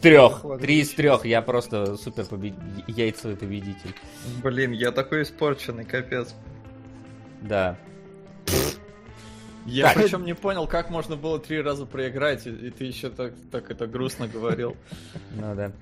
трех. Три из трех. Я просто супер побед... яйцевый победитель. Блин, я такой испорченный, капец. Да. Я так. причем не понял, как можно было три раза проиграть, и, и ты еще так, так это грустно говорил. Ну да.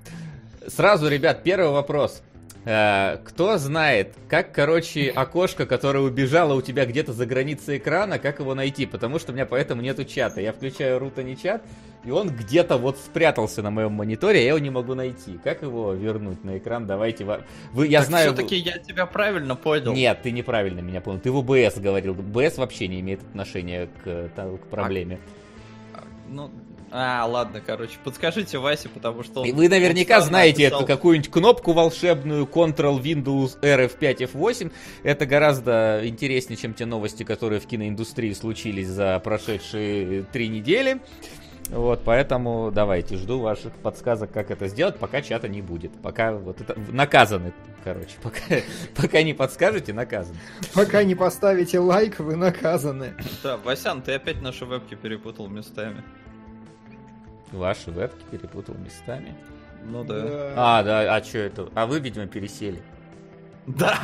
Сразу, ребят, первый вопрос. Э, кто знает, как, короче, окошко, которое убежало у тебя где-то за границей экрана, как его найти? Потому что у меня поэтому нету чата. Я включаю рута не чат, и он где-то вот спрятался на моем мониторе, я его не могу найти. Как его вернуть на экран? Давайте. Вы, я так знаю. Все-таки я тебя правильно понял. Нет, ты неправильно меня понял. Ты в ОБС говорил. БС вообще не имеет отношения к, к проблеме. А, ну, а, ладно, короче, подскажите Васе, потому что... Он, Вы наверняка знаете написал... эту какую-нибудь кнопку волшебную Ctrl Windows RF5 F8. Это гораздо интереснее, чем те новости, которые в киноиндустрии случились за прошедшие три недели. Вот, поэтому давайте, жду ваших подсказок, как это сделать, пока чата не будет. Пока вот это... Наказаны, короче. Пока, пока не подскажете, наказаны. Пока не поставите лайк, вы наказаны. Да, Васян, ты опять наши вебки перепутал местами. Ваши вебки перепутал местами. Ну да. да. А, да, а что это? А вы, видимо, пересели. Да.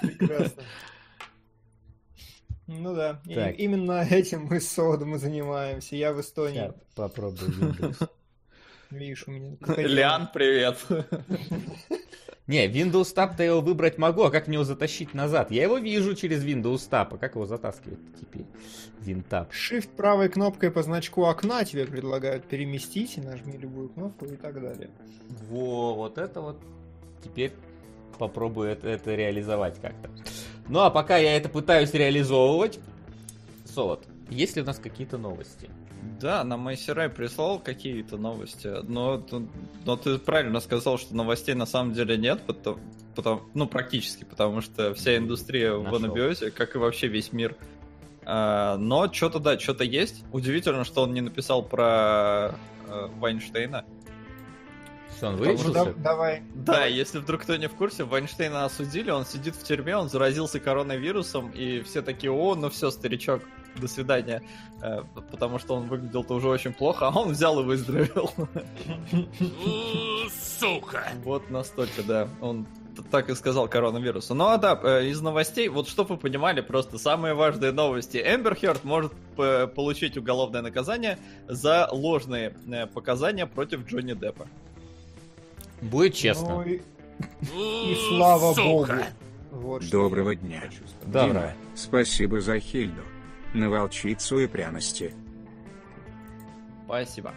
Прекрасно. Ну да, именно этим мы с Содом и занимаемся. Я в Эстонии. Попробую Windows. Видишь, у меня... Лиан, привет. Не, Windows Tab-то я его выбрать могу, а как мне его затащить назад? Я его вижу через Windows Tab, а как его затаскивать теперь? WinTab. Shift правой кнопкой по значку окна тебе предлагают переместить, и нажми любую кнопку и так далее. Во, вот это вот теперь попробую это, это реализовать как-то. Ну а пока я это пытаюсь реализовывать, Солод, есть ли у нас какие-то новости? Да, нам Майсерай прислал какие-то новости, но, но ты правильно сказал, что новостей на самом деле нет, потому, потому, ну, практически, потому что вся индустрия Нашел. в анабиозе, как и вообще весь мир. А, но что-то, да, что-то есть. Удивительно, что он не написал про а, Вайнштейна. Что, он вылечился? Да, давай. Да, давай. если вдруг кто не в курсе, Вайнштейна осудили, он сидит в тюрьме, он заразился коронавирусом, и все такие, о, ну все, старичок, до свидания, э, потому что он выглядел-то уже очень плохо, а он взял и выздоровел. Сука! Вот настолько, да, он так и сказал коронавирусу. Ну а да, э, из новостей, вот чтобы вы понимали, просто самые важные новости. Эмбер Хёрд может получить уголовное наказание за ложные э, показания против Джонни Деппа. Будет честно. Ну, и... и слава Сука. богу. Вот Доброго дня. Дима, спасибо за Хильду на волчицу и пряности. Спасибо.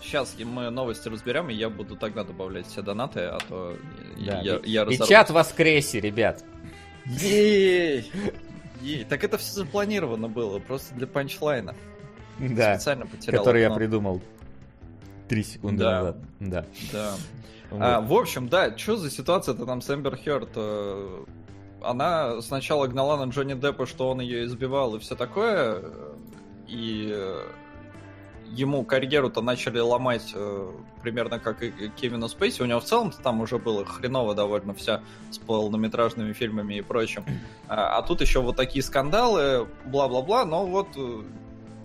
Сейчас а, мы новости разберем, и я буду тогда добавлять все донаты, а то да, я, я И чат воскресе, ребят. Ей! Ей! Так это все запланировано было, просто для панчлайна. Да, Специально потерял который окно. я придумал три секунды да. назад. Да. Да. Вот. А, в общем, да, что за ситуация-то там с Эмбер Хёрд? Э, она сначала гнала на Джонни Деппа, что он ее избивал и все такое, и ему карьеру-то начали ломать э, примерно как и Кевина Спейси. У него в целом там уже было хреново довольно все с полнометражными фильмами и прочим. А, а тут еще вот такие скандалы, бла-бла-бла, но вот э,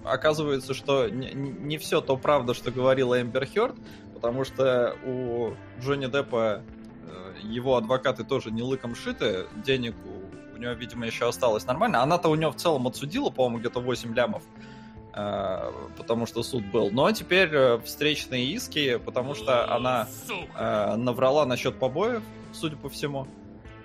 оказывается, что не, не все то правда, что говорила Эмбер Хёрд, потому что у Джонни Деппа его адвокаты тоже не лыком шиты, денег у, у него, видимо, еще осталось нормально. Она-то у него в целом отсудила, по-моему, где-то 8 лямов, э, потому что суд был. Но теперь э, встречные иски, потому что она э, наврала насчет побоев, судя по всему.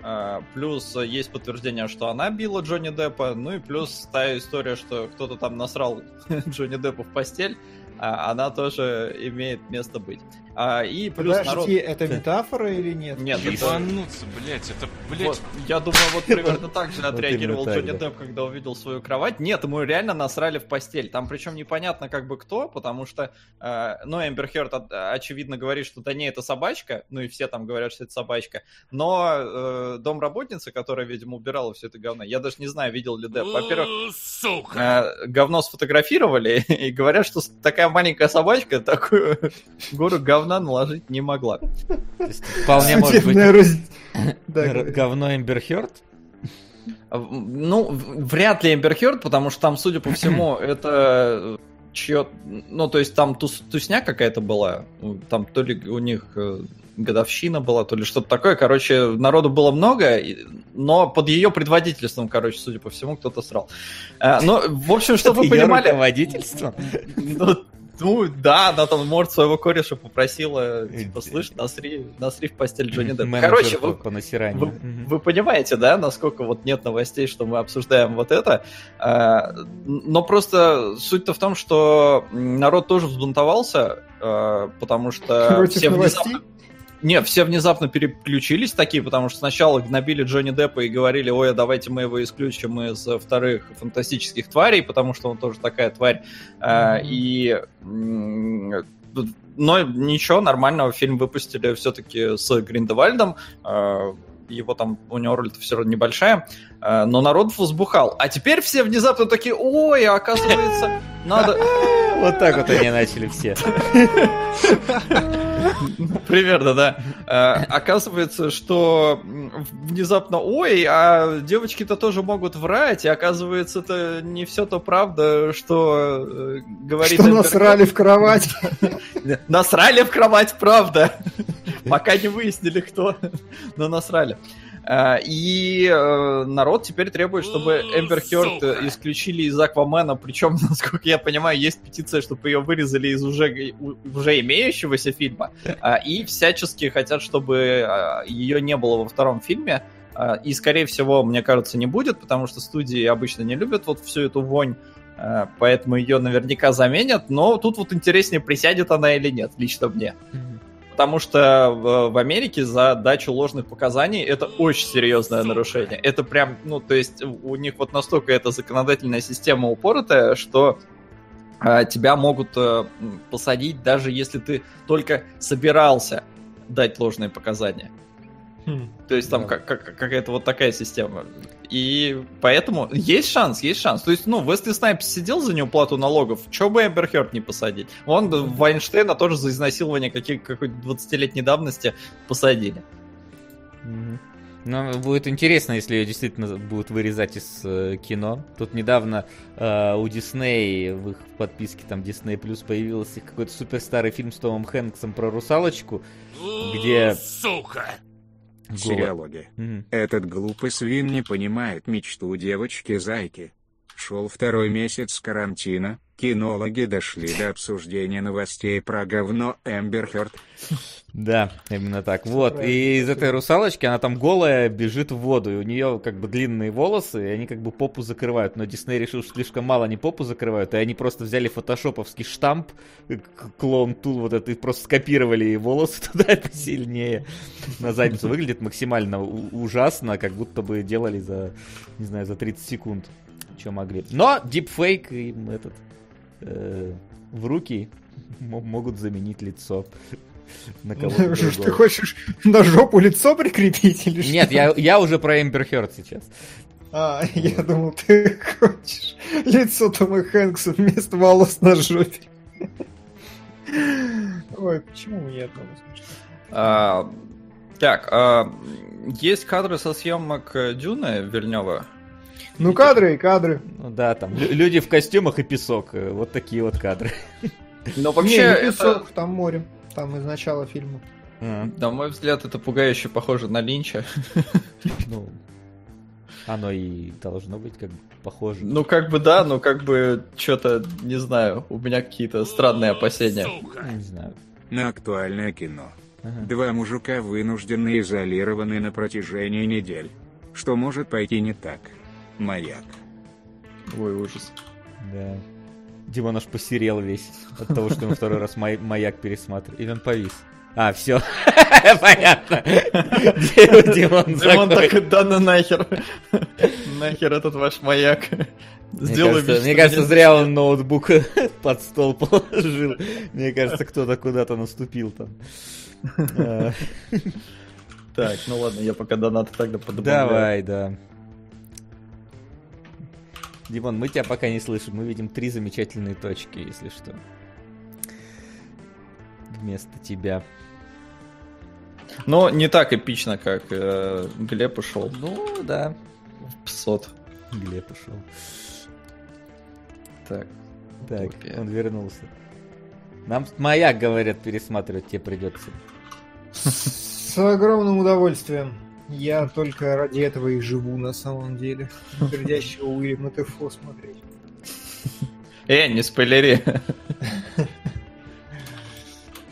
Uh, плюс есть подтверждение, что она била Джонни Деппа, ну и плюс та история, что кто-то там насрал Джонни Деппа в постель, а, она тоже имеет место быть. А, и плюс Подожди, народ... это метафора или нет? Нет, Ебануться, это... блядь, это, блядь... Вот, я думаю, вот примерно так же отреагировал Джонни Депп, когда увидел свою кровать. Нет, ему реально насрали в постель. Там причем непонятно как бы кто, потому что, э, ну, Эмбер Хёрд очевидно говорит, что да не, это собачка, ну и все там говорят, что это собачка, но э, домработница, которая, видимо, убирала все это говно, я даже не знаю, видел ли Депп. Во-первых, э, говно сфотографировали и говорят, что такая маленькая собачка такую гору говна говна наложить не могла. Вполне может быть говно Эмбер Хёрд? Ну, вряд ли Эмбер Хёрд, потому что там, судя по всему, это чье... Ну, то есть там тус, тусня какая-то была. Там то ли у них э, годовщина была, то ли что-то такое. Короче, народу было много, но под ее предводительством, короче, судя по всему, кто-то срал. Ну, в общем, чтобы вы понимали... Руководительство? Ну, да, она там, может, своего кореша попросила, типа, слышь, насри, насри в постель Джонни Деппа. Короче, вы, по вы, вы понимаете, да, насколько вот нет новостей, что мы обсуждаем вот это. А, но просто суть-то в том, что народ тоже взбунтовался, а, потому что Против все внезапно... Не, все внезапно переключились такие, потому что сначала гнобили Джонни Деппа и говорили, ой, а давайте мы его исключим из вторых фантастических тварей, потому что он тоже такая тварь. Mm-hmm. И но ничего, нормального фильм выпустили все-таки с Гриндевальдом. А, его там, у него роль-то все равно небольшая, а, но народ возбухал. А теперь все внезапно такие, ой, оказывается, надо... Вот так вот они начали все. Примерно, да. Э, оказывается, что внезапно, ой, а девочки-то тоже могут врать, и оказывается, это не все то правда, что э, говорит... Что насрали в кровать. Насрали в кровать, правда. Пока не выяснили, кто, но насрали. Э, и э, народ теперь требует, чтобы Эмбер Хёрд исключили из Аквамена, причем, насколько я понимаю, есть петиция, чтобы ее вырезали из уже, уже имеющегося фильма, э, и всячески хотят, чтобы ее не было во втором фильме, и, скорее всего, мне кажется, не будет, потому что студии обычно не любят вот всю эту вонь, поэтому ее наверняка заменят, но тут вот интереснее, присядет она или нет, лично мне. Mm-hmm потому что в, в Америке за дачу ложных показаний это очень серьезное нарушение. Это прям, ну, то есть у них вот настолько эта законодательная система упоротая, что а, тебя могут а, посадить, даже если ты только собирался дать ложные показания. Хм, То есть там да. как, как, какая-то вот такая система. И поэтому есть шанс, есть шанс. То есть, ну, Весли Снайпс сидел за неуплату налогов, чего бы Эмбер Хёрд не посадить? Он Вайнштейна тоже за изнасилование каких, какой-то 20-летней давности посадили. Ну, будет интересно, если ее действительно будут вырезать из э, кино. Тут недавно э, у Дисней в их подписке там Disney Plus появился какой-то супер старый фильм с Томом Хэнксом про русалочку, где... Сука! Сериалоги. Угу. Этот глупый свин не понимает мечту девочки-зайки. Шел второй месяц карантина, кинологи дошли до обсуждения новостей про говно Эмбер Хёрд. Да, именно так. Вот, и из этой русалочки она там голая бежит в воду, и у нее как бы длинные волосы, и они как бы попу закрывают. Но Дисней решил, что слишком мало они попу закрывают, и они просто взяли фотошоповский штамп, клон тул вот это, и просто скопировали и волосы туда посильнее. На задницу выглядит максимально ужасно, как будто бы делали за, не знаю, за 30 секунд, что могли. Но дипфейк им этот э, в руки могут заменить лицо на кого Что ты хочешь на жопу лицо прикрепить или что? Нет, я, я уже про Эмбер Хёрд сейчас. А, я думал, ты хочешь лицо Тома Хэнкса вместо волос на жопе. Ой, почему мне одного а, Так, а, есть кадры со съемок Дюны Вильнева? Ну, кадры и кадры. Ну да, там люди в костюмах и песок. Вот такие вот кадры. Но вообще... Не, не песок, это... там море там из начала фильма. Mm. На мой взгляд, это пугающе похоже на Линча. Ну, оно и должно быть как бы похоже. Ну, как бы да, но как бы что-то, не знаю, у меня какие-то странные опасения. Не знаю. На актуальное кино. Ага. Два мужика вынуждены изолированы на протяжении недель. Что может пойти не так? Маяк. Ой, ужас. Да. Димон аж посерел весь от того, что он второй раз май- маяк пересматривает. Или он повис. А, все. Понятно. Димон Димон так, да ну нахер. Нахер этот ваш маяк. Сделай мне кажется, мне кажется зря он ноутбук под стол положил. Мне кажется, кто-то куда-то наступил там. Так, ну ладно, я пока донат тогда подобавляю. Давай, да. Димон, мы тебя пока не слышим. Мы видим три замечательные точки, если что. Вместо тебя. Но не так эпично, как э, Глеб ушел. Ну, да. Псот. Глеб ушел. Так. Так, Утопия. он вернулся. Нам маяк, говорят, пересматривать тебе придется. С огромным удовольствием. Я только ради этого и живу на самом деле. Пердящего Уильяма Тефо смотреть. Э, не спойлери.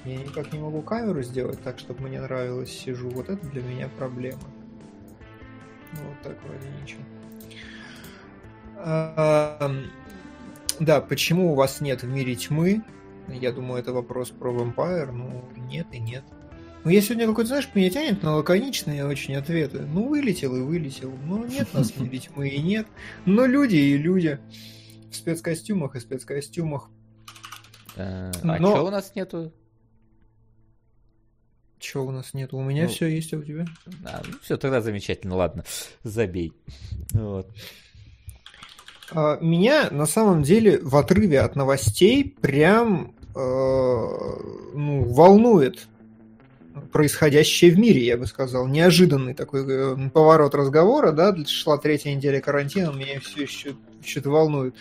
Я никак не могу камеру сделать так, чтобы мне нравилось. Сижу. Вот это для меня проблема. Вот так вроде ничего. А, да, почему у вас нет в мире тьмы? Я думаю, это вопрос про вампир. Ну, нет и нет. Ну, я сегодня какой-то, знаешь, меня тянет на лаконичные очень ответы. Ну, вылетел и вылетел. Ну, нет нас в мире тьмы и нет. Но люди и люди. В спецкостюмах и спецкостюмах. А, а Но... что у нас нету? Чего у нас нету? У меня ну, все есть, а у тебя? А, ну, все, тогда замечательно, ладно, забей. Вот. А, меня на самом деле в отрыве от новостей прям э, ну, волнует происходящее в мире, я бы сказал. Неожиданный такой э, поворот разговора, да, шла третья неделя карантина, меня все еще что-то волнует.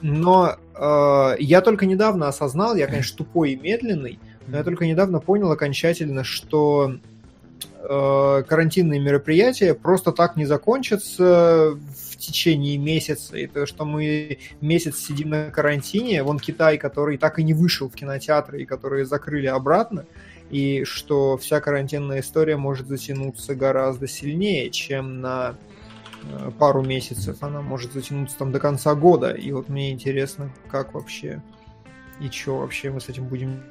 Но э, я только недавно осознал, я, конечно, тупой и медленный, но я только недавно понял окончательно, что э, карантинные мероприятия просто так не закончатся в течение месяца. И то, что мы месяц сидим на карантине, вон Китай, который так и не вышел в кинотеатры и которые закрыли обратно, и что вся карантинная история может затянуться гораздо сильнее, чем на э, пару месяцев. Она может затянуться там до конца года. И вот мне интересно, как вообще и что вообще мы с этим будем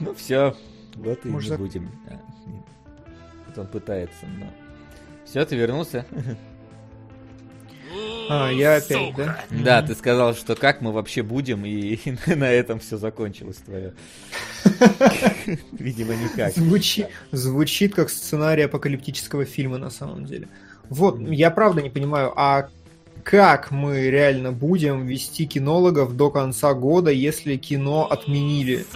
ну все, вот и Может, не будем. А, он пытается, но... Все, ты вернулся? А, я опять, да? Да, ты сказал, что как мы вообще будем, и на этом все закончилось твое. Видимо, никак. Звучит, звучит как сценарий апокалиптического фильма на самом деле. Вот, я правда не понимаю, а как мы реально будем вести кинологов до конца года, если кино отменили?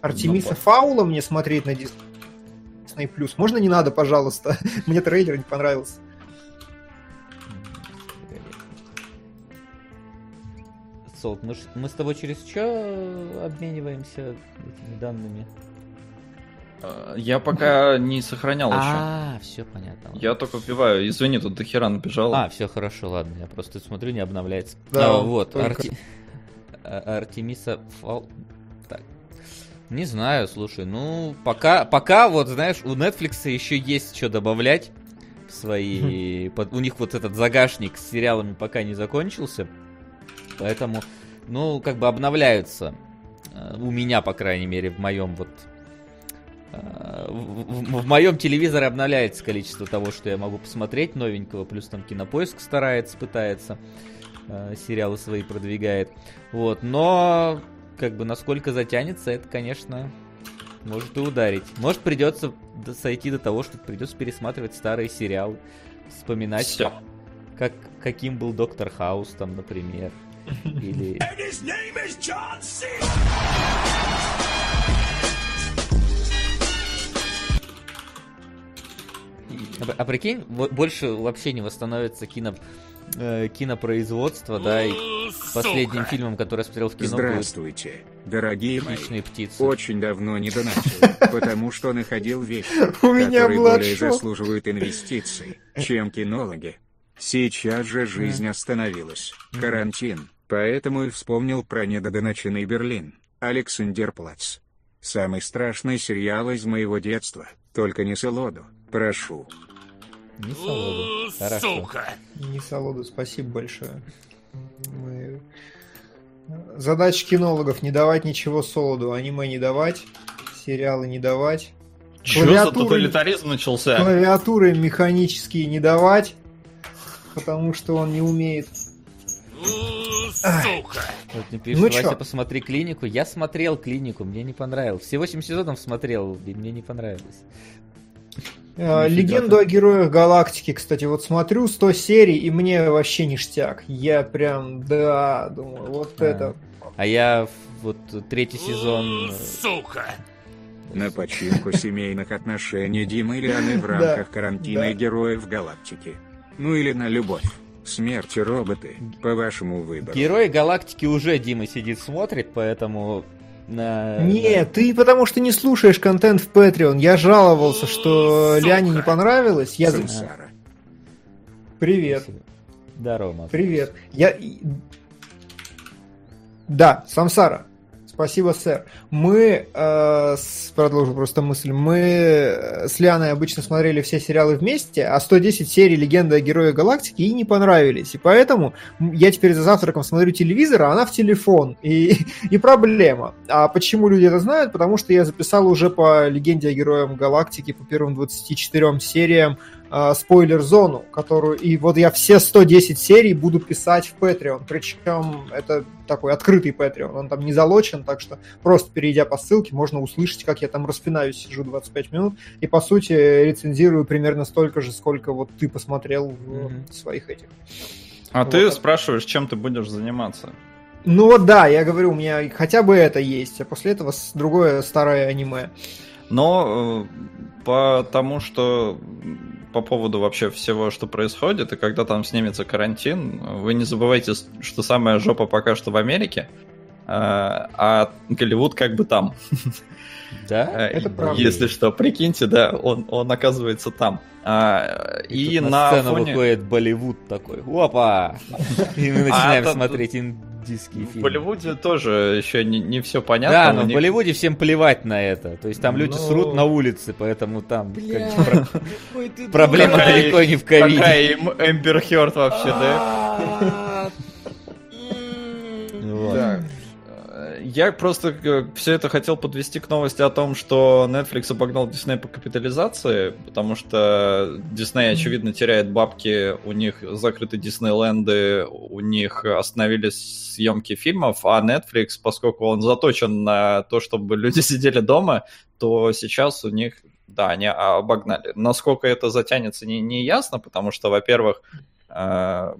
Артемиса ну, Фаула мне смотреть на Disney Plus. Можно не надо, пожалуйста? мне трейлер не понравился. Солт, мы, мы с тобой через что обмениваемся этими данными? А, я пока не сохранял еще. А, все понятно. Я только вбиваю. Извини, тут дохера набежал. А, все хорошо, ладно. Я просто смотрю, не обновляется. Да, а, вот. Арти... А, Артемиса Фал... Не знаю, слушай, ну, пока, пока вот, знаешь, у Netflix еще есть что добавлять в свои... У них вот этот загашник с сериалами пока не закончился, поэтому, ну, как бы обновляются. Э, у меня, по крайней мере, в моем вот... Э, в, в, в моем телевизоре обновляется количество того, что я могу посмотреть новенького, плюс там кинопоиск старается, пытается э, сериалы свои продвигает. Вот, но как бы насколько затянется, это, конечно, может и ударить. Может придется сойти до того, что придется пересматривать старые сериалы, вспоминать, Все. как каким был Доктор Хаус там, например, или. А, а прикинь, больше вообще не восстановится кино э, кинопроизводства, да, и последним фильмом, который я смотрел в кино Здравствуйте, будет дорогие мои. птицы. Очень давно не донатил, потому что находил вещи, которые более заслуживают инвестиций, чем кинологи. Сейчас же жизнь остановилась. Карантин. Поэтому и вспомнил про недодоначенный Берлин. Александр Плац. Самый страшный сериал из моего детства. Только не Селоду. Прошу. Не солоду. Хорошо. Сука. Не солоду, спасибо большое. Мы... Задача кинологов не давать ничего солоду, аниме не давать, сериалы не давать. Что за тоталитаризм начался? Клавиатуры механические не давать, потому что он не умеет. Сука! Вот мне пишут, ну, Вася, чё? посмотри клинику. Я смотрел клинику, мне не понравилось. Все 8 сезонов смотрел, и мне не понравилось. Э, Легенду о героях галактики, кстати, вот смотрю 100 серий, и мне вообще ништяк. Я прям, да, думаю, вот а. это. А я вот третий сезон... Сука! На починку семейных отношений Димы и Лианы в рамках карантина и героев галактики. Ну или на любовь. Смерти роботы, по вашему выбору. Герои галактики уже Дима сидит смотрит, поэтому на... Нет, ты потому что не слушаешь контент в Patreon. Я жаловался, что Ляне не понравилось. Я... Самсара. Привет. Здорово, Привет. Я... Да, Самсара. Спасибо, сэр. Мы, э, продолжу просто мысль, мы с Лианой обычно смотрели все сериалы вместе, а 110 серий «Легенда о Герое Галактики» ей не понравились. И поэтому я теперь за завтраком смотрю телевизор, а она в телефон. И, и проблема. А почему люди это знают? Потому что я записал уже по «Легенде о Герое Галактики» по первым 24 сериям э, спойлер-зону, которую... И вот я все 110 серий буду писать в Patreon. Причем это такой открытый Patreon. Он там не залочен, так что просто перейдя по ссылке, можно услышать, как я там распинаюсь, сижу 25 минут. И, по сути, рецензирую примерно столько же, сколько вот ты посмотрел в mm-hmm. своих этих. А вот. ты спрашиваешь, чем ты будешь заниматься? Ну вот да, я говорю, у меня хотя бы это есть, а после этого другое старое аниме. Но э, потому что по поводу вообще всего, что происходит, и когда там снимется карантин, вы не забывайте, что самая жопа пока что в Америке, а, а Голливуд как бы там. Да, э, это правда. Если что, прикиньте, да, он, он оказывается там. А, и, и на, на сцену фоне... выходит Болливуд такой, опа! И мы начинаем смотреть индийские фильмы. В Болливуде тоже еще не, не все понятно. Да, но них... в Болливуде всем плевать на это. То есть там люди но... Ну. срут на улице, поэтому там проблема далеко не в ковиде. Какая Эмбер Хёрд вообще, да? Так. Я просто э, все это хотел подвести к новости о том, что Netflix обогнал Disney по капитализации, потому что Disney, очевидно, теряет бабки, у них закрыты Диснейленды, у них остановились съемки фильмов, а Netflix, поскольку он заточен на то, чтобы люди сидели дома, то сейчас у них, да, они обогнали. Насколько это затянется, не, не ясно, потому что, во-первых, э,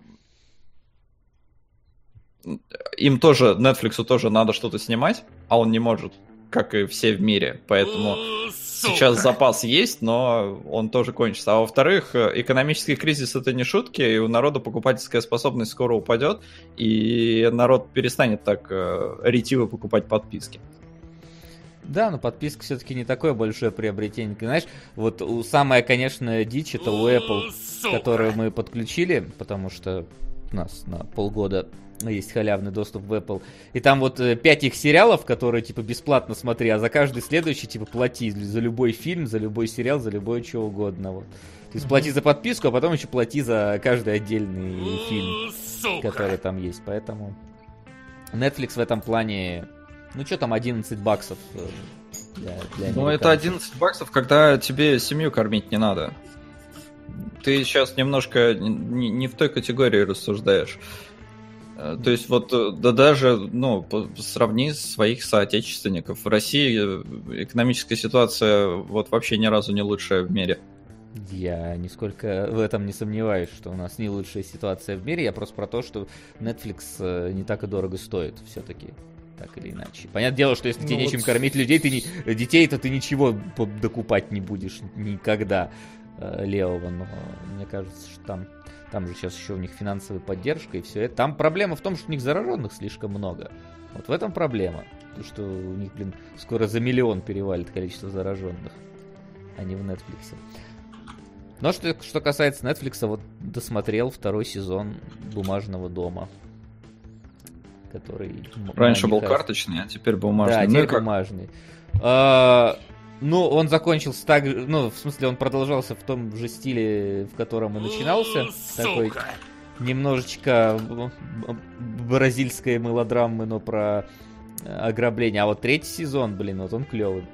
им тоже, Netflix тоже надо что-то снимать, а он не может, как и все в мире. Поэтому Сука. сейчас запас есть, но он тоже кончится. А во-вторых, экономический кризис это не шутки, и у народа покупательская способность скоро упадет, и народ перестанет так э, ретиво покупать подписки. Да, но подписка все-таки не такое большое приобретение. Знаешь, вот самая, конечно, дичь это у Apple, которую мы подключили, потому что у нас на полгода есть халявный доступ в Apple. И там вот э, пять их сериалов, которые, типа, бесплатно смотри, а за каждый следующий, типа, плати за любой фильм, за любой сериал, за любое что угодно. Вот. То есть плати за подписку, а потом еще плати за каждый отдельный фильм, Сука. который там есть. Поэтому Netflix в этом плане, ну что там, 11 баксов э, для, для Ну это 11 баксов, когда тебе семью кормить не надо. Ты сейчас немножко не, не в той категории рассуждаешь. Э, то есть вот э, да даже, ну, сравни своих соотечественников. В России э, экономическая ситуация вот вообще ни разу не лучшая в мире. Я нисколько в этом не сомневаюсь, что у нас не лучшая ситуация в мире. Я просто про то, что Netflix не так и дорого стоит все-таки. Так или иначе. Понятное дело, что если ну тебе вот... нечем кормить людей, ты не... детей-то ты ничего докупать не будешь никогда левого. Но мне кажется, что там там же сейчас еще у них финансовая поддержка и все это. Там проблема в том, что у них зараженных слишком много. Вот в этом проблема. То, что у них, блин, скоро за миллион перевалит количество зараженных, а не в Netflix. Но что, что касается Netflix, вот досмотрел второй сезон «Бумажного дома», который... Раньше был кажется... карточный, а теперь бумажный. Да, ну теперь как... бумажный. А, ну, он закончился так, ну, в смысле, он продолжался в том же стиле, в котором и начинался. Сука. Такой немножечко бразильской мелодрамы, но про ограбление. А вот третий сезон, блин, вот он клевый.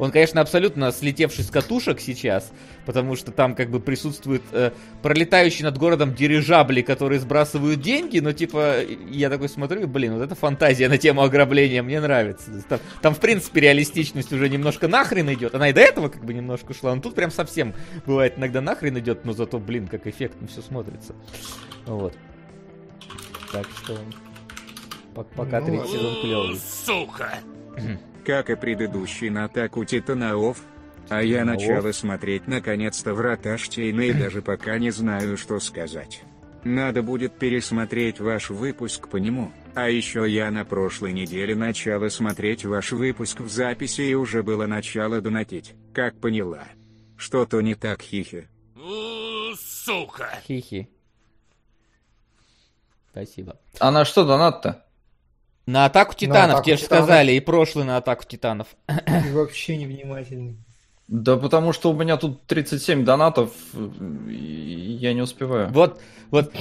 Он, конечно, абсолютно слетевший с катушек сейчас, потому что там как бы присутствует э, пролетающий над городом дирижабли, которые сбрасывают деньги, но типа я такой смотрю, блин, вот это фантазия на тему ограбления, мне нравится. Там, там в принципе реалистичность уже немножко нахрен идет, она и до этого как бы немножко шла, но тут прям совсем бывает иногда нахрен идет, но зато, блин, как эффектно все смотрится. Вот. Так что пока ну, третий сезон клевый. Сука! Как и предыдущий на атаку Титанаов. А я начал смотреть наконец-то Врата Штейна и даже пока не знаю, что сказать. Надо будет пересмотреть ваш выпуск по нему. А еще я на прошлой неделе начала смотреть ваш выпуск в записи и уже было начало донатить, как поняла. Что-то не так, хихи. Сука! Хихи. Спасибо. А на что донат-то? На атаку титанов, атаку тебе же сказали, и прошлый на атаку титанов. Ты вообще невнимательный. Да потому что у меня тут 37 донатов, и я не успеваю. Вот, вот.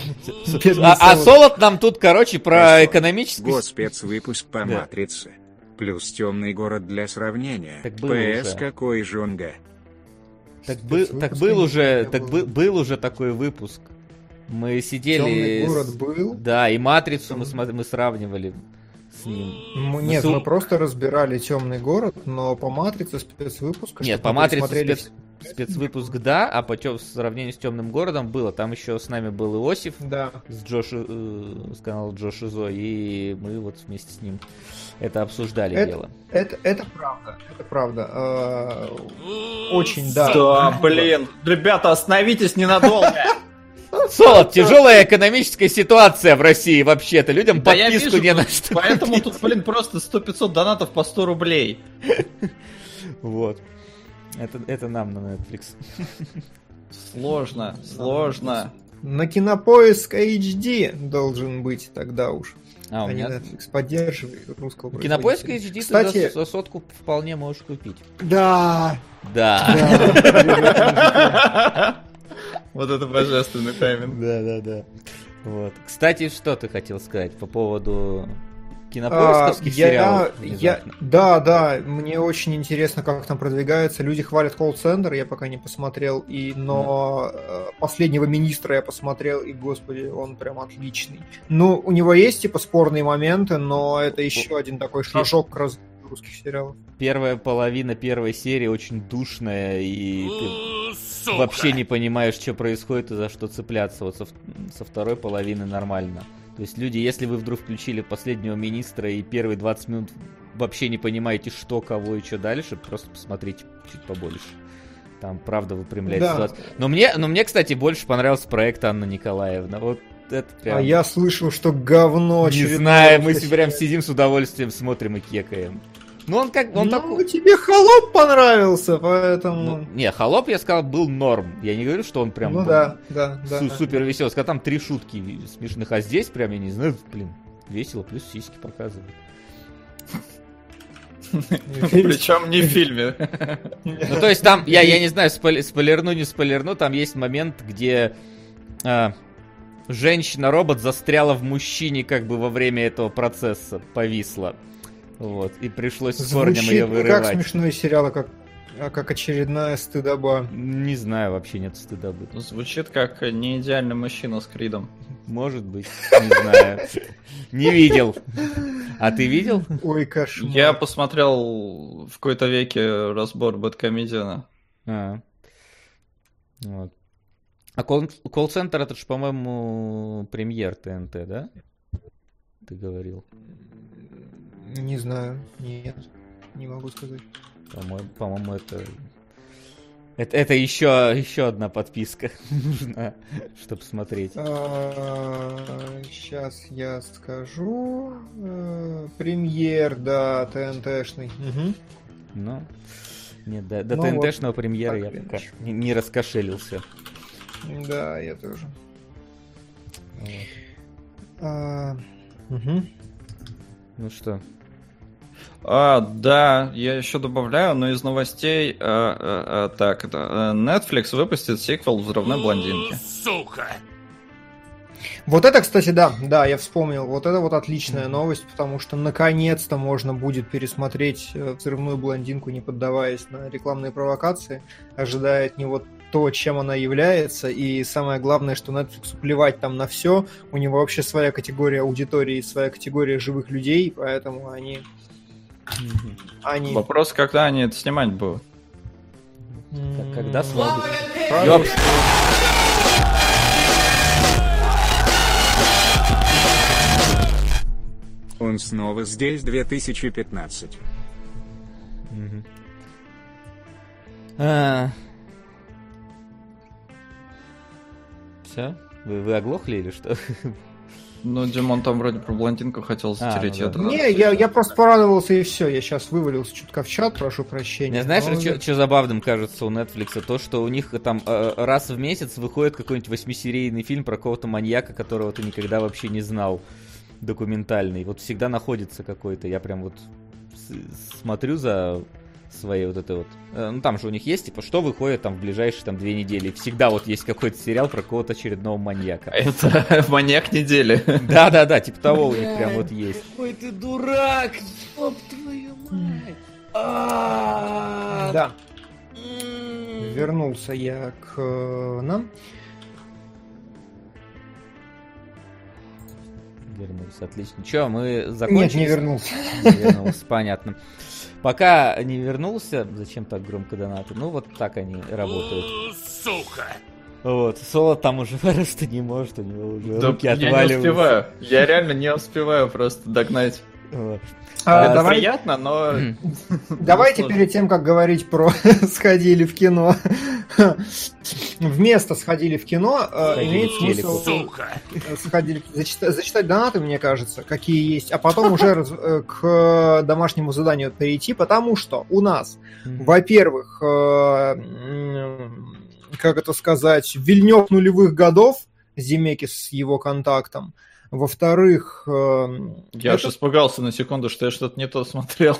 А, а Солод нам тут, короче, про экономический... Госпецвыпуск по да. Матрице. Плюс темный город для сравнения. Так ПС какой жонга. Так, был, так был уже, так был, был уже такой выпуск. Мы сидели... Темный город был? Да, и Матрицу мы, мы сравнивали с ним. Нет, мы, мы просто разбирали темный город, но по матрице спецвыпуска. Нет, по матрице смотрели... спец... спецвыпуск да, а по тем, в сравнении с темным городом было. Там еще с нами был Иосиф да. с, Джош, э, с канала Джош Изо, и мы вот вместе с ним это обсуждали это, дело. Это, это правда, это правда. Э, очень, да. Да, блин, ребята, остановитесь ненадолго. Солод, тяжелая экономическая ситуация в России вообще-то. Людям да подписку вижу, не на что Поэтому купить. тут, блин, просто 100-500 донатов по 100 рублей. Вот. Это, это нам на Netflix. Сложно, сложно. На кинопоиск HD должен быть тогда уж. А, у меня... Netflix поддерживает русского Кинопоиск HD Кстати... ты за, за сотку вполне можешь купить. Да. Да. Вот это божественный тайминг. Да, да, да. Вот. Кстати, что ты хотел сказать по поводу кинопоисковских а, сериалов? Я, да, да, мне очень интересно, как там продвигается. Люди хвалят колл-центр, я пока не посмотрел, и, но да. Э, последнего министра я посмотрел, и, господи, он прям отличный. Ну, у него есть, типа, спорные моменты, но это еще один такой шажок к раз русских сериалов. Первая половина первой серии очень душная, и ты Сука. вообще не понимаешь, что происходит и за что цепляться. Вот со, со второй половины нормально. То есть люди, если вы вдруг включили последнего министра и первые 20 минут вообще не понимаете, что, кого и что дальше, просто посмотрите чуть побольше. Там правда выпрямляется да. ситуация. Но мне, но мне, кстати, больше понравился проект Анна Николаевна. Вот это прям... А я слышал, что говно. Не знаю, мы прям сидим с удовольствием, смотрим и кекаем. Ну, он как... Он ну, такой... тебе холоп понравился, поэтому... Ну, не, холоп, я сказал, был норм. Я не говорю, что он прям... Ну да, да, да. Супер веселый. Сказал, там три шутки смешных, а здесь прям, я не знаю, блин, весело, плюс сиськи показывают. Причем не в фильме. Ну, то есть там, я, я не знаю, спойлерну, не спойлерну, там есть момент, где а, женщина-робот застряла в мужчине как бы во время этого процесса, повисла. Вот, и пришлось с корнем ее вырывать. как смешной сериал, а как, а как очередная стыдоба. Не знаю, вообще нет стыдобы. Звучит как не идеальный мужчина с Кридом. Может быть, не знаю. Не видел. А ты видел? Ой, кошмар. Я посмотрел в какой-то веке разбор Бэткомедиана. А. Вот. А колл-центр это же, по-моему, премьер ТНТ, да? Ты говорил. Не знаю, нет, не могу сказать. По-моему, по-моему это... это... Это еще, еще одна подписка нужна, чтобы смотреть. сейчас а, я скажу. Э, премьер, да, ТНТшный. Ну, нет, до, до ну, ТНТшного вот, премьера я пока не, не раскошелился. Да, я тоже. Вот. А, угу. Ну что, а, да, я еще добавляю, но из новостей, а, а, а, так, это, э, Netflix выпустит сиквел «Взрывной блондинки». Сука! Вот это, кстати, да, да, я вспомнил. Вот это вот отличная новость, потому что наконец-то можно будет пересмотреть э, взрывную блондинку, не поддаваясь на рекламные провокации, ожидая от него то, чем она является, и самое главное, что Netflix плевать там на все, у него вообще своя категория аудитории, своя категория живых людей, поэтому они они... Вопрос, когда они это снимать будут? Так, когда смогут? Ёп. Он снова здесь 2015. А... Все? Вы, вы оглохли или что? Ну, Димон там вроде про блондинку хотел затереть. А, ну, да. Не, я, я просто порадовался и все. Я сейчас вывалился чутка в чат, прошу прощения. Не знаешь, Но... что, что забавным кажется у Netflix? То, что у них там э, раз в месяц выходит какой-нибудь восьмисерийный фильм про какого-то маньяка, которого ты никогда вообще не знал. Документальный. Вот всегда находится какой-то. Я прям вот смотрю за своей вот этой вот... Э, ну, там же у них есть, типа, что выходит там в ближайшие там две недели. Всегда вот есть какой-то сериал про какого-то очередного маньяка. Это маньяк недели. Да-да-да, типа того у них прям вот есть. Ой, ты дурак! Ёб твою мать! А. Да. Вернулся я к э, нам. Вернулся, отлично. Че, мы закончили? Нет, не вернулся. Не вернулся, понятно. Пока не вернулся, зачем так громко донаты? Ну, вот так они работают. Сука! Вот, Соло там уже вырасти не может, у него уже да, руки отваливаются. Я не успеваю, я реально не успеваю просто догнать. А, а, давай... Приятно, но... Давайте перед тем, как говорить про сходили в кино, вместо сходили в кино, э, имеет смысл сходили, зачитать, зачитать донаты, мне кажется, какие есть, а потом уже э, к домашнему заданию перейти, потому что у нас, во-первых, э, как это сказать, Вильнев нулевых годов, Зимеки с его контактом, во-вторых... Эм, я аж испугался на секунду, что я что-то не то смотрел.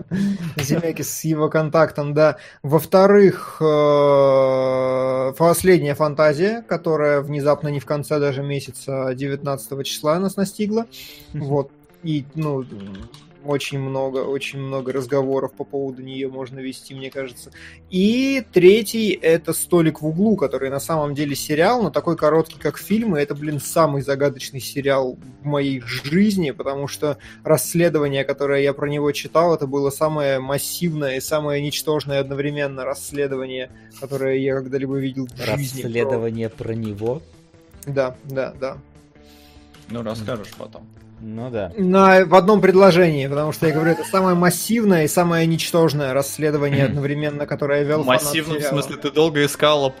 Земекис с его контактом, да. Во-вторых, э, последняя фантазия, которая внезапно не в конце даже месяца, а 19 числа нас настигла. Вот. И, ну, очень много, очень много разговоров по поводу нее можно вести, мне кажется. И третий — это «Столик в углу», который на самом деле сериал, но такой короткий, как фильм, и это, блин, самый загадочный сериал в моей жизни, потому что расследование, которое я про него читал, это было самое массивное и самое ничтожное одновременно расследование, которое я когда-либо видел в жизни. Расследование про, про него? Да, да, да. Ну, расскажешь потом. Ну да. На, в одном предложении, потому что я говорю, это самое массивное и самое ничтожное расследование одновременно, которое я вел Массивно, в смысле, ты долго искал,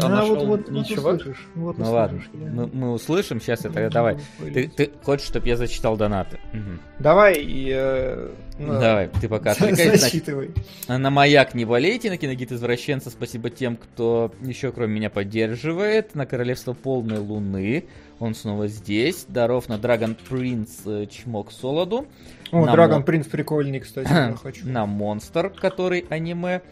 а, а, а нашел вот, вот, ничего? Вот вот ну ладно, мы, мы услышим сейчас это. Давай. Ты, ты хочешь, чтобы я зачитал донаты? Угу. Давай. Э, ну, Давай, ты пока Зачитывай. На маяк не болейте, на киногид извращенца. Спасибо тем, кто еще кроме меня поддерживает. На королевство полной луны. Он снова здесь. Даров на Dragon Prince э, Чмок Солоду. О, на Dragon Мо... Prince прикольный, кстати, я хочу. На Монстр, который аниме.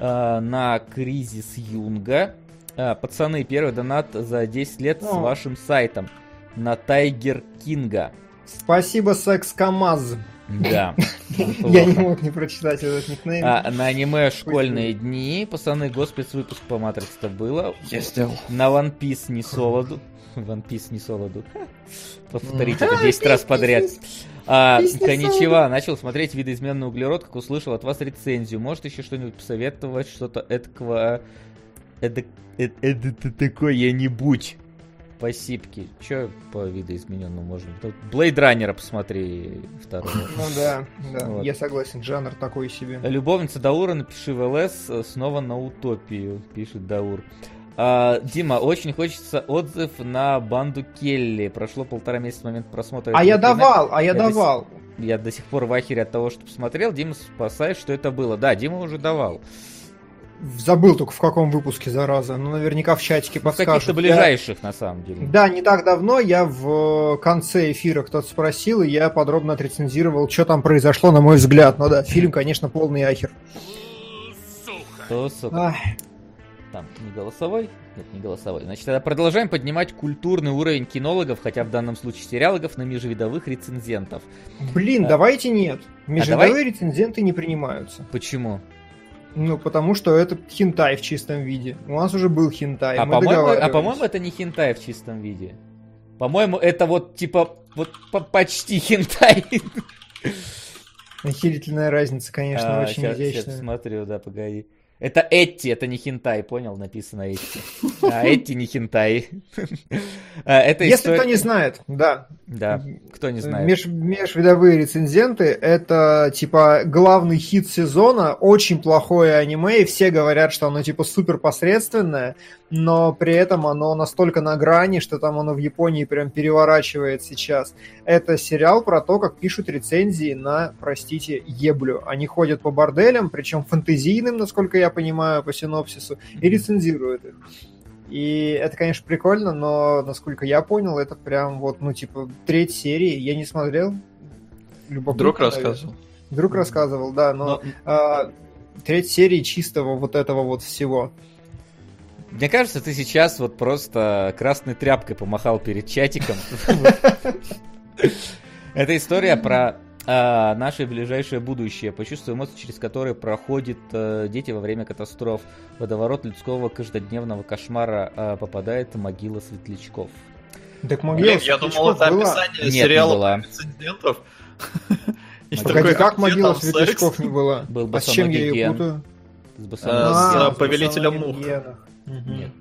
Э, на Кризис Юнга. Э, пацаны, первый донат за 10 лет О. с вашим сайтом. На Тайгер Кинга. Спасибо, Секс КамАЗ. Да. Я не мог не прочитать этот никнейм. А, на аниме «Школьные дни». Пацаны, госпецвыпуск по матрице было. Я сделал. На One Piece не солоду. One Piece не солоду. Повторите это 10 раз подряд. А, коничева, начал смотреть видоизменный углерод, как услышал от вас рецензию. Может еще что-нибудь посоветовать, что-то эдакого... Эдак... Эд, эд, эд, такое нибудь Спасибки. Че по видоизмененному можно? Блейд Раннера посмотри второго. Ну да, да, вот. я согласен, жанр такой себе. Любовница Даура, напиши в ЛС, снова на утопию, пишет Даур. А, Дима, очень хочется отзыв на банду Келли. Прошло полтора месяца с момента просмотра. А я давал, а я, я давал. До, я до сих пор в ахере от того, что посмотрел. Дима, спасай, что это было. Да, Дима уже давал. Забыл только в каком выпуске, зараза. Ну, наверняка в чатике подскажут. В каких-то ближайших, я... на самом деле. Да, не так давно я в конце эфира кто-то спросил, и я подробно отрецензировал, что там произошло, на мой взгляд. Ну да, фильм, конечно, полный ахер. Сука. Кто, сука? Ах. Там не голосовой? Нет, не голосовой. Значит, тогда продолжаем поднимать культурный уровень кинологов, хотя в данном случае сериалогов, на межвидовых рецензентов. Блин, а... давайте нет. Межвидовые а давай... рецензенты не принимаются. Почему? Ну, потому что это хинтай в чистом виде. У нас уже был хинтай. А, по-моему, а по-моему, это не хинтай в чистом виде. По-моему, это вот типа вот почти хинтай. Охерительная разница, конечно, а, очень сейчас, изящная. Сейчас смотрю, да, погоди. Это Этти, это не хентай, понял? Написано Этти. А Этти не хентай. А, это Если история... кто не знает, да. Да, кто не знает. Меж, межвидовые рецензенты — это, типа, главный хит сезона, очень плохое аниме, и все говорят, что оно, типа, супер посредственное, но при этом оно настолько на грани, что там оно в Японии прям переворачивает сейчас. Это сериал про то, как пишут рецензии на, простите, еблю. Они ходят по борделям, причем фэнтезийным, насколько я понимаю, по синопсису, и рецензируют их. И это, конечно, прикольно, но, насколько я понял, это прям вот, ну, типа, треть серии. Я не смотрел. Друг рассказывал. Друг рассказывал, да, но, но... А, треть серии чистого вот этого вот всего. Мне кажется, ты сейчас вот просто красной тряпкой помахал перед чатиком. Это история про а, наше ближайшее будущее. Почувствуй эмоции, через которые проходят э, дети во время катастроф. Водоворот людского каждодневного кошмара э, попадает могила светлячков. Так могила Я думал, это описание сериала прецедентов. Погоди, как могила светлячков не была? Был а с чем я ее путаю? А, с повелителем мух. Нет.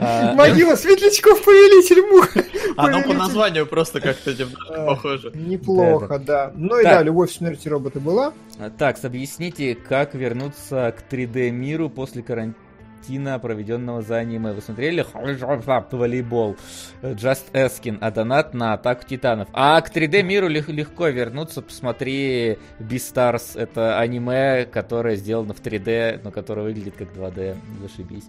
А, Могила светлячков повелитель мух. Оно по названию просто как-то а, похоже. Неплохо, да. Ну и да, любовь, смерть и роботы была. Так, объясните, как вернуться к 3D миру после карантина, проведенного за аниме. Вы смотрели волейбол? Just Asking, а донат на Атаку Титанов. А к 3D миру легко вернуться. Посмотри Beastars. Это аниме, которое сделано в 3D, но которое выглядит как 2D. Зашибись.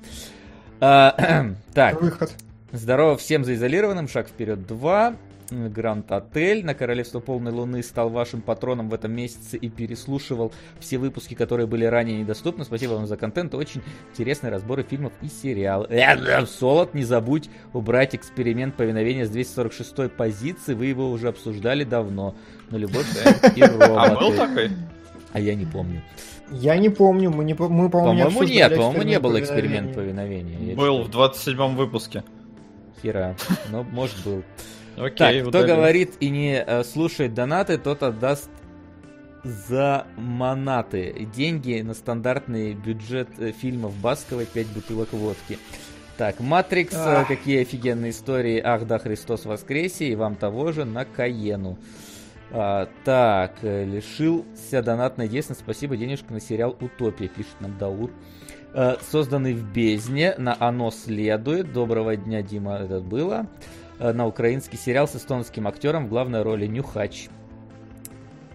А, так. Выход. Здорово всем заизолированным. Шаг вперед 2. Гранд Отель на Королевство Полной Луны стал вашим патроном в этом месяце и переслушивал все выпуски, которые были ранее недоступны. Спасибо вам за контент. Очень интересные разборы фильмов и сериалов. Солод, не забудь убрать эксперимент повиновения с 246 позиции. Вы его уже обсуждали давно. Но любовь и роботы. А был такой? А я не помню. Я не помню, мы, не, мы по-моему, По-моему, нет, по-моему, не был эксперимент повиновения. Был в 27-м выпуске. Хера, но может был. Окей, так, кто говорит и не э, слушает донаты, тот отдаст за монаты. Деньги на стандартный бюджет э, фильмов Басковой 5 бутылок водки. Так, Матрикс, э, какие офигенные истории. Ах да, Христос воскресе, и вам того же на Каену. А, так, э, лишился донатной деятельности. Спасибо, денежка на сериал «Утопия», пишет нам Даур. А, созданный в бездне, на «Оно следует». Доброго дня, Дима, это было. А, на украинский сериал с эстонским актером в главной роли Нюхач.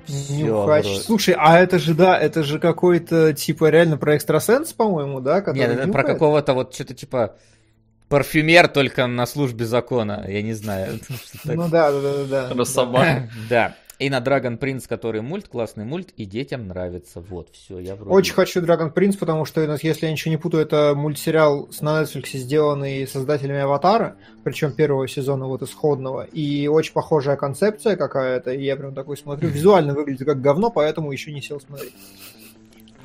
Все, Нюхач. Вроде. Слушай, а это же, да, это же какой-то, типа, реально про экстрасенс, по-моему, да? Нет, это про какого-то вот что-то типа парфюмер только на службе закона, я не знаю. Ну да, да, да, да. Росомаха. Да. И на Dragon Prince, который мульт, классный мульт, и детям нравится. Вот, все, я вроде... Очень хочу Dragon Prince, потому что, если я ничего не путаю, это мультсериал с на Netflix, сделанный создателями Аватара, причем первого сезона вот исходного, и очень похожая концепция какая-то, и я прям такой смотрю, визуально выглядит как говно, поэтому еще не сел смотреть.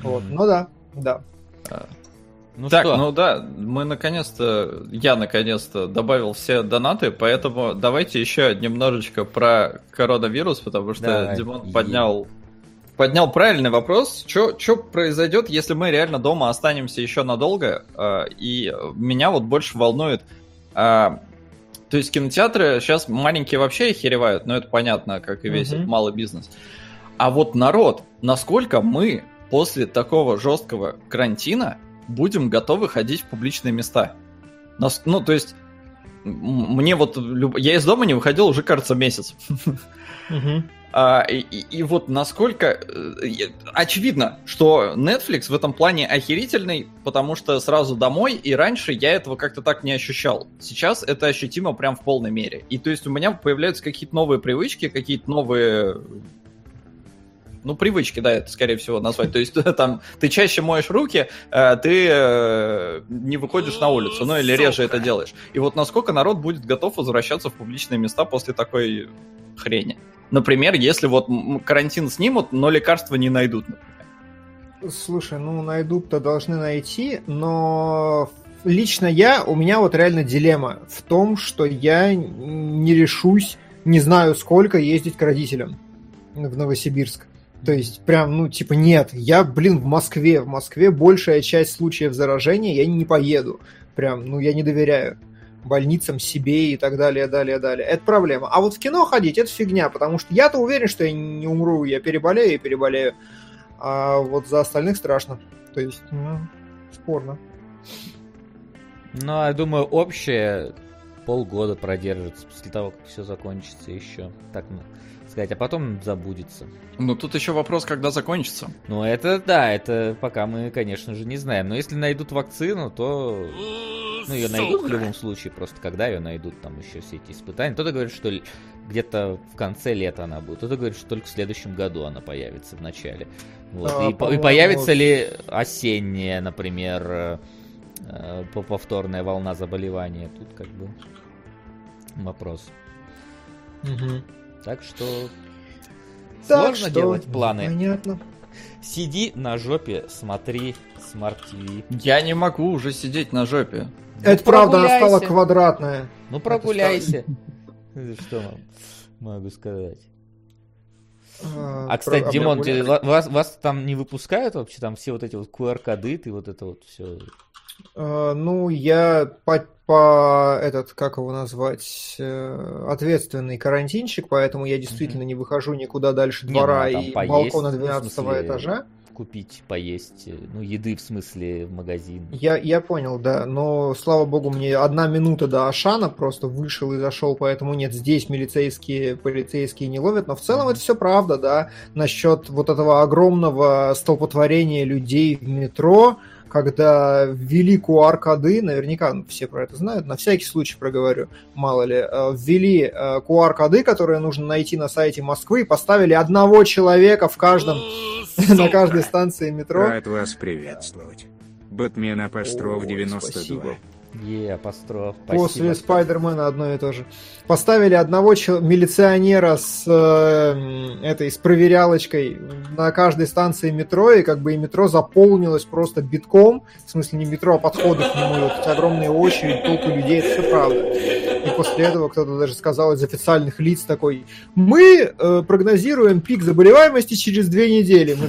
Вот, ну да, да. Ну так, что? ну да, мы наконец-то, я наконец-то добавил все донаты, поэтому давайте еще немножечко про коронавирус, потому что да, Димон поднял, поднял правильный вопрос. Что произойдет, если мы реально дома останемся еще надолго? А, и меня вот больше волнует... А, то есть кинотеатры сейчас маленькие вообще охеревают, но это понятно, как и весь угу. малый бизнес. А вот народ, насколько мы после такого жесткого карантина будем готовы ходить в публичные места. Нас, ну, то есть, мне вот... Я из дома не выходил уже, кажется, месяц. А, и, и вот насколько... Э, очевидно, что Netflix в этом плане охерительный, потому что сразу домой, и раньше я этого как-то так не ощущал. Сейчас это ощутимо прям в полной мере. И то есть у меня появляются какие-то новые привычки, какие-то новые ну, привычки, да, это скорее всего назвать. То есть там ты чаще моешь руки, э, ты э, не выходишь на улицу, ну или реже это делаешь. И вот насколько народ будет готов возвращаться в публичные места после такой хрени. Например, если вот карантин снимут, но лекарства не найдут, например. Слушай, ну найдут-то должны найти, но лично я, у меня вот реально дилемма в том, что я не решусь, не знаю сколько, ездить к родителям в Новосибирск. То есть, прям, ну, типа, нет, я, блин, в Москве. В Москве большая часть случаев заражения, я не поеду. Прям, ну, я не доверяю больницам, себе и так далее, далее, далее. Это проблема. А вот в кино ходить, это фигня, потому что я-то уверен, что я не умру, я переболею и переболею. А вот за остальных страшно. То есть, ну, спорно. Ну, я думаю, общее полгода продержится после того, как все закончится еще. Так, сказать, а потом забудется. Ну, тут еще вопрос, когда закончится. Ну, это да, это пока мы, конечно же, не знаем. Но если найдут вакцину, то... Ну, ее найдут в любом случае, просто когда ее найдут, там еще все эти испытания. Кто-то говорит, что где-то в конце лета она будет, кто-то говорит, что только в следующем году она появится в начале. Вот. А, и, и появится ли осенняя, например, э, повторная волна заболевания? Тут как бы вопрос. Угу. Так что так сложно что... делать планы. Понятно. Сиди на жопе, смотри Smart TV. Я не могу уже сидеть на жопе. Это ну, правда, она стала квадратная. Ну прогуляйся. Что могу сказать? А, а кстати, про... Димон, те, вас, вас там не выпускают вообще? Там все вот эти вот QR-коды, ты вот это вот все... А, ну, я по, по этот, как его назвать, э, ответственный карантинщик, поэтому я действительно mm-hmm. не выхожу никуда дальше двора не, ну, а и поесть, балкона 12 ну, этажа купить, поесть, э, ну, еды в смысле в магазин. Я, я понял, да, но, слава богу, мне одна минута до Ашана просто вышел и зашел, поэтому нет, здесь милицейские, полицейские не ловят, но в целом mm-hmm. это все правда, да, насчет вот этого огромного столпотворения людей в метро, когда ввели QR-коды, наверняка все про это знают, на всякий случай проговорю, мало ли, э, ввели QR-коды, которые нужно найти на сайте Москвы, и поставили одного человека в каждом, на каждой станции метро. Рад вас приветствовать. Бэтмен Апостроф 92. Е, апостроф. После Спайдермена одно и то же. Поставили одного чел- милиционера с э, этой с проверялочкой на каждой станции метро, и как бы и метро заполнилось просто битком. В смысле не метро, а подходы к нему. Вот эти огромные очереди, толпы людей, это все правда. И после этого кто-то даже сказал из официальных лиц такой, мы э, прогнозируем пик заболеваемости через две недели. Мы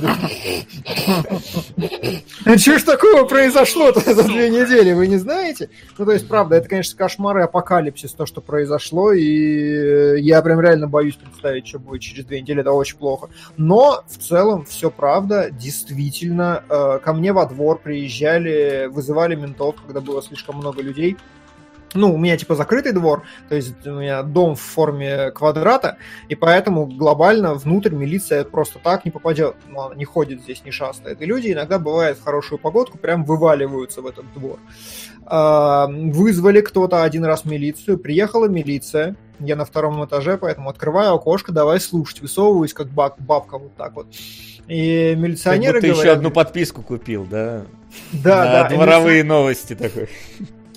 «А Что ж такого произошло за две недели, вы не знаете? Ну, то есть, правда, это, конечно, кошмар и апокалипсис, то, что произошло, и я прям реально боюсь представить, что будет через две недели, это очень плохо. Но, в целом, все правда, действительно, э, ко мне во двор приезжали, вызывали ментов, когда было слишком много людей, ну, у меня типа закрытый двор, то есть у меня дом в форме квадрата, и поэтому глобально внутрь милиция просто так не попадет, ну, не ходит здесь, не шастает. И люди иногда, бывает, в хорошую погодку прям вываливаются в этот двор. А, вызвали кто-то один раз милицию, приехала милиция, я на втором этаже, поэтому открываю окошко, давай слушать, высовываюсь как баб, бабка вот так вот. И милиционеры как будто говорят... еще одну подписку купил, да? Да, на да. Дворовые милиционеры... новости такой.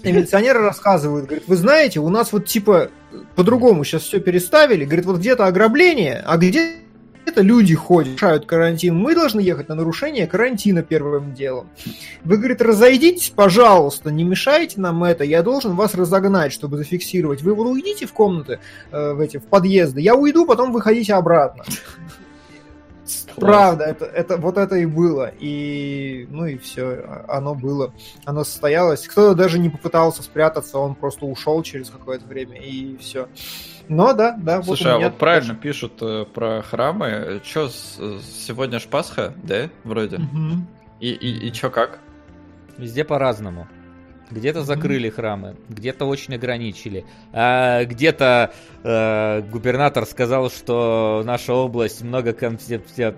И милиционеры рассказывают, говорят, вы знаете, у нас вот типа по-другому сейчас все переставили, говорит, вот где-то ограбление, а где это люди ходят, нарушают карантин. Мы должны ехать на нарушение карантина первым делом. Вы, говорит, разойдитесь, пожалуйста, не мешайте нам это. Я должен вас разогнать, чтобы зафиксировать. Вы уйдите в комнаты, э, в эти, в подъезды. Я уйду, потом выходите обратно. Правда, это, это вот это и было. И ну и все, оно было. Оно состоялось. Кто-то даже не попытался спрятаться, он просто ушел через какое-то время, и все. Но да, да. Слушай, вот а вот правильно тоже. пишут э, про храмы. Че, сегодня ж Пасха, да, вроде? Угу. И, и, и чё, как? Везде по-разному. Где-то закрыли храмы, где-то очень ограничили, а где-то э, губернатор сказал, что наша область много концепция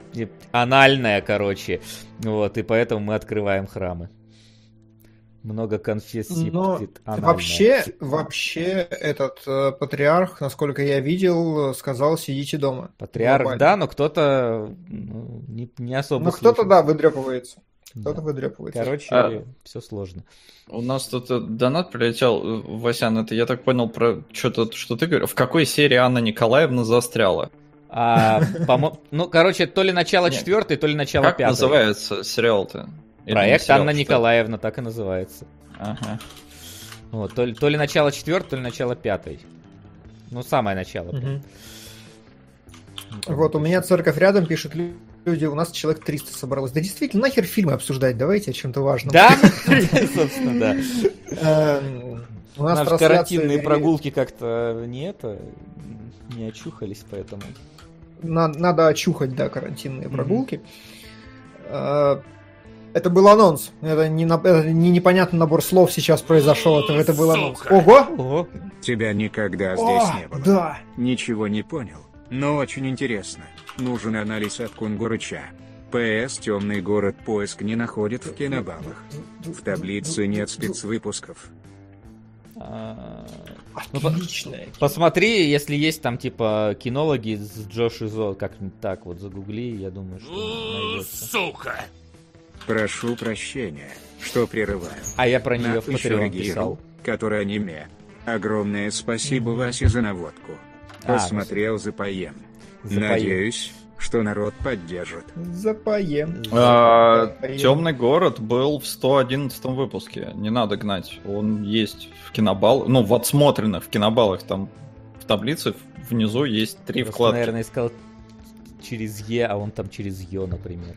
анальная, короче, вот и поэтому мы открываем храмы. Много конфессий. Но вообще, вообще этот э, патриарх, насколько я видел, сказал сидите дома. Патриарх, глобально. да, но кто-то ну, не, не особо. Ну кто-то да выдрепывается. Кто-то да. выдрепывается. Короче, а, все сложно. У нас тут э, донат прилетел, э, Васян, это я так понял про что-то, что ты говорил. В какой серии Анна Николаевна застряла? А, ну, короче, то ли начало четвертой, то ли начало пятой. Как называется сериал-то? Проект сериал, Анна Николаевна, так и называется. Ага. Вот, то, ли, то ли начало четвертой, то ли начало пятой. Ну, самое начало. Угу. Вот, у меня церковь рядом пишет люди, у нас человек 300 собралось. Да действительно, нахер фильмы обсуждать, давайте о чем-то важном. Да, собственно, да. Эм, у нас карантинные прогулки как-то не это, не очухались, поэтому... Надо очухать, да, карантинные прогулки. Э, это был анонс. Это не, это не непонятный набор слов сейчас произошел. Это, это был анонс. Ого! Ого! Тебя никогда здесь О, не было. Да. Ничего не понял. Но очень интересно. Нужен анализ от Кунгурыча. ПС «Темный город» поиск не находит в кинобалах. В таблице нет спецвыпусков. А, Отлично. Ну, посмотри, если есть там типа кинологи с Джош и Зо, как-нибудь так вот загугли, я думаю, что найдется. Сука! Прошу прощения, что прерываю. А я про нее в Patreon писал. Который аниме. Огромное спасибо Васе за наводку. А, Посмотрел за поем. Надеюсь, что народ поддержит. Запоем. А, Темный город был в 111 выпуске. Не надо гнать. Он есть в кинобал, ну в отсмотренных в кинобалах там в таблице внизу есть три Просто, вкладки. Наверное, искал через Е, а он там через Ё, например.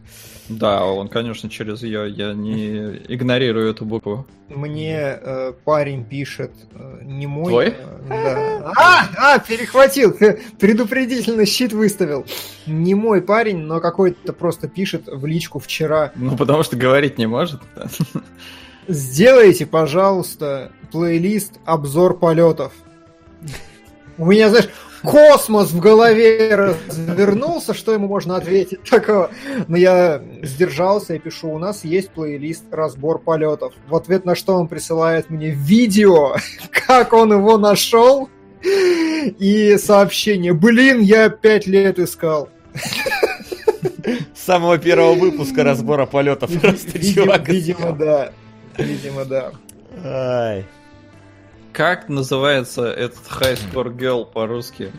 Да, он, конечно, через Е. Я не игнорирую эту букву. Мне э, парень пишет, э, не мой. Твой? Э, да. А, а, перехватил, предупредительно щит выставил. Не мой парень, но какой-то просто пишет в личку вчера. Ну, потому что говорить не может. Сделайте, пожалуйста, плейлист обзор полетов. У меня, знаешь, космос в голове развернулся, что ему можно ответить такого. Но я сдержался и пишу, у нас есть плейлист «Разбор полетов». В ответ на что он присылает мне видео, как он его нашел, и сообщение, блин, я пять лет искал. С самого первого выпуска разбора полетов просто чувак. Видимо, да. Видимо, да. Ай. Как называется этот High Score Girl по-русски?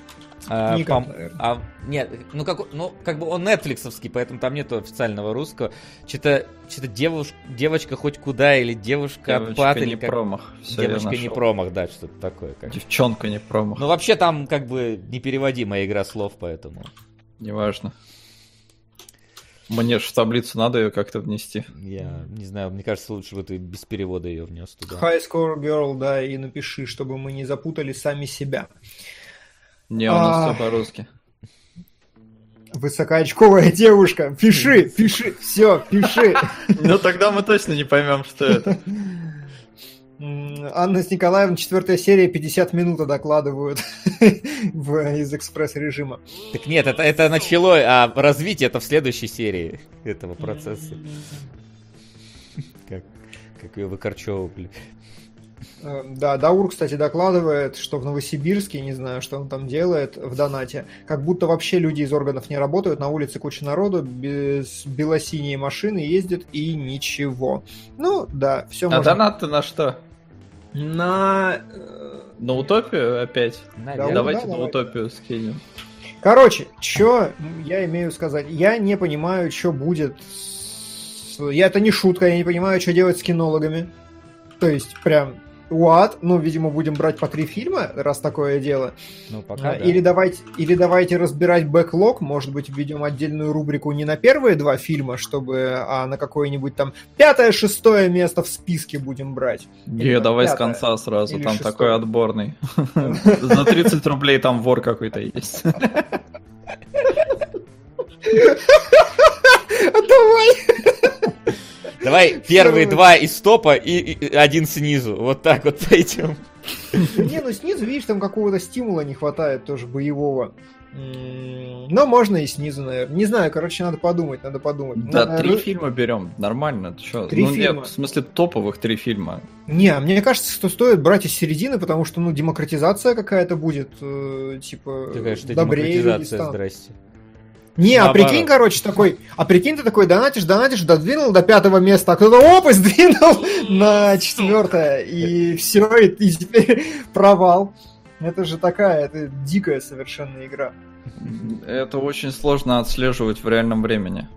А, Никак, по, а, нет, ну как, ну как бы он нетфликсовский, поэтому там нету официального русского. Что-то, что-то девуш, девочка хоть куда или девушка девочка отпад не или как... промах. Все, девочка не промах, да, что-то такое. Как... Девчонка не промах. Ну вообще там как бы непереводимая игра слов, поэтому. Неважно. Мне же в таблицу надо ее как-то внести. Я не знаю, мне кажется, лучше бы ты без перевода ее внес туда. High Score Girl, да, и напиши, чтобы мы не запутали сами себя. Не, у нас а... все по-русски. Высокоочковая девушка, пиши, пиши, все, пиши. Ну тогда мы точно не поймем, что это. Анна с Николаевной, четвертая серия, 50 минут докладывают в, из экспресс-режима. Так нет, это, это начало, а развитие это в следующей серии этого процесса. Как, как ее выкорчевывали. Э, да, Даур, кстати, докладывает, что в Новосибирске, не знаю, что он там делает в донате, как будто вообще люди из органов не работают, на улице куча народу, без белосиние машины ездят и ничего. Ну, да, все А можно... донат-то на что? На... Э, на утопию опять? Наверное. Давайте да, на утопию скинем. Короче, что я имею сказать? Я не понимаю, что будет с... Я это не шутка, я не понимаю, что делать с кинологами. То есть, прям, What? Ну, видимо, будем брать по три фильма, раз такое дело. Ну, пока, а, да. или, давайте, или давайте разбирать бэклог, может быть, введем отдельную рубрику не на первые два фильма, чтобы, а на какое-нибудь там пятое, шестое место в списке будем брать. Не, давай пятое, с конца сразу, там шестое. такой отборный. За 30 рублей там вор какой-то есть. Давай! Давай первые два из топа и, один снизу. Вот так вот пойдем. Не, ну снизу, видишь, там какого-то стимула не хватает тоже боевого. Но можно и снизу, наверное. Не знаю, короче, надо подумать, надо подумать. Да, надо... три фильма берем, нормально. Что? Три ну, фильма. Нет, в смысле топовых три фильма. Не, мне кажется, что стоит брать из середины, потому что, ну, демократизация какая-то будет, э, типа, добрее демократизация, здрасте. Не, а прикинь, короче, такой, а прикинь, ты такой донатишь, донатишь, додвинул до пятого места, а кто-то оп, и сдвинул на четвертое, и все, и, и теперь провал. Это же такая, это дикая совершенно игра. Это очень сложно отслеживать в реальном времени.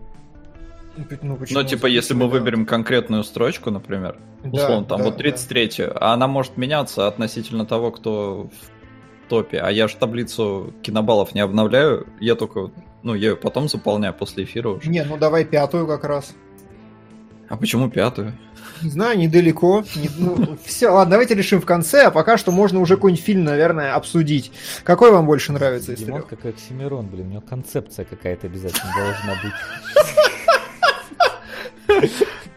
Ну, ну, ну типа, если мы выберем конкретную строчку, например, условно, да, там да, вот 33-ю, да. а она может меняться относительно того, кто в топе. А я же таблицу кинобаллов не обновляю, я только Ну, я ее потом заполняю после эфира уже. Не, ну давай пятую как раз. А почему пятую? Не знаю, недалеко. Не, ну, все, ладно, давайте решим в конце, а пока что можно уже какой-нибудь фильм, наверное, обсудить. Какой вам больше нравится Димон как Оксимирон, блин, у него концепция какая-то обязательно должна быть.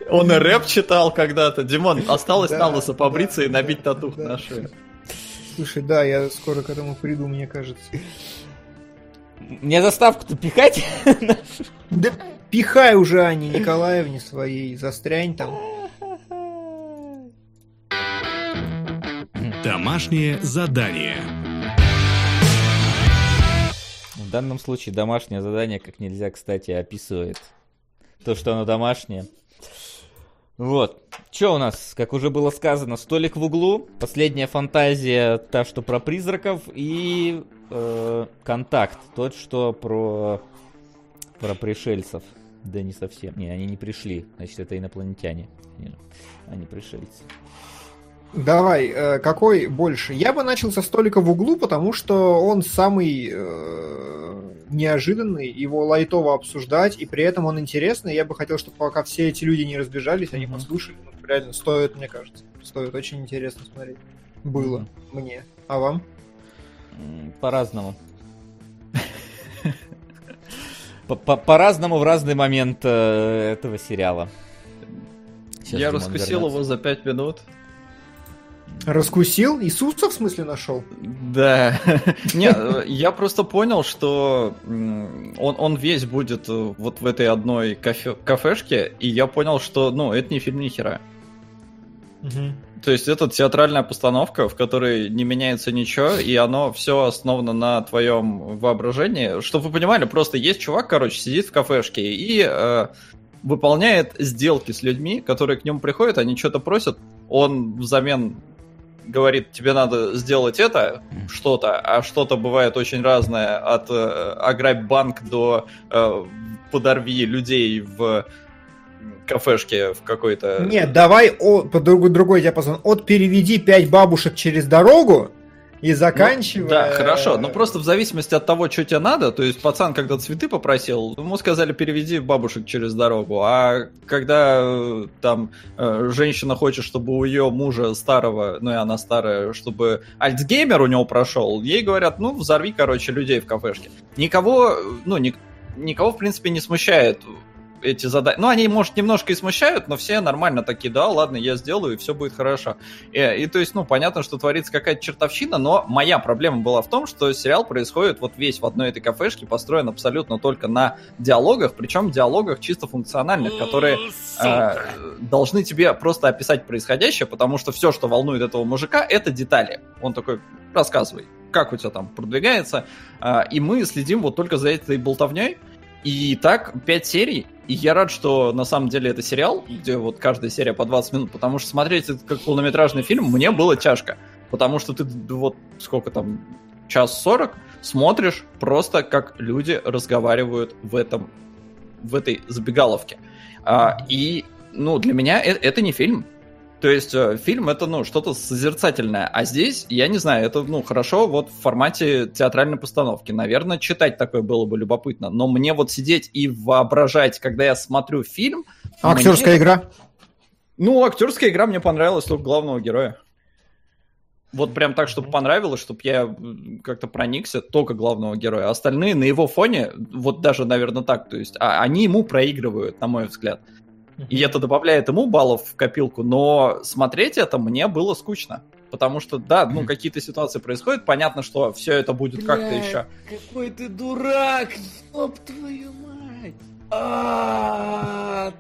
Он и рэп читал когда-то. Димон, осталось да, на побриться и набить татух на шею. Слушай, да, я скоро к этому приду, мне кажется. Мне заставку-то пихать? Да пихай уже Анне Николаевне своей, застрянь там. Домашнее задание. В данном случае домашнее задание как нельзя, кстати, описывает то, что оно домашнее. Вот. Что у нас, как уже было сказано, столик в углу, последняя фантазия, та, что про призраков, и э, контакт, тот, что про, про пришельцев. Да не совсем. Не, они не пришли. Значит, это инопланетяне. Нет, они пришельцы. Давай, э, какой больше? Я бы начал со столика в углу, потому что он самый э, неожиданный, его лайтово обсуждать, и при этом он интересный. Я бы хотел, чтобы пока все эти люди не разбежались, они mm-hmm. послушали. Ну, реально стоит, мне кажется. Стоит, очень интересно смотреть. Было mm-hmm. мне. А вам? По-разному. По-разному в разный момент э, этого сериала. Я раскусил его за пять минут. Раскусил? Иисуса в смысле нашел? Да. Не, я просто понял, что он, он весь будет э, вот в этой одной кафе, кафешке, и я понял, что, ну, это не фильм ни хера. Угу. То есть это театральная постановка, в которой не меняется ничего, и оно все основано на твоем воображении. Чтобы вы понимали, просто есть чувак, короче, сидит в кафешке и э, выполняет сделки с людьми, которые к нему приходят, они что-то просят, он взамен говорит, тебе надо сделать это, что-то, а что-то бывает очень разное, от э, ограбь банк до э, подорви людей в кафешке в какой-то... Нет, давай о, по другой, другой диапазон. От переведи пять бабушек через дорогу, и заканчивая... Ну, да, хорошо, но просто в зависимости от того, что тебе надо, то есть пацан, когда цветы попросил, ему сказали, переведи бабушек через дорогу, а когда э, там э, женщина хочет, чтобы у ее мужа старого, ну и она старая, чтобы альцгеймер у него прошел, ей говорят, ну, взорви, короче, людей в кафешке. Никого, ну, ни, никого, в принципе, не смущает эти задания. Ну, они, может, немножко и смущают, но все нормально такие, да, ладно, я сделаю, и все будет хорошо. И, и то есть, ну, понятно, что творится какая-то чертовщина, но моя проблема была в том, что сериал происходит вот весь в одной этой кафешке, построен абсолютно только на диалогах, причем диалогах чисто функциональных, которые э, должны тебе просто описать происходящее, потому что все, что волнует этого мужика, это детали. Он такой, рассказывай, как у тебя там продвигается, э, и мы следим вот только за этой болтовней, и так, 5 серий, и я рад, что на самом деле это сериал, где вот каждая серия по 20 минут, потому что смотреть это как полнометражный фильм мне было тяжко. Потому что ты вот сколько там, час сорок, смотришь просто, как люди разговаривают в этом, в этой забегаловке. А, и, ну, для меня это, это не фильм, то есть э, фильм это, ну, что-то созерцательное. А здесь, я не знаю, это, ну, хорошо вот в формате театральной постановки. Наверное, читать такое было бы любопытно. Но мне вот сидеть и воображать, когда я смотрю фильм... А актерская мне... игра? Ну, актерская игра мне понравилась только главного героя. Вот прям так, чтобы понравилось, чтобы я как-то проникся только главного героя. Остальные на его фоне, вот даже, наверное, так, то есть, а, они ему проигрывают, на мой взгляд. И это добавляет ему баллов в копилку, но смотреть это мне было скучно. Потому что, да, ну, какие-то ситуации происходят, понятно, что все это будет как-то еще. Какой ты дурак! Ёб твою мать! А!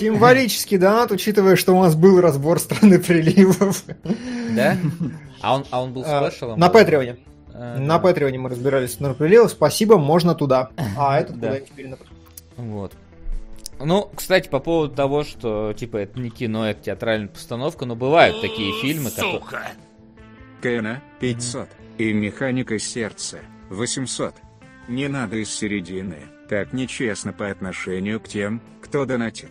Символический донат, учитывая, что у нас был разбор страны приливов. Да? А он, а он был а, спешалом? На Патреоне. А, на Патреоне мы разбирались страну приливов. Спасибо, можно туда. А этот куда теперь на Вот. Ну, кстати, по поводу того, что, типа, это не кино, это театральная постановка, но бывают такие фильмы, которые... Кэна 500 и Механика сердца 800. Не надо из середины, так нечестно по отношению к тем, кто донатит.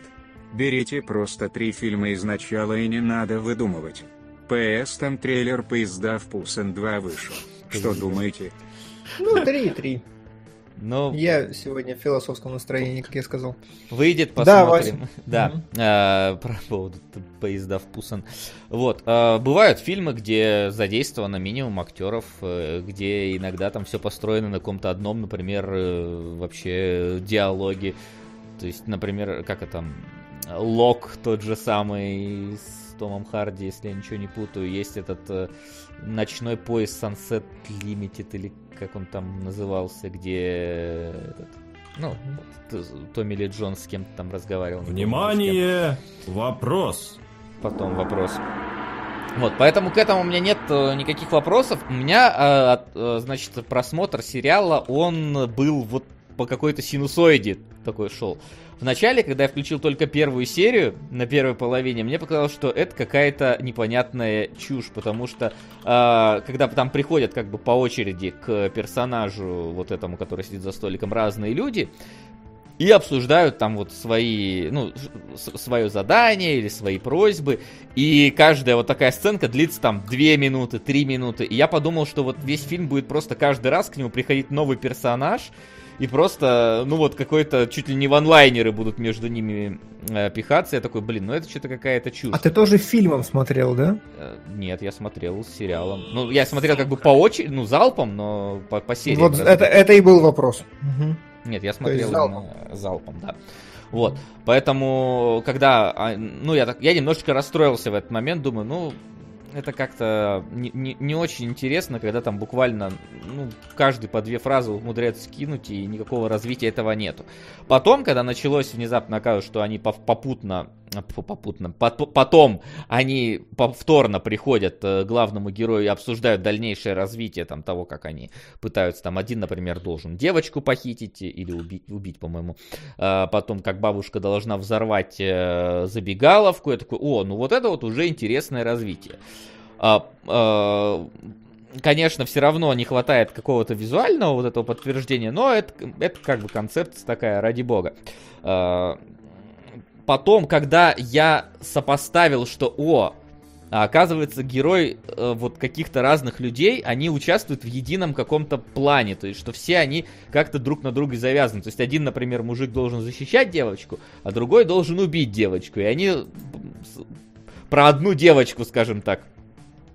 Берите просто три фильма из начала и не надо выдумывать. ПС там трейлер поезда в Пусан 2 вышел. Что думаете? Ну, три, три. Но... Я сегодня в философском настроении, как я сказал. Выйдет, посмотрим. Да, да. А, про поводу поезда в Пусан. Вот. А, бывают фильмы, где задействовано минимум актеров, э, где иногда там все построено на каком-то одном, например, э, вообще диалоги. То есть, например, как это там, Лок тот же самый с Томом Харди, если я ничего не путаю. Есть этот э, ночной поезд Sunset Limited или как он там назывался, где этот, ну, Томми Ли Джонс с кем-то там разговаривал. Внимание! Вопрос! Потом вопрос. Вот, поэтому к этому у меня нет э, никаких вопросов. У меня, э, э, значит, просмотр сериала, он был вот по какой-то синусоиде такой шел. Вначале, когда я включил только первую серию на первой половине, мне показалось, что это какая-то непонятная чушь, потому что э, когда там приходят как бы по очереди к персонажу вот этому, который сидит за столиком, разные люди, и обсуждают там вот свои, ну, свое задание или свои просьбы. И каждая вот такая сценка длится там 2 минуты, 3 минуты. И я подумал, что вот весь фильм будет просто каждый раз к нему приходить новый персонаж, и просто, ну вот, какой-то, чуть ли не ванлайнеры будут между ними э, пихаться. Я такой, блин, ну это что-то какая-то чушь. А ты тоже фильмом смотрел, да? Э, нет, я смотрел с сериалом. Ну, я смотрел как бы по очереди, ну, залпом, но по, по серии. Вот это, это и был вопрос. Угу. Нет, я смотрел залпом. залпом, да. Вот, поэтому, когда, а, ну, я, так, я немножечко расстроился в этот момент, думаю, ну, это как-то не, не, не очень интересно, когда там буквально ну, каждый по две фразы умудряется скинуть, и никакого развития этого нету. Потом, когда началось внезапно оказывается, что они попутно попутно. Потом они повторно приходят к э, главному герою и обсуждают дальнейшее развитие там, того, как они пытаются. Там один, например, должен девочку похитить или убить, убить по-моему. А потом, как бабушка должна взорвать э, забегаловку. Я такой, о, ну вот это вот уже интересное развитие. А, а, конечно, все равно не хватает какого-то визуального вот этого подтверждения, но это, это как бы концепция такая, ради бога потом, когда я сопоставил, что, о, оказывается, герой э, вот каких-то разных людей, они участвуют в едином каком-то плане, то есть, что все они как-то друг на друга завязаны. То есть, один, например, мужик должен защищать девочку, а другой должен убить девочку. И они про одну девочку, скажем так,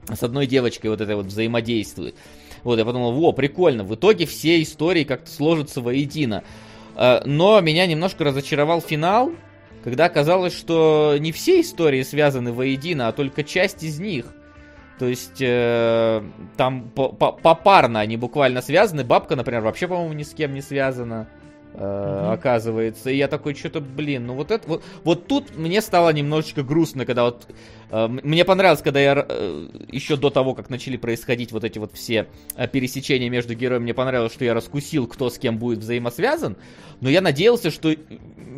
с одной девочкой вот это вот взаимодействуют. Вот, я подумал, во, прикольно, в итоге все истории как-то сложатся воедино. Э, но меня немножко разочаровал финал, когда оказалось, что не все истории связаны воедино, а только часть из них. То есть э, там попарно они буквально связаны. Бабка, например, вообще, по-моему, ни с кем не связана угу. оказывается. И я такой, что-то, блин, ну вот это вот, вот тут мне стало немножечко грустно, когда вот э, мне понравилось, когда я э, еще до того, как начали происходить вот эти вот все э, пересечения между героями, мне понравилось, что я раскусил, кто с кем будет взаимосвязан. Но я надеялся, что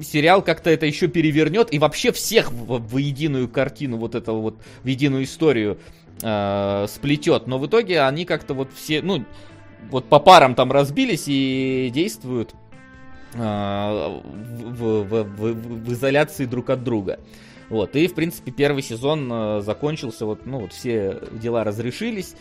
сериал как-то это еще перевернет и вообще всех в, в единую картину, вот этого вот, в единую историю э, сплетет. Но в итоге они как-то вот все, ну, вот по парам там разбились и действуют в, в, в, в изоляции друг от друга. Вот, и, в принципе, первый сезон э, закончился, вот, ну, вот все дела разрешились,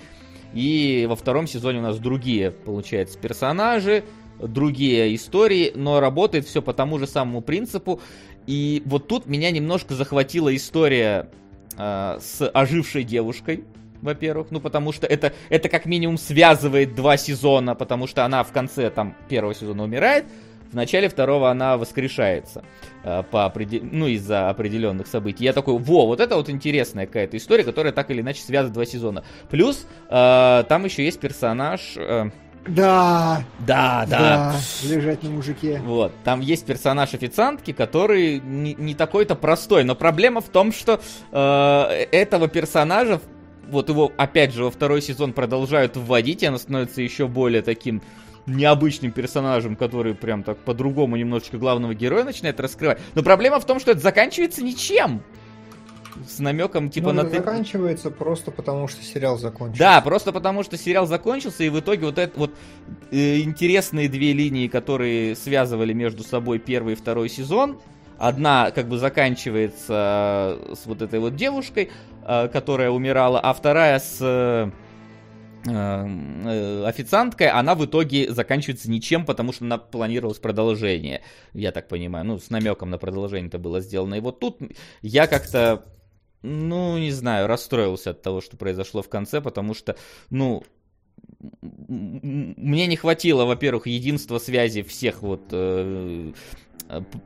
и во втором сезоне у нас другие, получается, персонажи, другие истории, но работает все по тому же самому принципу, и вот тут меня немножко захватила история э, с ожившей девушкой, во-первых, ну потому что это, это как минимум связывает два сезона, потому что она в конце там первого сезона умирает, в начале второго она воскрешается э, по определ... ну, из-за определенных событий. Я такой, во, вот это вот интересная какая-то история, которая так или иначе связывает два сезона. Плюс э, там еще есть персонаж... Э, да. Да, да. Да, лежать на мужике. Вот, там есть персонаж официантки, который не, не такой-то простой, но проблема в том, что э, этого персонажа вот его, опять же, во второй сезон продолжают вводить, и оно становится еще более таким необычным персонажем, который прям так по-другому немножечко главного героя начинает раскрывать. Но проблема в том, что это заканчивается ничем. С намеком типа ну, на... заканчивается просто потому, что сериал закончился. Да, просто потому, что сериал закончился, и в итоге вот это вот э, интересные две линии, которые связывали между собой первый и второй сезон, Одна как бы заканчивается э, с вот этой вот девушкой, э, которая умирала, а вторая с э, официанткой, она в итоге заканчивается ничем, потому что она планировалось продолжение, я так понимаю, ну, с намеком на продолжение это было сделано. И вот тут я как-то, ну, не знаю, расстроился от того, что произошло в конце, потому что, ну, мне не хватило, во-первых, единства связи всех вот э,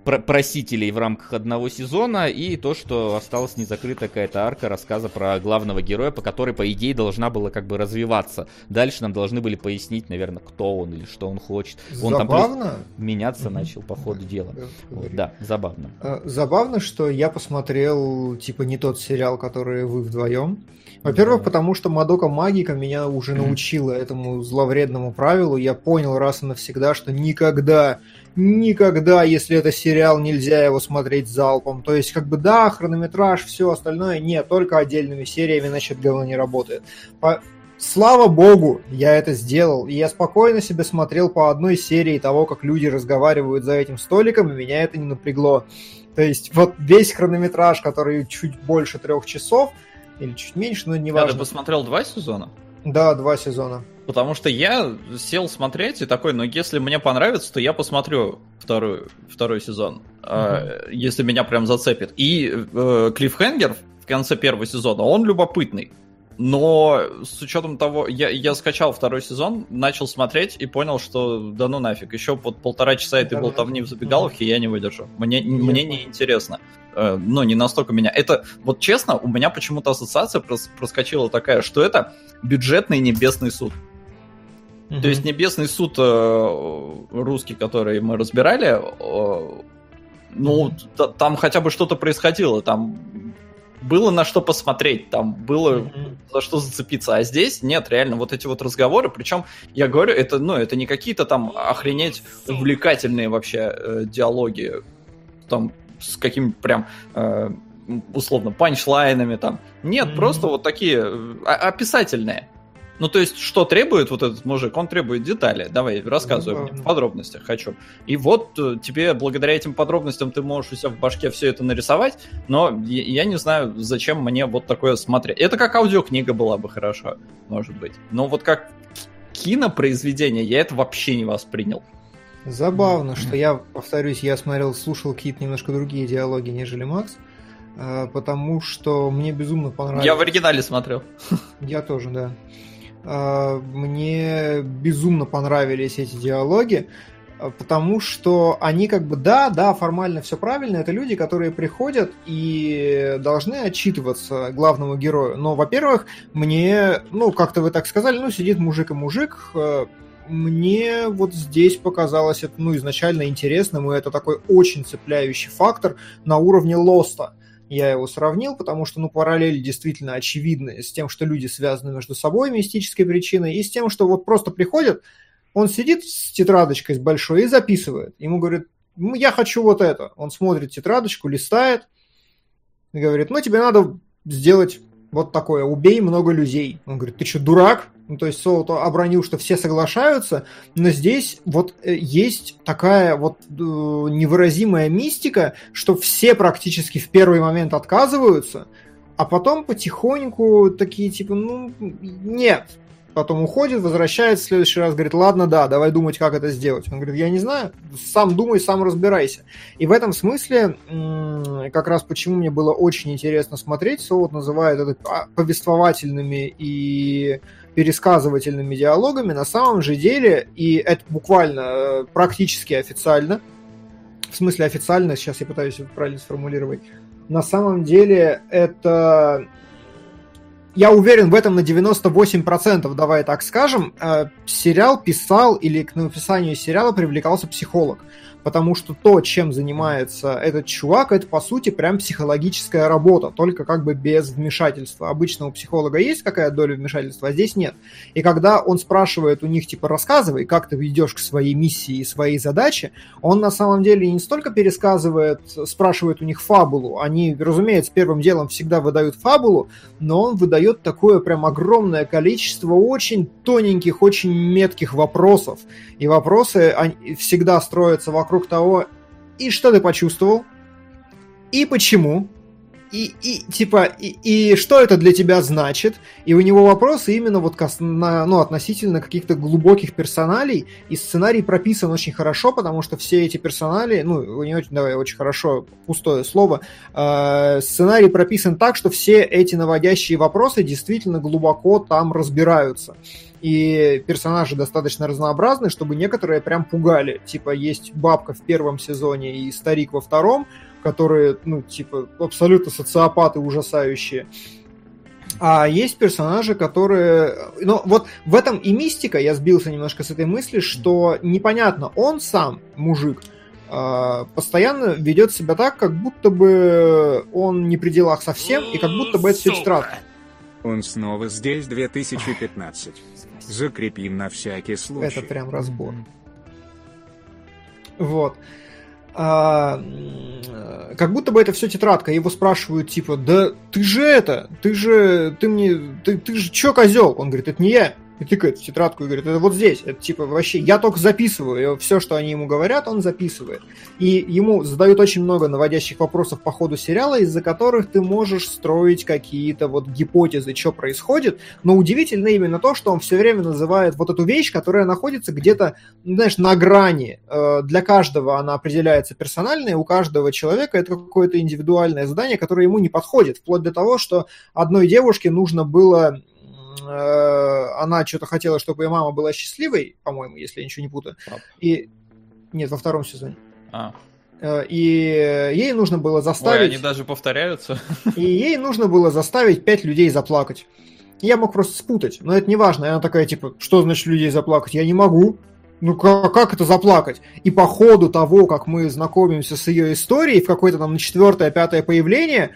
просителей в рамках одного сезона, и то, что осталась не закрыта какая-то арка рассказа про главного героя, по которой, по идее, должна была как бы развиваться. Дальше нам должны были пояснить, наверное, кто он или что он хочет. Он забавно. там меняться начал по ходу дела. Вот, да, забавно. Забавно, что я посмотрел, типа, не тот сериал, который вы вдвоем. Во-первых, да. потому что Мадока Магика меня уже научила этому зловредному правилу. Я понял раз и навсегда, что никогда никогда, если это сериал, нельзя его смотреть залпом. То есть, как бы, да, хронометраж, все остальное, нет, только отдельными сериями, значит, говно не работает. По... Слава богу, я это сделал. И я спокойно себе смотрел по одной серии того, как люди разговаривают за этим столиком, и меня это не напрягло. То есть, вот весь хронометраж, который чуть больше трех часов, или чуть меньше, но не важно. Я посмотрел два сезона? Да, два сезона. Потому что я сел смотреть и такой, ну если мне понравится, то я посмотрю второй, второй сезон, mm-hmm. э, если меня прям зацепит. И э, Клиффхенгер в конце первого сезона, он любопытный. Но с учетом того, я, я скачал второй сезон, начал смотреть и понял, что да ну нафиг, еще под полтора часа этой да, болтовни в забегаловке я не выдержу. Мне, мне не интересно. Э, ну, не настолько меня. Это, вот честно, у меня почему-то ассоциация прос, проскочила такая, что это бюджетный небесный суд. Mm-hmm. То есть небесный суд э, русский, который мы разбирали, э, ну, там хотя бы что-то происходило, там было на что посмотреть, там было mm-hmm. за что зацепиться. А здесь нет, реально, вот эти вот разговоры, причем, я говорю, это, ну, это не какие-то там охренеть увлекательные вообще э, диалоги, там с какими прям э, условно панчлайнами там. Нет, mm-hmm. просто вот такие э, описательные. Ну, то есть, что требует вот этот мужик? Он требует детали. Давай, рассказывай ну, мне в подробностях хочу. И вот э, тебе благодаря этим подробностям ты можешь у себя в башке все это нарисовать, но я, я не знаю, зачем мне вот такое смотреть. Это как аудиокнига была бы хорошо, может быть. Но вот как кинопроизведение я это вообще не воспринял. Забавно, что я, повторюсь, я смотрел, слушал какие-то немножко другие диалоги, нежели Макс, э, потому что мне безумно понравилось. Я в оригинале смотрел. Я тоже, да. Э, мне безумно понравились эти диалоги, э, потому что они как бы, да, да, формально все правильно, это люди, которые приходят и должны отчитываться главному герою. Но, во-первых, мне, ну, как-то вы так сказали, ну, сидит мужик и мужик, мне вот здесь показалось это, ну, изначально интересным, и это такой очень цепляющий фактор на уровне Лоста. Я его сравнил, потому что, ну, параллель действительно очевидная с тем, что люди связаны между собой мистической причиной, и с тем, что вот просто приходят, он сидит с тетрадочкой с большой и записывает. Ему говорит, ну, я хочу вот это. Он смотрит тетрадочку, листает, и говорит, ну, тебе надо сделать вот такое, убей много людей. Он говорит, ты что, дурак? Ну, то есть Солод обронил, что все соглашаются, но здесь вот э, есть такая вот э, невыразимая мистика, что все практически в первый момент отказываются, а потом потихоньку такие типа, ну, нет, потом уходит, возвращается в следующий раз, говорит, ладно, да, давай думать, как это сделать. Он говорит, я не знаю, сам думай, сам разбирайся. И в этом смысле, как раз почему мне было очень интересно смотреть, Солод называет это повествовательными и пересказывательными диалогами, на самом же деле, и это буквально э, практически официально, в смысле официально, сейчас я пытаюсь правильно сформулировать, на самом деле это я уверен в этом на 98%, давай так скажем, э, сериал писал или к написанию сериала привлекался психолог потому что то, чем занимается этот чувак, это, по сути, прям психологическая работа, только как бы без вмешательства. Обычно у психолога есть какая доля вмешательства, а здесь нет. И когда он спрашивает у них, типа, рассказывай, как ты ведешь к своей миссии и своей задаче, он на самом деле не столько пересказывает, спрашивает у них фабулу, они, разумеется, первым делом всегда выдают фабулу, но он выдает такое прям огромное количество очень тоненьких, очень метких вопросов. И вопросы они всегда строятся вокруг вокруг того, и что ты почувствовал, и почему, и, и типа, и, и что это для тебя значит? И у него вопросы именно вот кос, на, ну, относительно каких-то глубоких персоналей, и сценарий прописан очень хорошо, потому что все эти персонали, ну, не очень, давай, очень хорошо, пустое слово, э, сценарий прописан так, что все эти наводящие вопросы действительно глубоко там разбираются. И персонажи достаточно разнообразны, чтобы некоторые прям пугали. Типа есть бабка в первом сезоне и старик во втором, которые, ну, типа, абсолютно социопаты ужасающие. А есть персонажи, которые... Ну, вот в этом и мистика, я сбился немножко с этой мысли, что непонятно, он сам, мужик, а, постоянно ведет себя так, как будто бы он не при делах совсем, и как будто бы это все тетрадка. Он снова здесь 2015. Закрепим на всякий случай. Это прям разбор. Вот а, как будто бы это все тетрадка. Его спрашивают, типа, да ты же это, ты же, ты мне, ты, ты же чё козел? Он говорит, это не я и тыкает в тетрадку и говорит, это вот здесь, это типа вообще, я только записываю, все, что они ему говорят, он записывает. И ему задают очень много наводящих вопросов по ходу сериала, из-за которых ты можешь строить какие-то вот гипотезы, что происходит, но удивительно именно то, что он все время называет вот эту вещь, которая находится где-то, знаешь, на грани. Э, для каждого она определяется персонально, и у каждого человека это какое-то индивидуальное задание, которое ему не подходит, вплоть до того, что одной девушке нужно было она что-то хотела, чтобы ее мама была счастливой, по-моему, если я ничего не путаю. И нет, во втором сезоне. А. Э, и ей нужно было заставить... Ой, они даже повторяются. И ей нужно было заставить пять людей заплакать. Я мог просто спутать, но это не важно. И она такая, типа, что значит людей заплакать? Я не могу. Ну как, как это заплакать? И по ходу того, как мы знакомимся с ее историей, в какое-то там четвертое, пятое появление,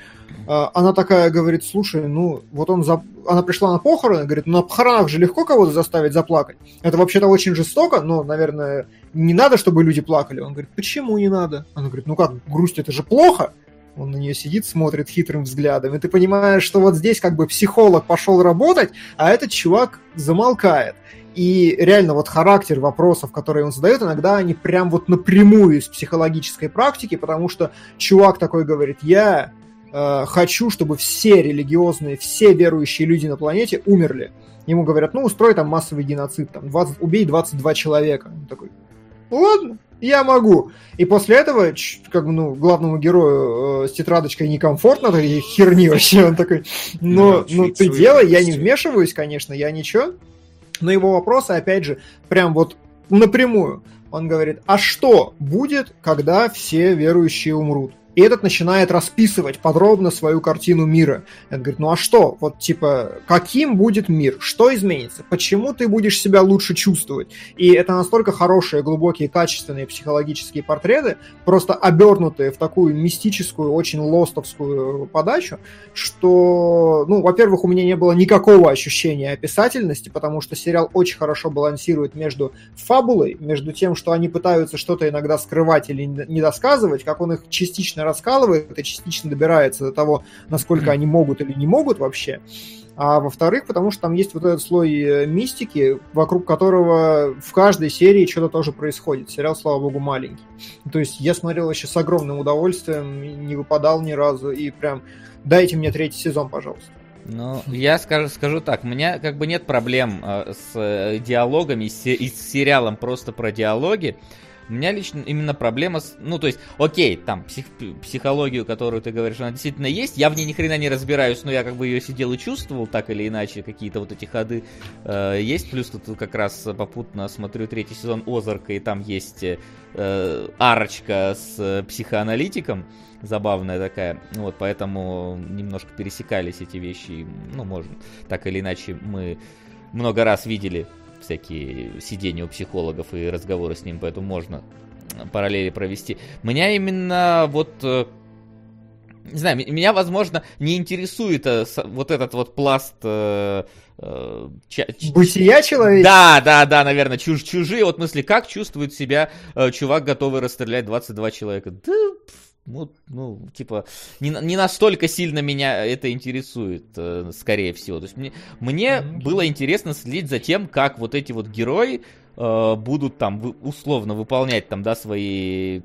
а, она такая говорит, слушай, ну, вот он, за... она пришла на похороны, говорит, ну, на похоронах же легко кого-то заставить заплакать. Это вообще-то очень жестоко, но, наверное, не надо, чтобы люди плакали. Он говорит, почему не надо? Она говорит, ну как, грусть это же плохо. Он на нее сидит, смотрит хитрым взглядом, и ты понимаешь, что вот здесь как бы психолог пошел работать, а этот чувак замолкает. И реально вот характер вопросов, которые он задает, иногда они прям вот напрямую из психологической практики, потому что чувак такой говорит, я Э, хочу, чтобы все религиозные, все верующие люди на планете умерли. Ему говорят, ну, устрой там массовый геноцид, там, 20, убей 22 человека. Он такой, ладно, я могу. И после этого, как бы, ну, главному герою э, с тетрадочкой некомфортно, такие херни вообще, он такой, ну, ну ты делай, я не вмешиваюсь, конечно, я ничего. Но его вопросы, опять же, прям вот напрямую. Он говорит, а что будет, когда все верующие умрут? И этот начинает расписывать подробно свою картину мира. Он говорит, ну а что? Вот типа, каким будет мир? Что изменится? Почему ты будешь себя лучше чувствовать? И это настолько хорошие, глубокие, качественные психологические портреты, просто обернутые в такую мистическую, очень лостовскую подачу, что, ну, во-первых, у меня не было никакого ощущения описательности, потому что сериал очень хорошо балансирует между фабулой, между тем, что они пытаются что-то иногда скрывать или не досказывать, как он их частично раскалывает и частично добирается до того, насколько они могут или не могут вообще. А во-вторых, потому что там есть вот этот слой э, мистики, вокруг которого в каждой серии что-то тоже происходит. Сериал, слава богу, маленький. То есть я смотрел еще с огромным удовольствием, не выпадал ни разу, и прям дайте мне третий сезон, пожалуйста. Ну, я скажу, скажу так, у меня как бы нет проблем э, с э, диалогами, с, и с сериалом просто про диалоги. У меня лично именно проблема с... Ну, то есть, окей, там, псих, психологию, которую ты говоришь, она действительно есть. Я в ней ни хрена не разбираюсь, но я как бы ее сидел и чувствовал, так или иначе, какие-то вот эти ходы э, есть. Плюс тут как раз попутно смотрю третий сезон Озарка, и там есть э, арочка с э, психоаналитиком. Забавная такая. Вот, поэтому немножко пересекались эти вещи. Ну, можно, так или иначе, мы много раз видели всякие сидения у психологов и разговоры с ним, поэтому можно параллели провести. Меня именно вот э, не знаю, меня, возможно, не интересует э, вот этот вот пласт... Э, э, Бытия человека? Да, да, да, наверное, чуж, чужие, вот мысли, как чувствует себя э, чувак, готовый расстрелять 22 человека. Да, ну, ну, типа, не, не настолько сильно меня это интересует, э, скорее всего. То есть мне, мне mm-hmm. было интересно следить за тем, как вот эти вот герои э, будут там условно выполнять там, да, свои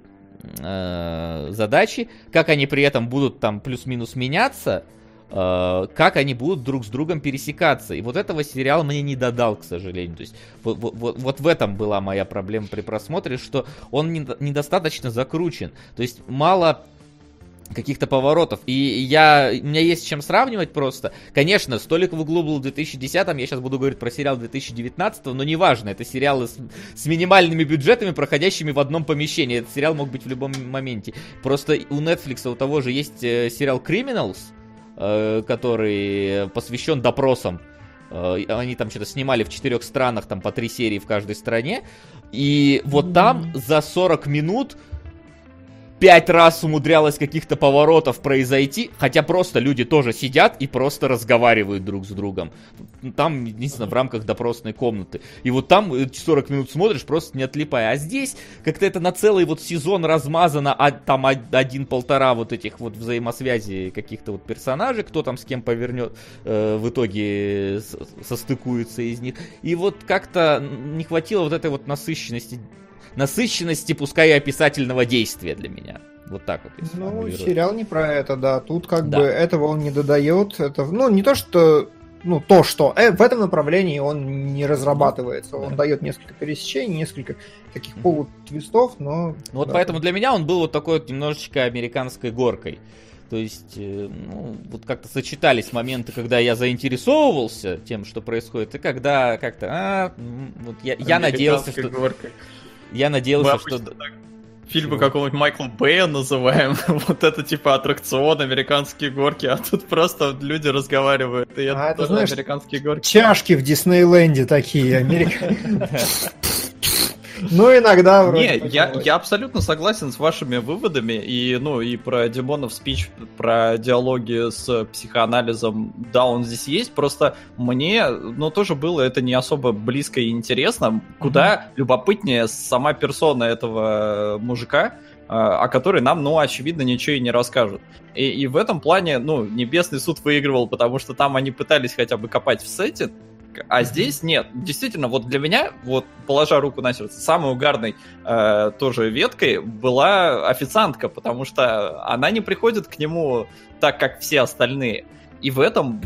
э, задачи, как они при этом будут там плюс-минус меняться, как они будут друг с другом пересекаться. И вот этого сериал мне не додал, к сожалению. То есть вот, вот, вот в этом была моя проблема при просмотре, что он не, недостаточно закручен. То есть мало каких-то поворотов. И я, у меня есть с чем сравнивать просто. Конечно, «Столик в углу» был в 2010 я сейчас буду говорить про сериал 2019 но неважно, это сериалы с, с минимальными бюджетами, проходящими в одном помещении. Этот сериал мог быть в любом моменте. Просто у Netflix у того же есть э, сериал «Criminals», э, который посвящен допросам. Э, они там что-то снимали в четырех странах, там по три серии в каждой стране. И вот там за 40 минут пять раз умудрялось каких-то поворотов произойти, хотя просто люди тоже сидят и просто разговаривают друг с другом. Там, единственное, в рамках допросной комнаты. И вот там 40 э, минут смотришь, просто не отлипая. А здесь как-то это на целый вот сезон размазано, а там один-полтора вот этих вот взаимосвязи каких-то вот персонажей, кто там с кем повернет, э, в итоге состыкуется из них. И вот как-то не хватило вот этой вот насыщенности насыщенности, пускай и описательного действия для меня. Вот так вот. Ну, сериал не про это, да. Тут как да. бы этого он не додает. Это, ну, не то, что ну, то, что э, в этом направлении он не разрабатывается. Он да. дает несколько пересечений, несколько таких полутвистов, но... Ну, вот да, поэтому для меня он был вот такой вот немножечко американской горкой. То есть, э, ну, вот как-то сочетались моменты, когда я заинтересовывался тем, что происходит, и когда как-то, а, вот я, я надеялся, что... Горкой. Я надеялся, что... Так фильмы какого-нибудь Майкла Бэя называем. вот это типа аттракцион, американские горки, а тут просто люди разговаривают. И а, это знаешь, американские горки. Чашки в Диснейленде такие, американские. Ну, иногда вроде. Не, я, я абсолютно согласен с вашими выводами. И, ну, и про Димонов спич, про диалоги с психоанализом, да, он здесь есть. Просто мне, ну, тоже было это не особо близко и интересно. Куда mm-hmm. любопытнее сама персона этого мужика, а, о которой нам, ну, очевидно, ничего и не расскажут. И, и в этом плане, ну, Небесный суд выигрывал, потому что там они пытались хотя бы копать в сете, а здесь нет. Действительно, вот для меня, вот положа руку на сердце, самой угарной э, тоже веткой была официантка, потому что она не приходит к нему так, как все остальные. И в этом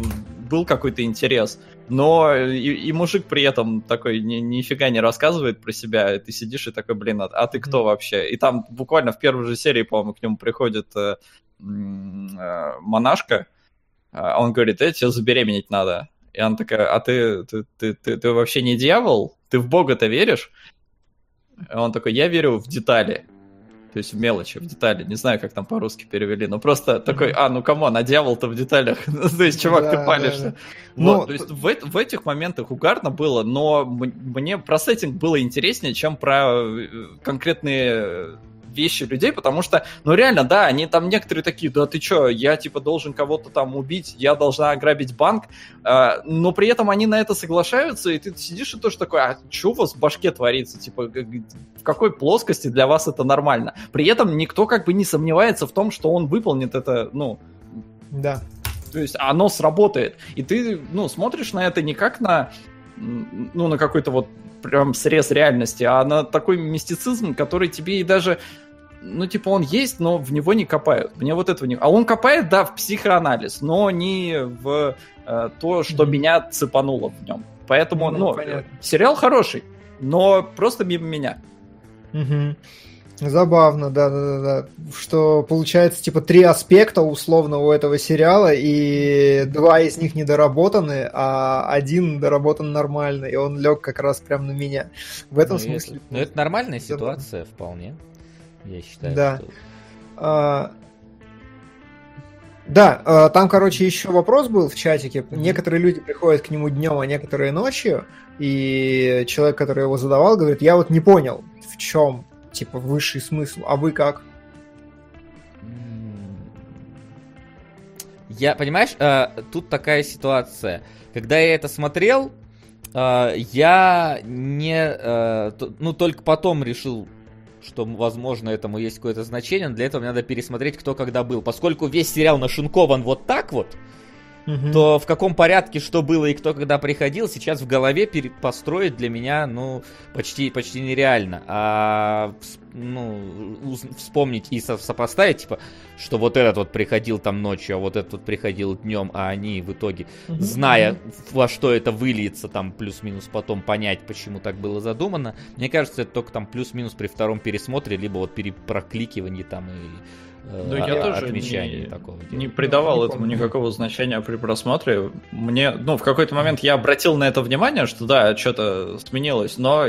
был какой-то интерес. Но и, и мужик при этом такой ни, нифига не рассказывает про себя, ты сидишь и такой, блин, а, а ты кто вообще? И там буквально в первой же серии, по-моему, к нему приходит э, э, монашка, а он говорит, э, тебе забеременеть надо. И она такая, а ты, ты, ты, ты, ты вообще не дьявол? Ты в Бога-то веришь? И он такой, я верю в детали. То есть в мелочи, в детали. Не знаю, как там по-русски перевели. Но просто такой, а, ну come on, а дьявол-то в деталях. то есть, чувак, да, ты палишься. Да, да. Вот, ну, то есть в, в этих моментах угарно было, но мне про сеттинг было интереснее, чем про э, конкретные вещи людей, потому что, ну реально, да, они там некоторые такие, да ты чё, я типа должен кого-то там убить, я должна ограбить банк, э, но при этом они на это соглашаются, и ты сидишь и тоже такой, а что у вас в башке творится, типа, в какой плоскости для вас это нормально? При этом никто как бы не сомневается в том, что он выполнит это, ну... Да. То есть оно сработает. И ты, ну, смотришь на это не как на ну, на какой-то вот прям срез реальности, а на такой мистицизм, который тебе и даже ну, типа, он есть, но в него не копают. Мне вот этого не... А он копает, да, в психоанализ, но не в э, то, что mm-hmm. меня цепануло в нем. Поэтому, ну, ну понятно. сериал хороший, но просто мимо меня. Угу. Забавно, да, да, да, да. Что получается, типа, три аспекта условно у этого сериала, и два из них недоработаны, а один доработан нормально, и он лег как раз прям на меня. В этом ну, смысле. Это, ну, это нормальная ситуация, вполне я считаю. Да. Что... А... Да, а, там, короче, еще вопрос был в чатике. Mm-hmm. Некоторые люди приходят к нему днем, а некоторые ночью. И человек, который его задавал, говорит, я вот не понял, в чем, типа, высший смысл. А вы как? Я, понимаешь, э, тут такая ситуация. Когда я это смотрел, э, я не, ну только потом решил что, возможно, этому есть какое-то значение, но для этого мне надо пересмотреть, кто когда был. Поскольку весь сериал нашинкован вот так вот, угу. то в каком порядке что было и кто когда приходил, сейчас в голове построить для меня, ну, почти, почти нереально. А ну, вспомнить и сопоставить, типа, что вот этот вот приходил там ночью, а вот этот вот приходил днем, а они в итоге, угу, зная, во что это выльется, там плюс-минус потом понять, почему так было задумано, мне кажется, это только там плюс-минус при втором пересмотре, либо вот перепрокликивании там и э, ну, я тоже не, такого дела. не придавал ну, этому никакого значения при просмотре. Мне, ну, в какой-то момент я обратил на это внимание, что да, что-то сменилось, но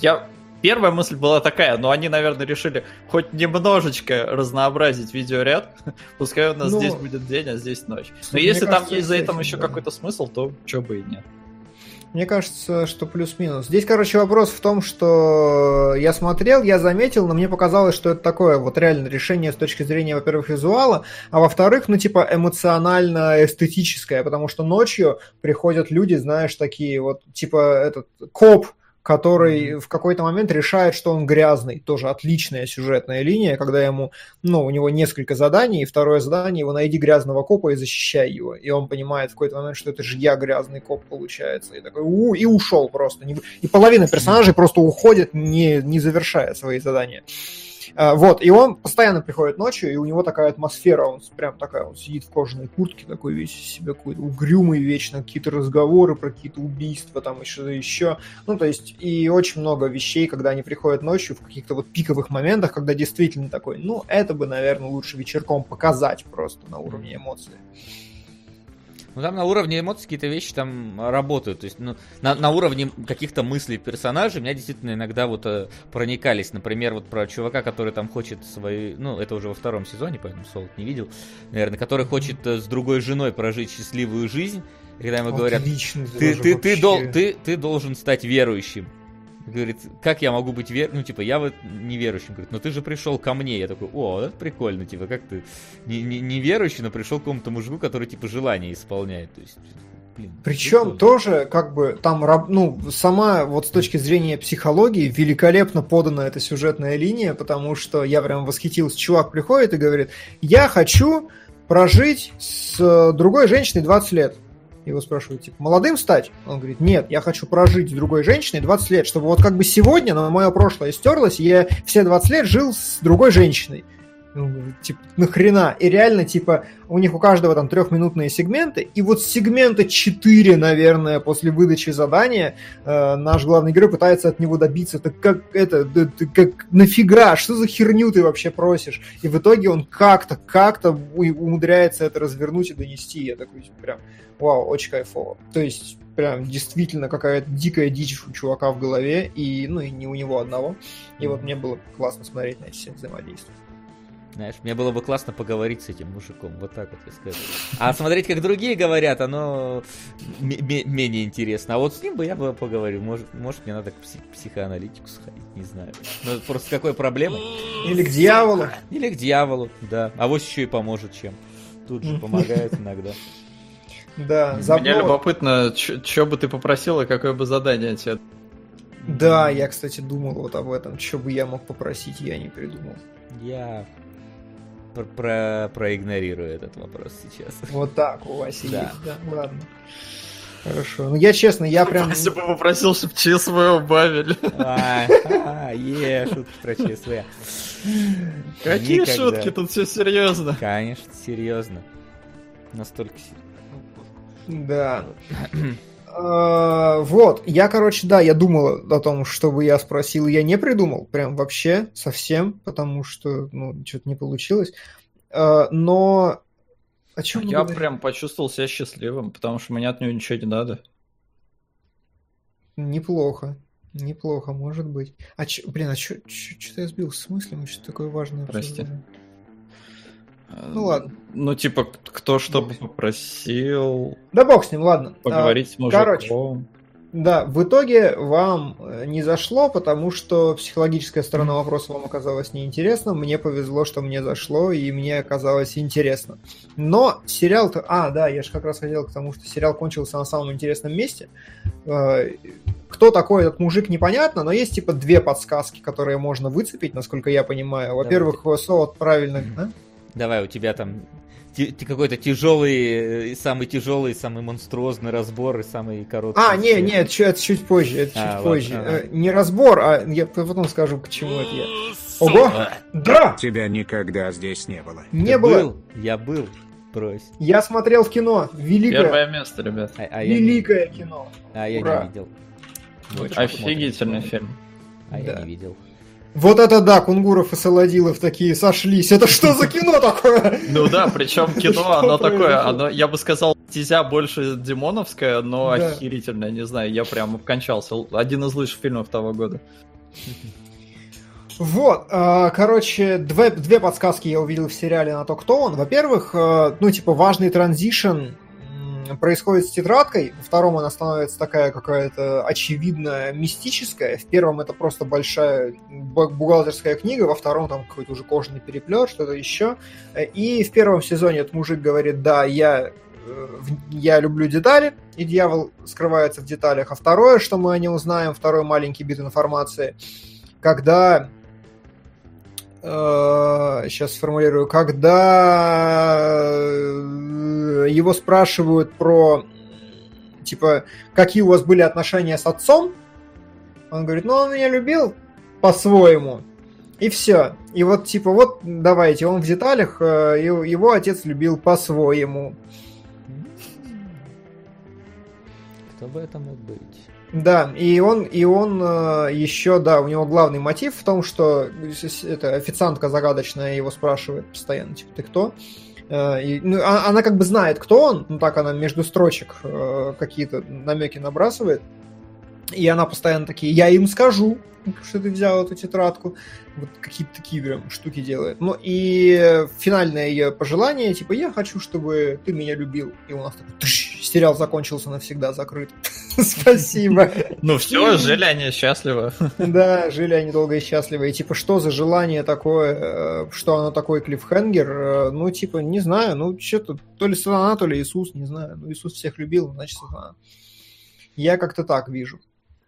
я Первая мысль была такая, но они, наверное, решили хоть немножечко разнообразить видеоряд. Пускай у нас ну, здесь будет день, а здесь ночь. Но если кажется, там есть за этим еще да. какой-то смысл, то что бы и нет. Мне кажется, что плюс-минус. Здесь, короче, вопрос в том, что я смотрел, я заметил, но мне показалось, что это такое вот реально решение с точки зрения, во-первых, визуала, а во-вторых, ну, типа, эмоционально-эстетическое, потому что ночью приходят люди, знаешь, такие вот, типа, этот коп, который в какой-то момент решает, что он грязный. Тоже отличная сюжетная линия, когда ему, ну, у него несколько заданий, и второе задание его найди грязного копа и защищай его. И он понимает в какой-то момент, что это же я грязный коп получается. И такой, у, и ушел просто. И половина персонажей просто уходит, не, не завершая свои задания. А, вот, и он постоянно приходит ночью, и у него такая атмосфера, он прям такая, он сидит в кожаной куртке, такой весь себе какой-то угрюмый вечно, какие-то разговоры про какие-то убийства, там еще что-то еще. Ну, то есть, и очень много вещей, когда они приходят ночью в каких-то вот пиковых моментах, когда действительно такой, ну, это бы, наверное, лучше вечерком показать просто на уровне эмоций. Ну там на уровне эмоций какие-то вещи там работают. То есть, ну, на, на уровне каких-то мыслей персонажей меня действительно иногда вот э, проникались. Например, вот про чувака, который там хочет свои. Ну, это уже во втором сезоне, поэтому Солод не видел, наверное, который хочет э, с другой женой прожить счастливую жизнь. И когда ему говорят, ты, ты, ты, дол, ты, ты должен стать верующим. Говорит, как я могу быть вер... Ну, типа, я вот неверующим. Говорит, но ты же пришел ко мне. Я такой, о, это прикольно. Типа, как ты не, не, не верующий, но пришел к какому-то мужику, который, типа, желание исполняет. То есть, блин. Причем тоже, как бы, там, ну, сама, вот с точки зрения психологии, великолепно подана эта сюжетная линия, потому что я прям восхитился. Чувак приходит и говорит, я хочу прожить с другой женщиной 20 лет. Его спрашивают, типа, молодым стать? Он говорит, нет, я хочу прожить с другой женщиной 20 лет, чтобы вот как бы сегодня на мое прошлое стерлось, и я все 20 лет жил с другой женщиной. Ну, типа, нахрена? И реально, типа, у них у каждого там трехминутные сегменты, и вот сегмента 4, наверное, после выдачи задания э, наш главный герой пытается от него добиться. Так как это, да, ты как нафига? Что за херню ты вообще просишь? И в итоге он как-то, как-то умудряется это развернуть и донести. Я такой, прям, вау, очень кайфово. То есть, прям действительно какая-то дикая дичь у чувака в голове, и, ну, и не у него одного. И вот мне было классно смотреть на эти все взаимодействия. Знаешь, мне было бы классно поговорить с этим мужиком, вот так вот я скажу. А смотреть, как другие говорят, оно менее интересно. А вот с ним бы я бы поговорил. Может, может мне надо к псих психоаналитику сходить, не знаю. Но ну, просто какой проблема? Или к дьяволу. Или к дьяволу, да. А вот еще и поможет чем. Тут же помогает иногда. Да, забор. Мне любопытно, что бы ты попросил и какое бы задание тебе да, я, кстати, думал вот об этом. Что бы я мог попросить, я не придумал. Я про про проигнорирую этот вопрос сейчас. Вот так у вас да. да, ладно. Хорошо. Ну я честно, я прям... Если бы попросил, чтобы ЧСВ убавили. А, а, е, шутки про ЧСВ. Какие шутки? Тут все серьезно. Конечно, серьезно. Настолько серьезно. Да. А, вот, я, короче, да, я думал о том, чтобы я спросил, я не придумал, прям вообще, совсем, потому что, ну, что-то не получилось. А, но о чем Я прям почувствовал себя счастливым, потому что мне от него ничего не надо. Неплохо. Неплохо, может быть. А чё, блин, а что-то я сбил с мыслями, что такое важное. Прости. Обсуждение. Ну ладно. Ну, типа, кто что бы попросил. Да бог с ним, ладно. Поговорить а, с мужиком. Короче, да, в итоге вам э, не зашло, потому что психологическая сторона вопроса вам оказалась неинтересна. Мне повезло, что мне зашло, и мне оказалось интересно. Но сериал-то... А, да, я же как раз хотел к тому, что сериал кончился на самом интересном месте. Э, кто такой этот мужик, непонятно, но есть типа две подсказки, которые можно выцепить, насколько я понимаю. Во-первых, Солод правильно... А? Давай, у тебя там какой-то тяжелый, э, самый тяжелый, самый монструозный разбор и самый короткий. А, не, не, это, это чуть позже, это а, чуть ладно, позже. Ага. Не разбор, а я потом скажу, к чему это я. Ого! Да! Тебя никогда здесь не было. Не Ты было. Был? Я был. Брось. Я смотрел кино. Великое. Первое место, ребят. А, а Великое не... кино. А я Ура. не видел. Офигительный фильм. А да. я не видел. Вот это да, Кунгуров и Солодилов такие сошлись. Это что за кино такое? Ну да, причем кино, оно такое, оно, я бы сказал, стезя больше демоновское, но охерительное, не знаю, я прям обкончался. Один из лучших фильмов того года. Вот, э, короче, две, две подсказки я увидел в сериале на то, кто он. Во-первых, э, ну, типа, важный транзишн происходит с тетрадкой, во втором она становится такая какая-то очевидная мистическая, в первом это просто большая бухгалтерская книга, во втором там какой-то уже кожаный переплет, что-то еще. И в первом сезоне этот мужик говорит, да, я э, я люблю детали, и дьявол скрывается в деталях. А второе, что мы о нем узнаем, второй маленький бит информации, когда сейчас э, сформулирую, когда э, его спрашивают про, типа, какие у вас были отношения с отцом, он говорит, ну, он меня любил по-своему. И все. И вот, типа, вот, давайте, он в деталях, э, его отец любил по-своему. Кто бы это мог быть? Да, и он, и он э, еще, да, у него главный мотив в том, что эта официантка загадочная его спрашивает постоянно, типа, ты кто? Э, и, ну, а, она как бы знает, кто он, ну так она между строчек э, какие-то намеки набрасывает. И она постоянно такие, я им скажу, что ты взял эту тетрадку. Вот какие-то такие прям штуки делает. Ну и финальное ее пожелание, типа, я хочу, чтобы ты меня любил. И у нас такой, тыш, сериал закончился навсегда, закрыт. Спасибо. Ну все, жили они счастливо. Да, жили они долго и счастливо. И типа, что за желание такое, э, что оно такой клиффхенгер? Э, ну, типа, не знаю, ну, что-то, то ли сатана, то ли Иисус, не знаю. Ну, Иисус всех любил, значит, сатана. Я как-то так вижу.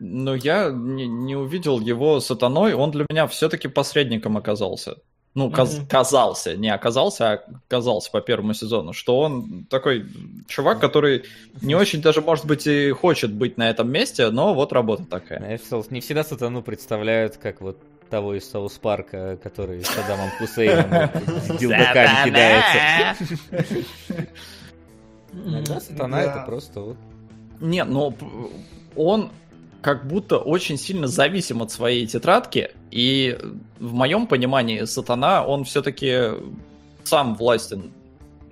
Но я не, не увидел его сатаной, он для меня все-таки посредником оказался. Ну, каз- mm-hmm. казался, не оказался, а казался по первому сезону, что он такой чувак, который не очень даже, может быть, и хочет быть на этом месте, но вот работа такая. Не всегда сатану представляют как вот того из Соус Парка, который с Адамом Хусейном дилдаками кидается. Иногда сатана это просто вот... Не, но он как будто очень сильно зависим от своей тетрадки, и в моем понимании сатана, он все-таки сам властен.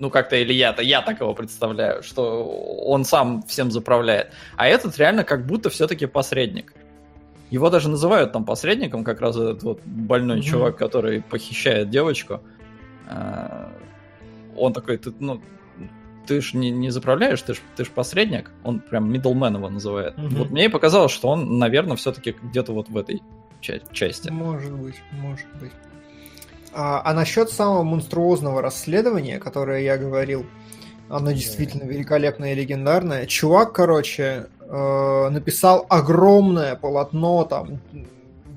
Ну, как-то или я-то, я так его представляю, что он сам всем заправляет. А этот реально как будто все-таки посредник. Его даже называют там посредником, как раз этот вот больной mm-hmm. чувак, который похищает девочку. А, он такой, ты, ну, ты ж не, не заправляешь, ты ж, ты ж посредник. Он прям middleman его называет. Угу. Вот мне и показалось, что он, наверное, все-таки где-то вот в этой ча- части. Может быть, может быть. А, а насчет самого монструозного расследования, которое я говорил, оно действительно великолепное и легендарное. Чувак, короче, э, написал огромное полотно, там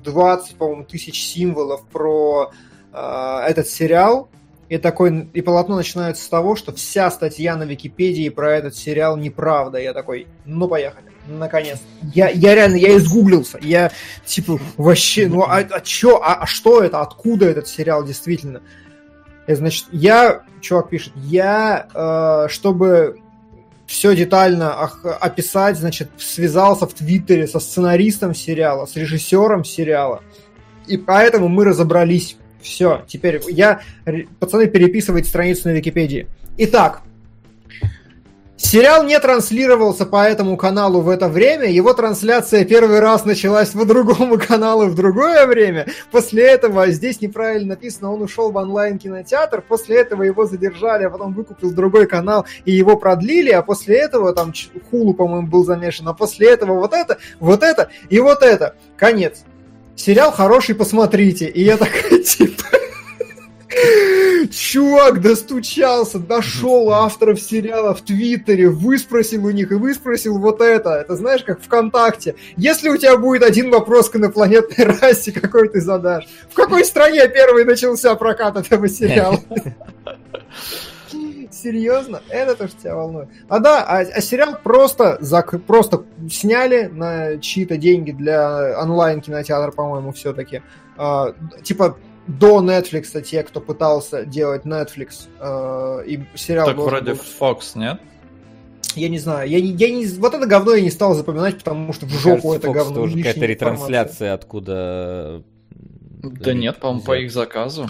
20, по-моему, тысяч символов про э, этот сериал, и, такой, и полотно начинается с того, что вся статья на Википедии про этот сериал неправда. Я такой, ну поехали, наконец. Я, я реально, я изгуглился. Я типа вообще, ну а, а чё, а, а что это, откуда этот сериал действительно? И, значит, я, чувак пишет, я, э, чтобы все детально описать, значит, связался в Твиттере со сценаристом сериала, с режиссером сериала. И поэтому мы разобрались все, теперь я... Пацаны, переписывайте страницу на Википедии. Итак, Сериал не транслировался по этому каналу в это время. Его трансляция первый раз началась по другому каналу в другое время. После этого здесь неправильно написано, он ушел в онлайн-кинотеатр. После этого его задержали, а потом выкупил другой канал и его продлили. А после этого там Хулу, по-моему, был замешан. А после этого вот это, вот это и вот это. Конец сериал хороший, посмотрите. И я такой, типа... Чувак достучался, дошел авторов сериала в Твиттере, выспросил у них и выспросил вот это. Это знаешь, как ВКонтакте. Если у тебя будет один вопрос к инопланетной расе, какой ты задашь? В какой стране первый начался прокат этого сериала? Серьезно? Это тоже тебя волнует? А да, а, а сериал просто, зак... просто сняли на чьи-то деньги для онлайн-кинотеатра, по-моему, все-таки. А, типа до Netflix те, кто пытался делать Netflix, э, и сериал... Так вроде был... Fox, нет? Я не знаю, я, я не, вот это говно я не стал запоминать, потому что в жопу Кажется, это Fox говно. тоже какая-то ретрансляция откуда... Да нет, по-моему, по их заказу.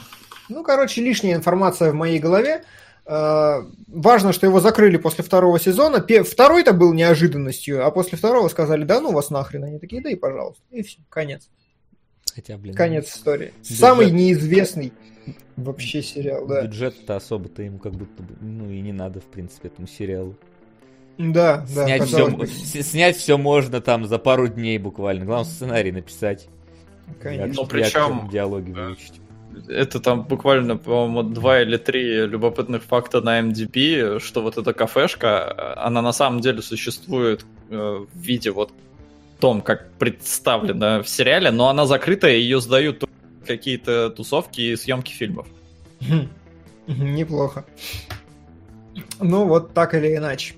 Ну, короче, лишняя информация в моей голове. Э, важно, что его закрыли после второго сезона. Второй-то был неожиданностью, а после второго сказали, да ну вас нахрен. Они такие, да и пожалуйста. И все, конец. Хотя, блин. Конец истории. Бюджет... Самый неизвестный вообще сериал, да. Бюджет-то особо-то ему как будто бы, ну и не надо, в принципе, этому сериалу. Да, да. Снять все, снять все можно там за пару дней буквально. Главное сценарий написать. Конечно. Но причем диалоги выучить. Это там буквально, по-моему, два или три любопытных факта на MDB, что вот эта кафешка, она на самом деле существует э, в виде вот том, как представлено в сериале, но она закрытая, ее сдают какие-то тусовки и съемки фильмов. Неплохо. Ну, вот так или иначе.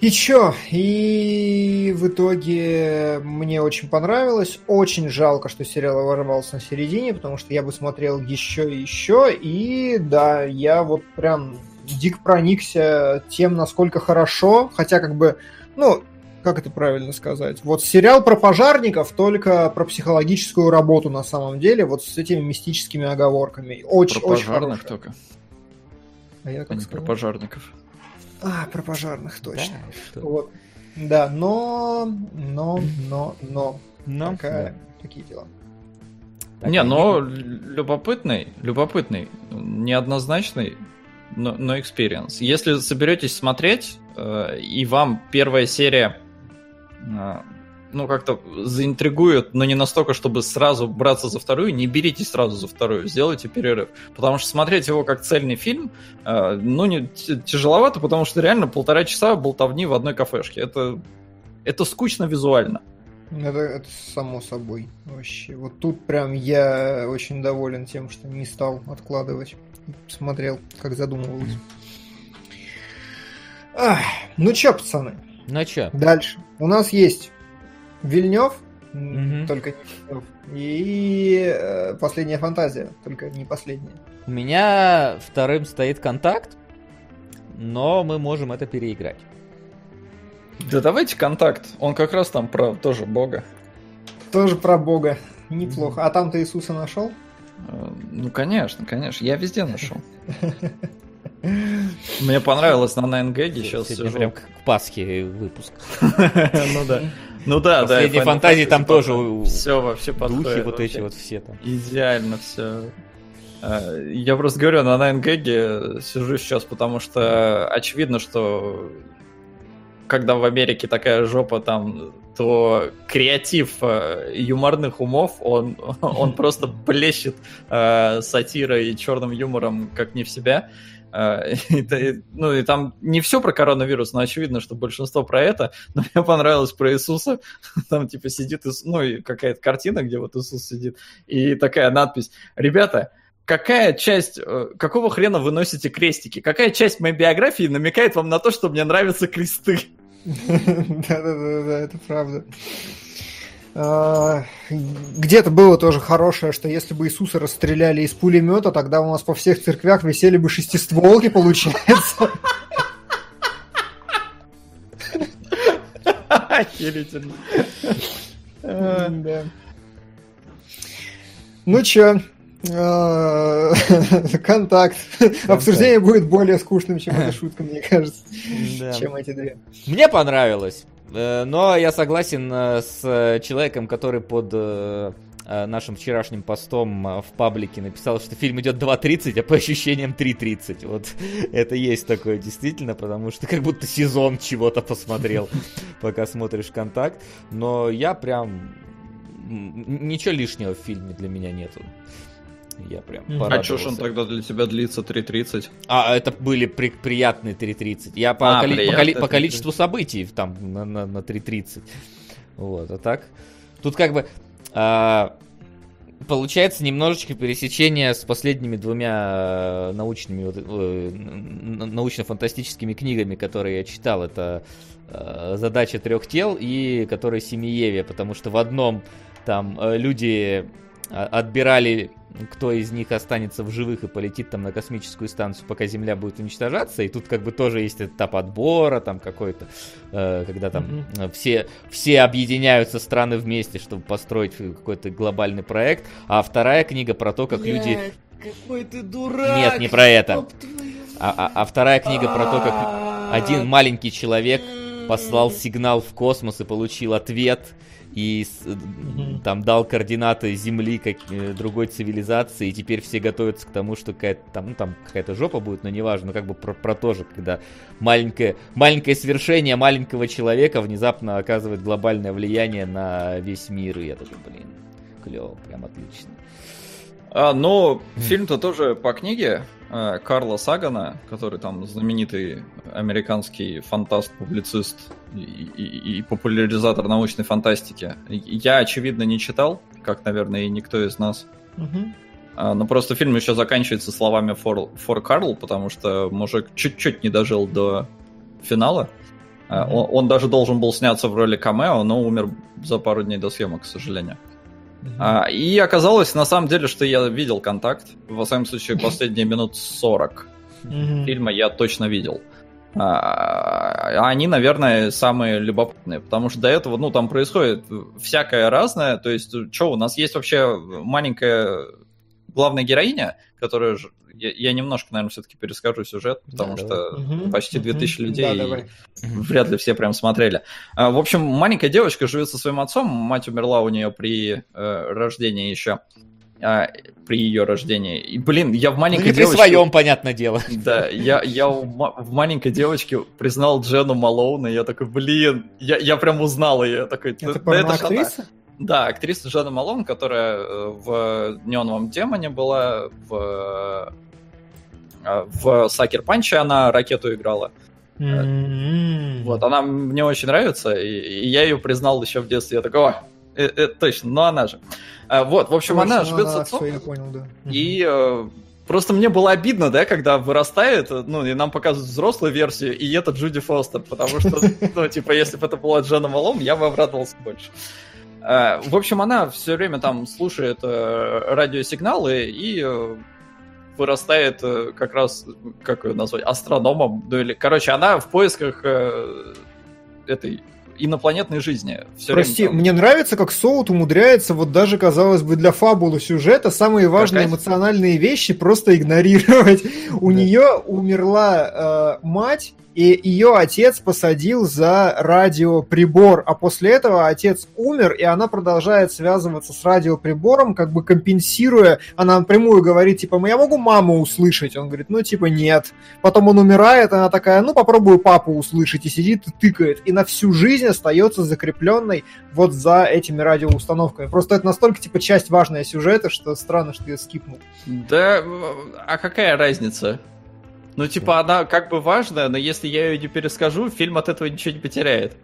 И чё? И в итоге мне очень понравилось. Очень жалко, что сериал ворвался на середине, потому что я бы смотрел еще и еще. И да, я вот прям дик проникся тем, насколько хорошо. Хотя как бы, ну, как это правильно сказать? Вот сериал про пожарников, только про психологическую работу на самом деле, вот с этими мистическими оговорками. Очень, про пожарных очень только. А я как а про пожарников. А, про пожарных, точно. Да, вот. да но, но, но, но. но такая, да. Такие дела. Так не, но любопытный, любопытный, неоднозначный, но, но experience. Если соберетесь смотреть, э, и вам первая серия э, ну, как-то заинтригует, но не настолько, чтобы сразу браться за вторую. Не берите сразу за вторую, сделайте перерыв. Потому что смотреть его как цельный фильм, э, ну, не, тяжеловато, потому что реально полтора часа болтовни в одной кафешке. Это, это скучно визуально. Это, это само собой вообще. Вот тут прям я очень доволен тем, что не стал откладывать. Смотрел, как задумывался. Ах, ну чё, пацаны? Ну чё? Дальше. У нас есть Вильнев, угу. только Вильнев, и э, последняя фантазия, только не последняя. У меня вторым стоит контакт, но мы можем это переиграть. Да давайте контакт. Он как раз там про тоже Бога. Тоже про Бога. Неплохо. А там ты Иисуса нашел? Э, ну, конечно, конечно. Я везде нашел. Мне понравилось на 9 сейчас сижу. Прям как к Пасхе выпуск. Ну да. Ну да, да. Последние фантазии там тоже все вообще Духи вот эти вот все там. Идеально все. А, я просто говорю, на 9 сижу сейчас, потому что очевидно, что когда в Америке такая жопа там, то креатив э, юморных умов, он, он просто блещет э, сатирой и черным юмором как не в себя. А, ну и там не все про коронавирус, но очевидно, что большинство про это. Но мне понравилось про Иисуса. Там типа сидит, ну и какая-то картина, где вот Иисус сидит. И такая надпись. Ребята, какая часть, э, какого хрена вы носите крестики? Какая часть моей биографии намекает вам на то, что мне нравятся кресты? Да-да-да, это правда. А, где-то было тоже хорошее, что если бы Иисуса расстреляли из пулемета, тогда у нас по всех церквях висели бы шестистволки, получается. Охерительно. Да. Ну чё, а, контакт. Обсуждение будет более скучным, чем эта шутка, мне кажется, чем эти две. Мне понравилось. Э, но я согласен э, с человеком, который под э, нашим вчерашним постом в паблике написал, что фильм идет 2.30, а по ощущениям 3.30. Вот это есть такое действительно, потому что как будто сезон чего-то посмотрел, пока смотришь «Контакт». Но я прям... Ничего лишнего в фильме для меня нету. Я прям А что ж он тогда для тебя длится 3.30? А, это были при приятные 3.30. Я по, а, коли по, коли по количеству событий там на, на, на 3.30. Вот, а так... Тут как бы... А, получается немножечко пересечение с последними двумя научными, научно-фантастическими книгами, которые я читал. Это задача трех тел и который Семиеве, потому что в одном там люди отбирали кто из них останется в живых и полетит там на космическую станцию, пока Земля будет уничтожаться. И тут как бы тоже есть этап отбора, там какой-то, э, когда там mm-hmm. все, все объединяются страны вместе, чтобы построить какой-то глобальный проект. А вторая книга про то, как Бля, люди... Какой ты дурак! Нет, не про это. А, а, а вторая книга про то, как один маленький человек послал сигнал в космос и получил ответ и mm-hmm. там дал координаты Земли как э, другой цивилизации, и теперь все готовятся к тому, что какая-то там, ну, там какая-то жопа будет, но неважно, но как бы про, про то же, когда маленькое, маленькое свершение маленького человека внезапно оказывает глобальное влияние на весь мир, и я такой, блин, клево, прям отлично. А, но фильм-то тоже по книге Карла Сагана, который там знаменитый американский фантаст, публицист и, и, и популяризатор научной фантастики. Я, очевидно, не читал, как, наверное, и никто из нас. Угу. А, но просто фильм еще заканчивается словами for, for Carl, потому что мужик чуть-чуть не дожил до финала. Mm-hmm. Он, он даже должен был сняться в роли камео, но умер за пару дней до съемок, к сожалению. А, и оказалось, на самом деле, что я видел контакт. Во всяком случае, последние минут 40 фильма я точно видел. А, они, наверное, самые любопытные, потому что до этого, ну, там происходит всякое разное. То есть, что, у нас есть вообще маленькая главная героиня, которая я, я немножко, наверное, все-таки перескажу сюжет, потому да, что давай. почти 2000 людей да, давай. вряд ли все прям смотрели. А, в общем, маленькая девочка живет со своим отцом, мать умерла у нее при э, рождении еще. А, при ее рождении. И, блин, я в маленькой ну, не девочке... при своем, понятное дело. Да, я, я в маленькой девочке признал Джену Малоун, и я такой, блин, я, я прям узнал ее. Такой, это да, это актриса? Да, актриса Джена Малон, которая э, в «Неоновом демоне» была, в, э, в «Сакер Панче» она ракету играла. Mm-hmm. Вот, она мне очень нравится, и, и я ее признал еще в детстве. Я такой, о, это, это точно, ну она же. А, вот, в общем, Точно, она живет с отцом. Я понял, да. И э, просто мне было обидно, да, когда вырастает, ну, и нам показывают взрослую версию, и это Джуди Фостер, потому что, ну, типа, если бы это была Джена Малом, я бы обрадовался больше. Э, в общем, она все время там слушает э, радиосигналы и э, вырастает как раз, как ее назвать, астрономом. Ну, или, короче, она в поисках этой инопланетной жизни. Все Прости, там... мне нравится, как Соут умудряется вот даже, казалось бы, для фабулы сюжета самые важные Какая? эмоциональные вещи просто игнорировать. У нее умерла мать, и ее отец посадил за радиоприбор, а после этого отец умер, и она продолжает связываться с радиоприбором, как бы компенсируя, она напрямую говорит, типа, я могу маму услышать? Он говорит, ну, типа, нет. Потом он умирает, она такая, ну, попробую папу услышать, и сидит и тыкает, и на всю жизнь остается закрепленной вот за этими радиоустановками. Просто это настолько, типа, часть важная сюжета, что странно, что я скипнул. Да, а какая разница? Ну, типа, она как бы важная, но если я ее не перескажу, фильм от этого ничего не потеряет.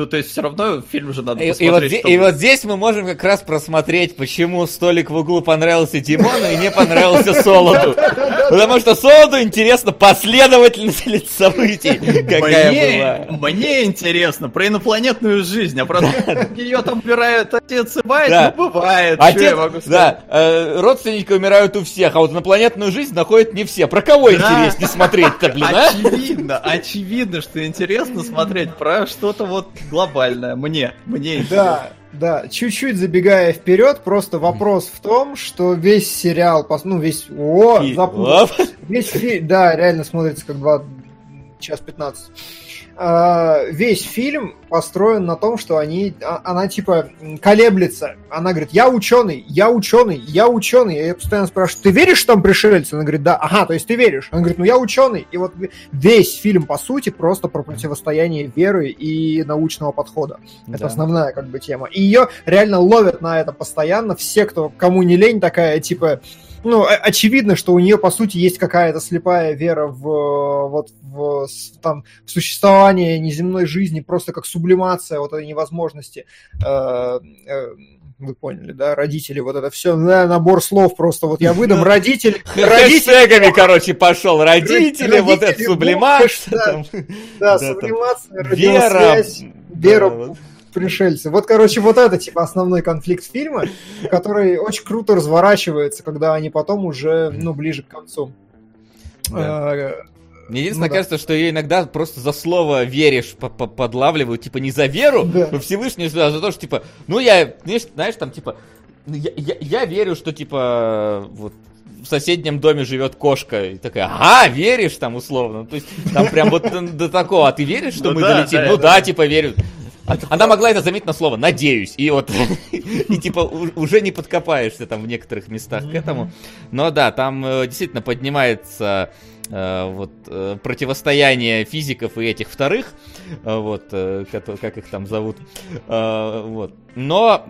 То, то есть все равно фильм уже надо и, посмотреть. И вот, чтобы... и вот здесь мы можем как раз просмотреть, почему столик в углу понравился Димону и не понравился Солоду. Потому что Солоду интересно последовательность событий, какая была. Мне интересно про инопланетную жизнь, а про ее там умирают отец и мать, ну бывает. Отец, да, э, родственники умирают у всех, а вот инопланетную жизнь находят не все. Про кого интереснее смотреть-то, блин? Очевидно, очевидно, что интересно смотреть про что-то вот глобальная, мне, мне Да, да, чуть-чуть забегая вперед, просто вопрос в том, что весь сериал, ну весь, о, запутался, весь фильм, да, реально смотрится как два час пятнадцать. А, весь фильм построен на том, что они, а, она типа колеблется. Она говорит, я ученый, я ученый, я ученый. Я ее постоянно спрашиваю, ты веришь, что там пришельцы? Она говорит, да. Ага, то есть ты веришь? Она говорит, ну я ученый. И вот весь фильм, по сути, просто про противостояние веры и научного подхода. Да. Это основная как бы тема. И ее реально ловят на это постоянно. Все, кто кому не лень, такая типа ну, очевидно, что у нее, по сути, есть какая-то слепая вера в, вот, в, там, в существование неземной жизни, просто как сублимация вот этой невозможности. Э, э, вы поняли, да, родители, вот это все, да, набор слов просто, вот я выдам, родители, короче, пошел, родители, вот это сублимация. Да, сублимация, вера, вера, пришельцы. Вот, короче, вот это, типа, основной конфликт фильма, который очень круто разворачивается, когда они потом уже, ну, ближе к концу. Да. Мне единственное ну, кажется, да. что ее иногда просто за слово веришь подлавливают, типа не за веру да. во Всевышнего, а за то, что типа, ну я, знаешь, знаешь там типа, ну, я, я, я верю, что типа вот в соседнем доме живет кошка. И такая, ага, веришь там условно. То есть там прям вот до такого, а ты веришь, что ну, мы долетим? Ну да, типа верю. Она могла это заметить на слово «надеюсь», и вот, и типа уже не подкопаешься там в некоторых местах к этому. Но да, там э, действительно поднимается Э, вот, э, противостояние физиков и этих вторых, вот, как, их там зовут, вот. Но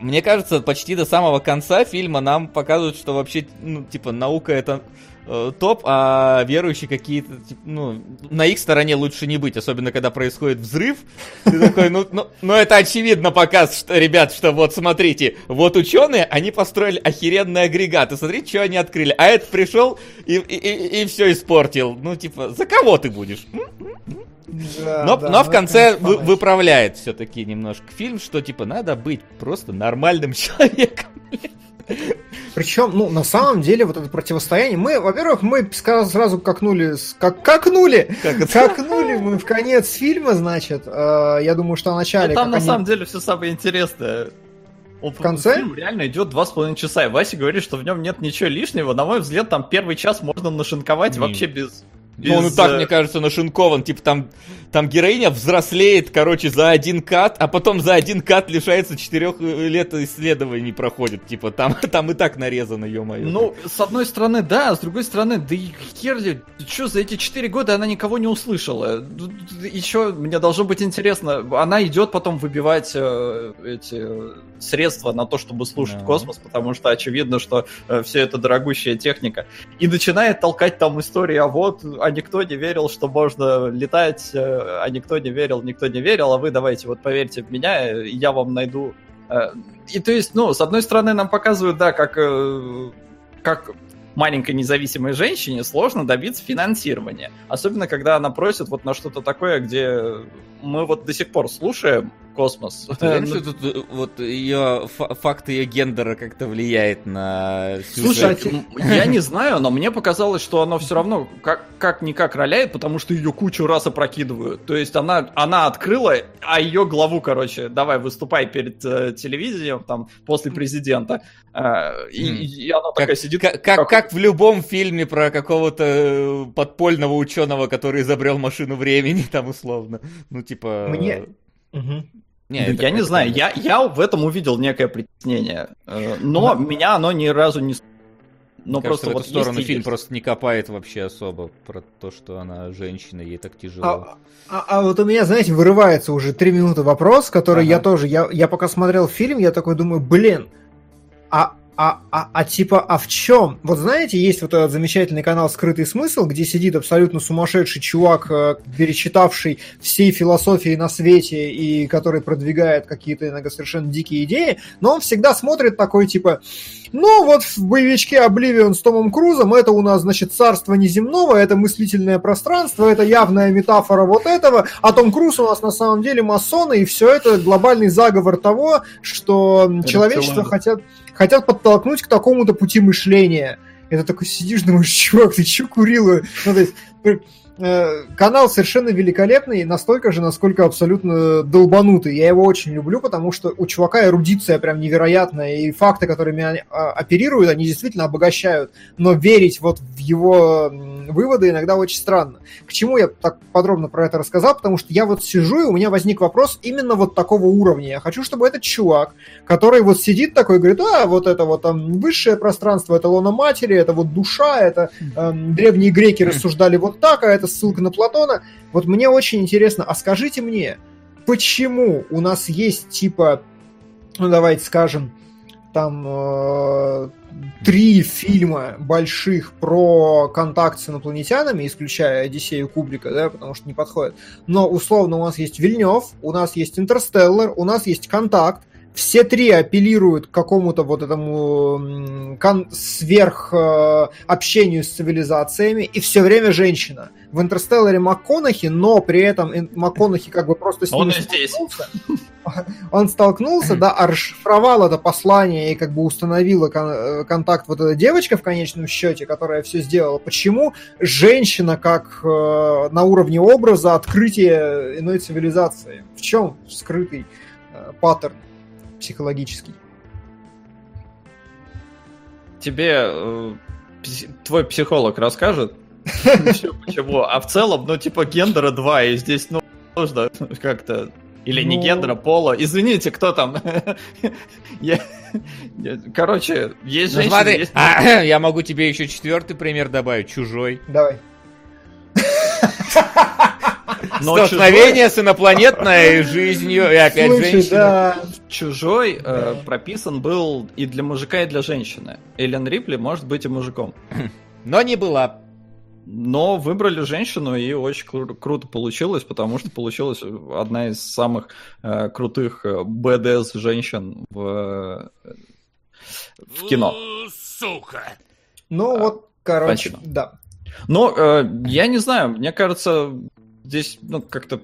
мне кажется, почти до самого конца фильма нам показывают, что вообще, ну, типа, наука это топ, а верующие какие-то, ну, на их стороне лучше не быть, особенно когда происходит взрыв. Ты такой, ну, ну, ну это очевидно показ, что, ребят, что вот смотрите, вот ученые, они построили охеренный агрегат, и смотрите, что они открыли. А этот пришел и, и, и, и все испортил. Ну, типа, за кого ты будешь? Да, но, да, но в конце вы, выправляет все-таки немножко фильм, что типа надо быть просто нормальным человеком. Причем, ну, на самом деле, вот это противостояние, мы, во-первых, мы сразу какнули, как, какнули, как какнули мы в конец фильма, значит, э, я думаю, что в начале... И там, на они... самом деле, все самое интересное. Он, в конце? Фильм реально идет два с половиной часа, и Вася говорит, что в нем нет ничего лишнего. На мой взгляд, там первый час можно нашинковать Не. вообще без без... Ну, он и так, мне кажется, нашинкован. Типа там, там героиня взрослеет, короче, за один кат, а потом за один кат лишается четырех э, лет исследований проходит. Типа там, там и так нарезано, ё-моё. Ну, с одной стороны, да, а с другой стороны, да и херли, что за эти четыре года она никого не услышала. Еще мне должно быть интересно, она идет потом выбивать э, эти средства на то, чтобы слушать да. космос, потому что очевидно, что э, все это дорогущая техника. И начинает толкать там истории, а вот а никто не верил, что можно летать, а никто не верил, никто не верил, а вы давайте вот поверьте в меня, я вам найду. Э, и то есть, ну, с одной стороны, нам показывают, да, как, э, как маленькой независимой женщине сложно добиться финансирования. Особенно, когда она просит вот на что-то такое, где мы вот до сих пор слушаем космос. Ты знаешь, что тут э, вот ее факт ее гендера как-то влияет на сюжет? Слушай, я не знаю, но мне показалось, что оно все равно как, как никак роляет, потому что ее кучу раз опрокидывают. То есть она, она открыла, а ее главу, короче, давай выступай перед э, телевизием, там, после президента. Э, и, mm. и она как, такая сидит... Как, как, как в любом фильме про какого-то э, подпольного ученого, который изобрел машину времени, там условно. Ну, типа... Мне... Угу. Не, я не знаю, я, я в этом увидел некое притеснение, э, но меня оно ни разу не... Но Мне просто кажется, в эту сторону фильм есть. просто не копает вообще особо про то, что она женщина, ей так тяжело. А, а, а вот у меня, знаете, вырывается уже три минуты вопрос, который ага. я тоже, я, я пока смотрел фильм, я такой думаю, блин, а а, а, а типа, а в чем? Вот знаете, есть вот этот замечательный канал «Скрытый смысл», где сидит абсолютно сумасшедший чувак, э, перечитавший всей философии на свете и который продвигает какие-то иногда совершенно дикие идеи, но он всегда смотрит такой, типа, ну вот в боевичке «Обливион» с Томом Крузом это у нас, значит, царство неземного, это мыслительное пространство, это явная метафора вот этого, а Том Круз у нас на самом деле масоны, и все это глобальный заговор того, что человечество хотят хотят подтолкнуть к такому-то пути мышления. Это такой сидишь, думаешь, чувак, ты че курил? Ну, то есть, канал совершенно великолепный, настолько же, насколько абсолютно долбанутый. Я его очень люблю, потому что у чувака эрудиция прям невероятная, и факты, которыми они а, оперируют, они действительно обогащают. Но верить вот в его выводы иногда очень странно. К чему я так подробно про это рассказал? Потому что я вот сижу, и у меня возник вопрос именно вот такого уровня. Я хочу, чтобы этот чувак, который вот сидит такой, говорит, а, вот это вот там высшее пространство, это лона матери, это вот душа, это э, древние греки рассуждали вот так, а это ссылка на Платона. Вот мне очень интересно, а скажите мне, почему у нас есть типа, ну давайте скажем, там э, три фильма больших про контакт с инопланетянами, исключая Одиссею Кубрика, да, потому что не подходит. Но условно у нас есть Вильнев, у нас есть Интерстеллар, у нас есть Контакт, все три апеллируют к какому-то вот этому кон- сверх э, общению с цивилизациями, и все время женщина. В Интерстелларе МакКонахи, но при этом МакКонахи как бы просто с ним столкнулся. Он столкнулся, да, а расшифровал это послание и как бы установила кон- э, контакт вот эта девочка в конечном счете, которая все сделала. Почему женщина как э, на уровне образа открытие иной цивилизации? В чем скрытый э, паттерн? Психологический. Тебе э, твой психолог расскажет, почему. А в целом, ну, типа, гендера два, и здесь, ну, нужно как-то... Или не ну... гендера, пола. Извините, кто там? я... Короче, есть ну, женщины... Смотри, есть... А, я могу тебе еще четвертый пример добавить. Чужой. Давай. Но Столкновение с инопланетной жизнью и опять Слушай, женщина. Да. Чужой э, прописан был и для мужика, и для женщины. Эллен Рипли может быть и мужиком. Но не была. Но выбрали женщину, и очень кру- круто получилось, потому что получилась одна из самых э, крутых э, БДС женщин в, э, в кино. Сука! Ну а, вот, короче, Спасибо. да. Но э, я не знаю, мне кажется, здесь, ну, как-то...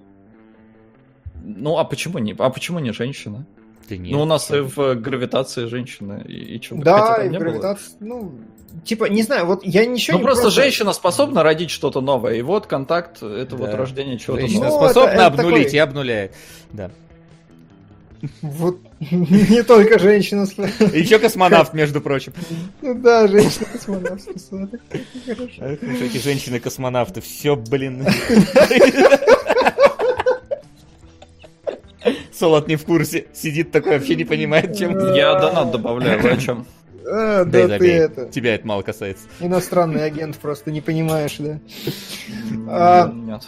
Ну, а почему не, а почему не женщина? Да нет, ну, у нас и в гравитации женщина, и, и что Да, и в гравитации, ну, типа, не знаю, вот я ничего ну, не... просто, просто женщина способна родить что-то новое, и вот контакт, это да. вот рождение чего-то нового. Женщина способна это, это обнулить такой... и обнуляет, да. Вот не только женщина. Еще космонавт, между прочим. Ну да, женщина-космонавт спасла. Эти женщины-космонавты, все, блин. Солод не в курсе, сидит такой, вообще не понимает, чем. Я донат добавляю, вы о чем? А, да, да ты это. Тебя это мало касается. Иностранный агент просто не понимаешь, да? А, Нет.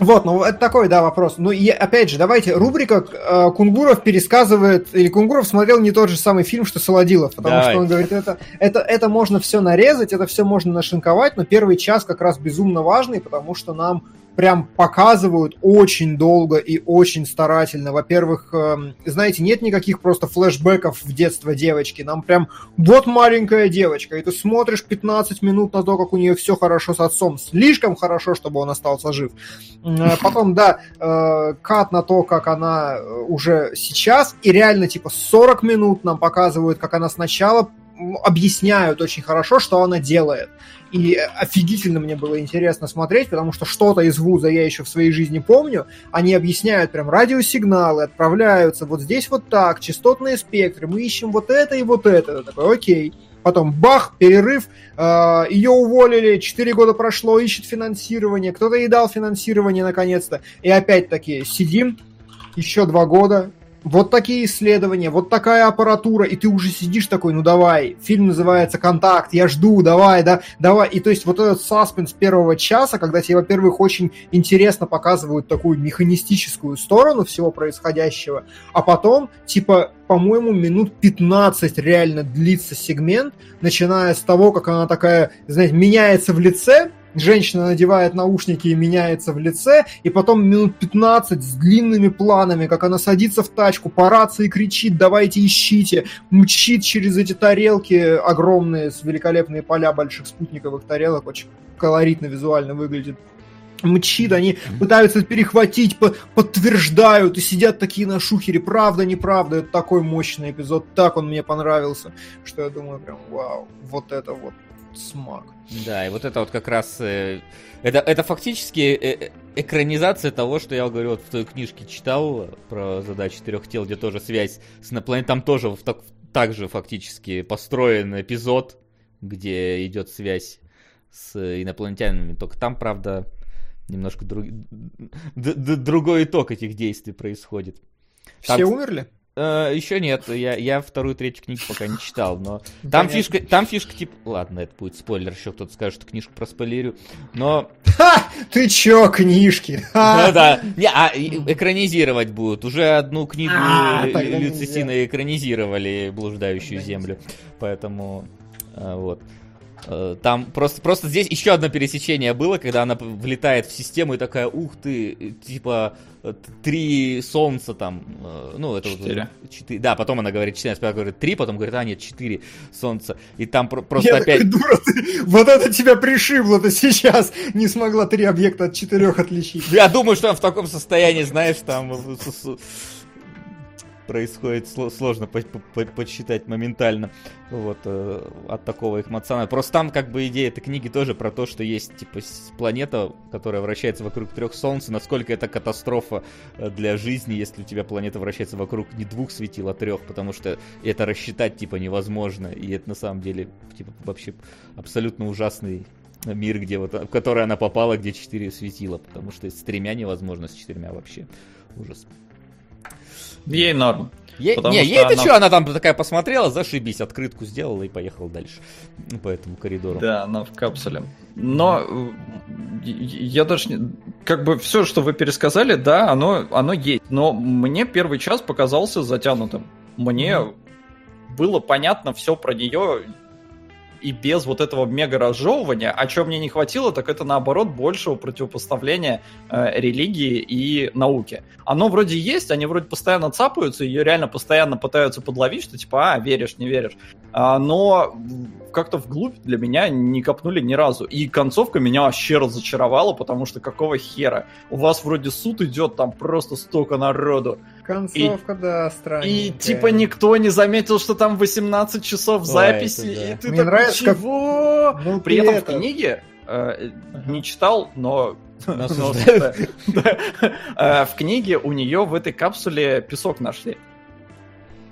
Вот, ну это такой, да, вопрос. Ну и опять же, давайте, рубрика э, Кунгуров пересказывает, или Кунгуров смотрел не тот же самый фильм, что Солодилов, потому Давай. что он говорит, это, это, это можно все нарезать, это все можно нашинковать, но первый час как раз безумно важный, потому что нам прям показывают очень долго и очень старательно. Во-первых, эм, знаете, нет никаких просто флешбеков в детство девочки. Нам прям вот маленькая девочка, и ты смотришь 15 минут на то, как у нее все хорошо с отцом. Слишком хорошо, чтобы он остался жив. Э, потом, да, э, кат на то, как она э, уже сейчас, и реально типа 40 минут нам показывают, как она сначала объясняют очень хорошо, что она делает. И офигительно мне было интересно смотреть, потому что что-то из вуза я еще в своей жизни помню. Они объясняют прям радиосигналы, отправляются вот здесь вот так, частотные спектры, мы ищем вот это и вот это. Такой, окей. Потом бах, перерыв, э, ее уволили, 4 года прошло, ищет финансирование, кто-то ей дал финансирование наконец-то. И опять-таки сидим, еще два года, вот такие исследования, вот такая аппаратура, и ты уже сидишь такой, ну давай, фильм называется «Контакт», я жду, давай, да, давай. И то есть вот этот саспенс первого часа, когда тебе, во-первых, очень интересно показывают такую механистическую сторону всего происходящего, а потом, типа, по-моему, минут 15 реально длится сегмент, начиная с того, как она такая, знаете, меняется в лице, женщина надевает наушники и меняется в лице, и потом минут 15 с длинными планами, как она садится в тачку, по рации кричит «давайте ищите», мчит через эти тарелки огромные, с великолепные поля больших спутниковых тарелок, очень колоритно визуально выглядит. Мчит, они пытаются перехватить, по подтверждают и сидят такие на шухере, правда, неправда, это такой мощный эпизод, так он мне понравился, что я думаю, прям, вау, вот это вот смак. Да, и вот это вот как раз... Э, это, это фактически э, э, экранизация того, что я говорю, вот в той книжке читал про задачи трех тел, где тоже связь с инопланетом. Там тоже в, так, также фактически построен эпизод, где идет связь с инопланетянами. Только там, правда, немножко друг... другой итог этих действий происходит. Все там... умерли? Э, еще нет, я, я вторую, третью книгу пока не читал, но там фишка, там фишка типа, ладно, это будет спойлер, еще кто-то скажет, что книжку проспойлерю, но... Ха! Ты чё, книжки? Да-да, не, а экранизировать будут, уже одну книгу а, Люцисина экранизировали, «Блуждающую землю», поэтому, а, вот. Э, там просто, просто здесь еще одно пересечение было, когда она влетает в систему и такая, ух ты, типа три солнца там, э, ну это четыре. Вот, четыре. Да, потом она говорит четыре, сперва говорит три, потом говорит, а нет, четыре солнца. И там про- просто Я опять... Такой, дура ты, вот это тебя пришибло, ты сейчас не смогла три объекта от четырех отличить. Я думаю, что он в таком состоянии, знаешь, там происходит, сложно по по подсчитать моментально вот э, от такого их эмоционального. Просто там как бы идея этой книги тоже про то, что есть типа планета, которая вращается вокруг трех солнц, насколько это катастрофа э, для жизни, если у тебя планета вращается вокруг не двух светил, а трех, потому что это рассчитать типа невозможно, и это на самом деле типа вообще абсолютно ужасный мир, где вот, в который она попала, где четыре светила, потому что с тремя невозможно, с четырьмя вообще ужас. Ей норм. Е- не, ей это она... что, она там такая посмотрела, зашибись, открытку сделала и поехала дальше по этому коридору. Да, она в капсуле. Но э, я даже не... Как бы все, что вы пересказали, да, оно, оно есть. Но мне первый час показался затянутым. Мне mm-hmm. было понятно все про нее и без вот этого мега разжевывания, о чем мне не хватило, так это наоборот большего противопоставления э, религии и науки. Оно вроде есть, они вроде постоянно цапаются, ее реально постоянно пытаются подловить, что типа, а, веришь, не веришь. А, но как-то вглубь для меня не копнули ни разу. И концовка меня вообще разочаровала, потому что какого хера? У вас вроде суд идет, там просто столько народу. Концовка, и, да, странная. И типа никто не заметил, что там 18 часов записи, Ой, да. и ты Мне такой, нравится, чего? Как... Ну, При этом это... в книге э, не читал, но э, в книге у нее в этой капсуле песок нашли.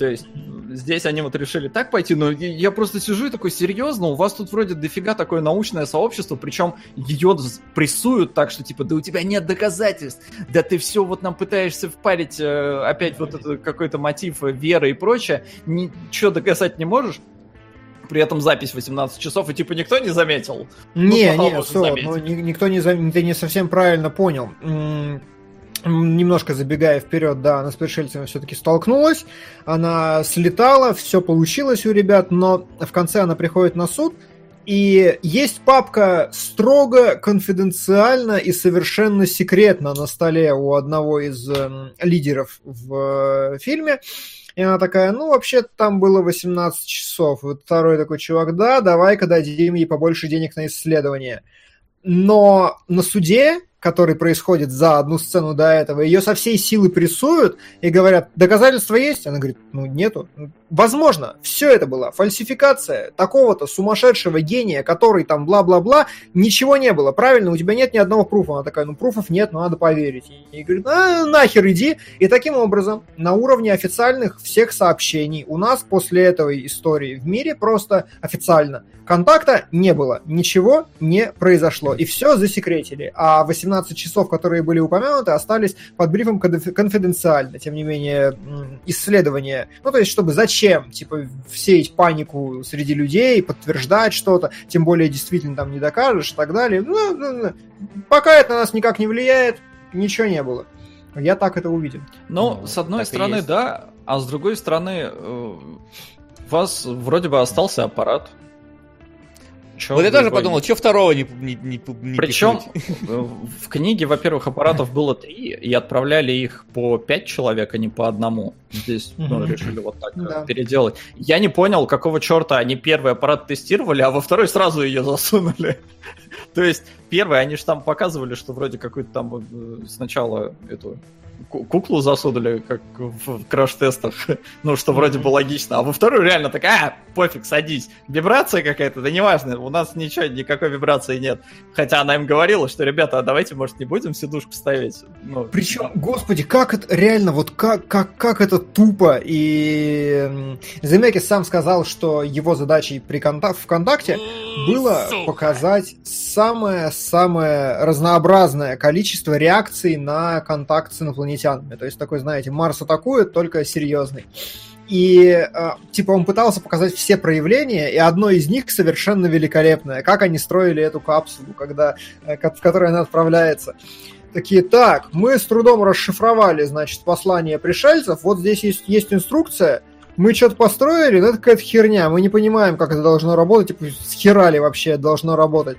То есть здесь они вот решили так пойти, но я просто сижу и такой, серьезно, у вас тут вроде дофига такое научное сообщество, причем ее прессуют так, что типа, да у тебя нет доказательств, да ты все вот нам пытаешься впарить э, опять вот это какой-то мотив веры и прочее, ничего доказать не можешь, при этом запись 18 часов, и типа никто не заметил. Не, ну, не, стоп, ну, никто не, ты не совсем правильно понял немножко забегая вперед, да, она с пришельцами все-таки столкнулась, она слетала, все получилось у ребят, но в конце она приходит на суд, и есть папка строго, конфиденциально и совершенно секретно на столе у одного из э, лидеров в э, фильме. И она такая, ну, вообще там было 18 часов. Вот второй такой чувак, да, давай-ка дадим ей побольше денег на исследование. Но на суде который происходит за одну сцену до этого, ее со всей силы прессуют и говорят, доказательства есть? Она говорит, ну нету. Возможно, все это была фальсификация такого-то сумасшедшего гения, который там бла-бла-бла, ничего не было, правильно? У тебя нет ни одного пруфа. Она такая, ну пруфов нет, но надо поверить. И говорит, а, нахер иди. И таким образом, на уровне официальных всех сообщений, у нас после этой истории в мире просто официально контакта не было, ничего не произошло. И все засекретили. А 18 17 часов, которые были упомянуты, остались под брифом конфиденциально. Тем не менее, исследования. Ну, то есть, чтобы зачем? Типа, сеять панику среди людей, подтверждать что-то, тем более, действительно там не докажешь и так далее. Ну, ну, ну, пока это на нас никак не влияет, ничего не было. Я так это увидел. Ну, ну с одной стороны, да, а с другой стороны, э, у вас вроде бы остался аппарат, Чё вот я тоже подумал, что второго не, не, не, не Причем в книге, во-первых, аппаратов было три, и отправляли их по пять человек, а не по одному. Здесь ну, решили вот так да. переделать. Я не понял, какого черта они первый аппарат тестировали, а во второй сразу ее засунули. То есть, первый, они же там показывали, что вроде какой-то там э, сначала эту куклу засунули, как в краш-тестах, ну, что вроде бы логично, а во вторую реально так, а, пофиг, садись, вибрация какая-то, да неважно, у нас ничего, никакой вибрации нет. Хотя она им говорила, что, ребята, а давайте, может, не будем сидушку ставить. Ну, Причем, да. господи, как это реально, вот как, как, как это тупо, и Земекис сам сказал, что его задачей при контак ВКонтакте было Сука. показать самое-самое разнообразное количество реакций на контакт с инопланетянами инопланетянами. То есть такой, знаете, Марс атакует, только серьезный. И, э, типа, он пытался показать все проявления, и одно из них совершенно великолепное. Как они строили эту капсулу, когда, э, в которой она отправляется. Такие, так, мы с трудом расшифровали, значит, послание пришельцев. Вот здесь есть, есть инструкция, мы что-то построили, но это какая-то херня, мы не понимаем, как это должно работать, типа, с херали вообще должно работать.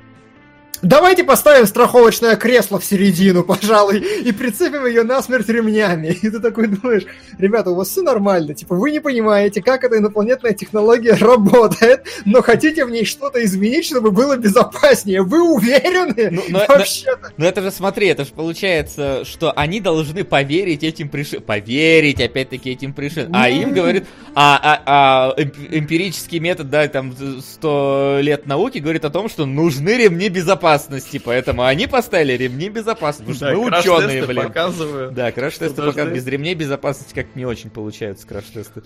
Давайте поставим страховочное кресло в середину, пожалуй, и прицепим ее насмерть ремнями. И ты такой думаешь, ребята, у вас все нормально, типа вы не понимаете, как эта инопланетная технология работает, но хотите в ней что-то изменить, чтобы было безопаснее. Вы уверены? Ну, но, Вообще-то. Но, но это же смотри, это же получается, что они должны поверить этим пришельцам. Поверить, опять-таки, этим пришельцам. А им говорит, а, а, а эмпирический метод, да, там 100 лет науки говорит о том, что нужны ремни безопасности безопасности, поэтому они поставили ремни безопасности. Да, мы ученые, блин. Показывают, да, краш-тесты должны... пока без ремней безопасности как не очень получаются краш-тесты.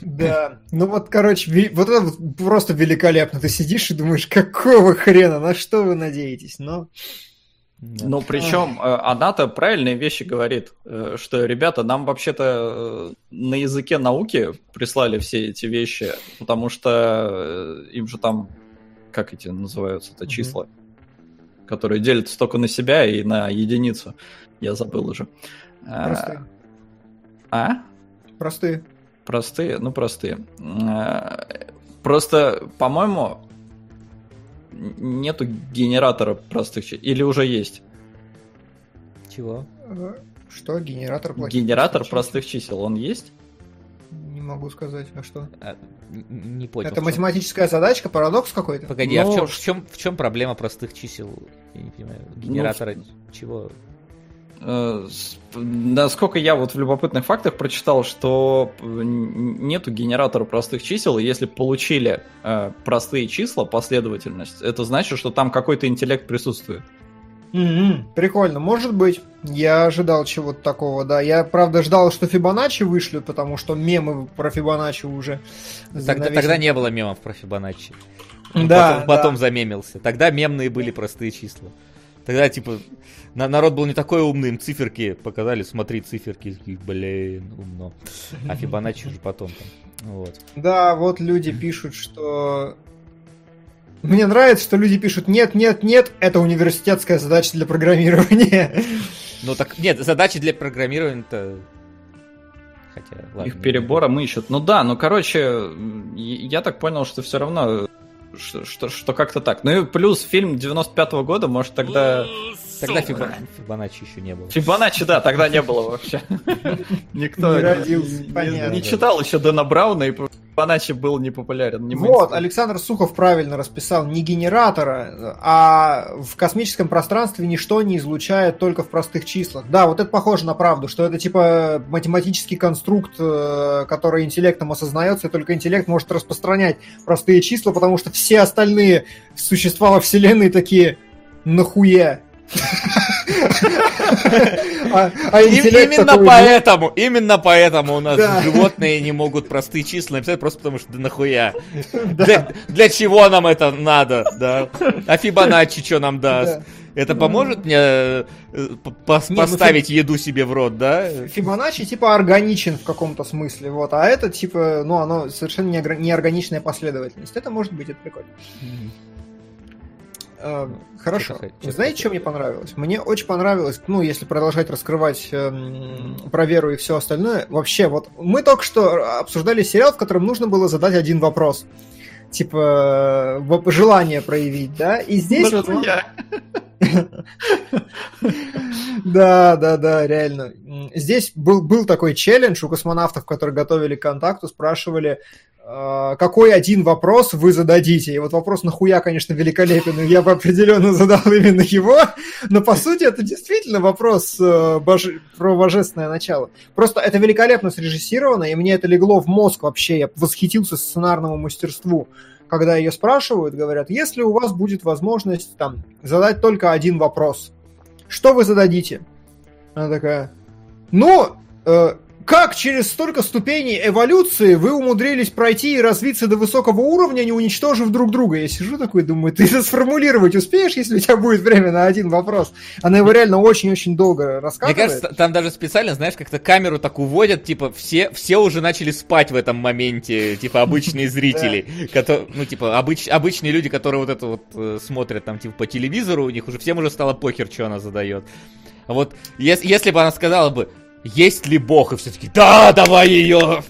Да, ну вот, короче, вот это просто великолепно. Ты сидишь и думаешь, какого хрена, на что вы надеетесь? Но... Да. Ну, причем э, она-то правильные вещи говорит, э, что, ребята, нам вообще-то э, на языке науки прислали все эти вещи, потому что им же там, как эти называются-то, числа, которые делятся только на себя и на единицу. Я забыл уже. А, простые. А? Простые. Простые? Ну, простые. А, просто, по-моему, нету генератора простых чисел. Или уже есть? Чего? Э, что? Генератор простых Генератор чисел? простых чисел, он есть? Могу сказать, а что? А, не понял. Это математическая задачка, парадокс какой-то? Погоди, Но... а в чем, в, чем, в чем проблема простых чисел? Я не понимаю. Генератора ну, чего? Э, насколько я вот в любопытных фактах прочитал, что нету генератора простых чисел, и если получили э, простые числа, последовательность, это значит, что там какой-то интеллект присутствует. Mm-hmm. Прикольно, может быть. Я ожидал чего-то такого, да. Я, правда, ждал, что Фибоначчи вышлют, потому что мемы про Фибоначчи уже... Тогда, тогда не было мемов про Фибоначчи. да, потом, потом да. замемился. Тогда мемные были простые числа. Тогда, типа, на, народ был не такой умный, им циферки показали, смотри, циферки, блин, умно. А Фибоначчи уже потом там. Вот. Да, вот люди пишут, что мне нравится, что люди пишут «нет, нет, нет, это университетская задача для программирования». Ну так, нет, задачи для программирования-то... Хотя, ладно. Их перебора мы еще... Ну да, ну короче, я так понял, что все равно что, что, что как-то так. Ну и плюс фильм 95-го года, может тогда... Тогда Фиба... Фибоначчи еще не было. Фибоначчи, да, тогда не было вообще. Никто не, родился, не, не читал еще Дэна Брауна, и Фибоначчи был не популярен. Не вот, Александр Сухов правильно расписал, не генератора, а в космическом пространстве ничто не излучает только в простых числах. Да, вот это похоже на правду, что это типа математический конструкт, э, который интеллектом осознается, и только интеллект может распространять простые числа, потому что все остальные существа во Вселенной такие нахуя? А, а именно поэтому, ну... именно поэтому у нас животные не могут простые числа написать, просто потому что да нахуя. Для, чего нам это надо, да? А Фибоначчи что нам даст? Да. Это поможет мне э, не, ну, поставить еду себе в рот, да? Фибоначчи типа органичен в каком-то смысле, вот, а это типа, ну, оно совершенно неорганичная последовательность. Это может быть, это прикольно. Mm-hmm. Э, хорошо. Что Знаете, что мне понравилось? Мне очень понравилось, ну, если продолжать раскрывать э, про веру и все остальное. Вообще, вот мы только что обсуждали сериал, в котором нужно было задать один вопрос. Типа, э, желание проявить, да? И здесь... Вот я. Да, да, да, реально. Здесь был, был такой челлендж у космонавтов, которые готовили к контакту, спрашивали, а, какой один вопрос вы зададите. И вот вопрос нахуя, конечно, великолепен, и я бы определенно задал именно его, но по сути это действительно вопрос э, боже... про божественное начало. Просто это великолепно срежиссировано, и мне это легло в мозг вообще, я восхитился сценарному мастерству. Когда ее спрашивают, говорят, если у вас будет возможность там задать только один вопрос, что вы зададите? Она такая, ну, э, как через столько ступеней эволюции вы умудрились пройти и развиться до высокого уровня, не уничтожив друг друга? Я сижу такой, думаю, ты это сформулировать успеешь, если у тебя будет время на один вопрос? Она его реально очень-очень долго рассказывает. Мне кажется, там даже специально, знаешь, как-то камеру так уводят, типа, все, все уже начали спать в этом моменте, типа, обычные зрители, ну, типа, обычные люди, которые вот это вот э, смотрят там, типа, по телевизору, у них уже всем уже стало похер, что она задает. Вот если бы она сказала бы, есть ли Бог? И все таки да, давай ее!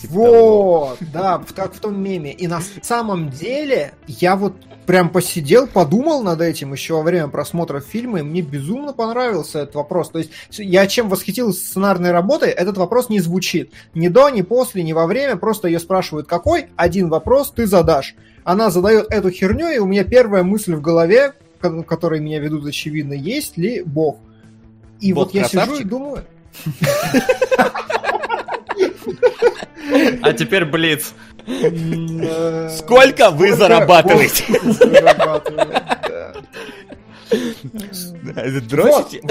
Типа вот, да, как в том меме. И на самом деле, я вот прям посидел, подумал над этим еще во время просмотра фильма, и мне безумно понравился этот вопрос. То есть я чем восхитился сценарной работой, этот вопрос не звучит. Ни до, ни после, ни во время, просто ее спрашивают, какой, один вопрос ты задашь. Она задает эту херню, и у меня первая мысль в голове, которые меня ведут, очевидно, есть ли Бог. И Бог вот я красавчик? сижу и думаю... А теперь Блиц. Сколько вы зарабатываете? Дрочите?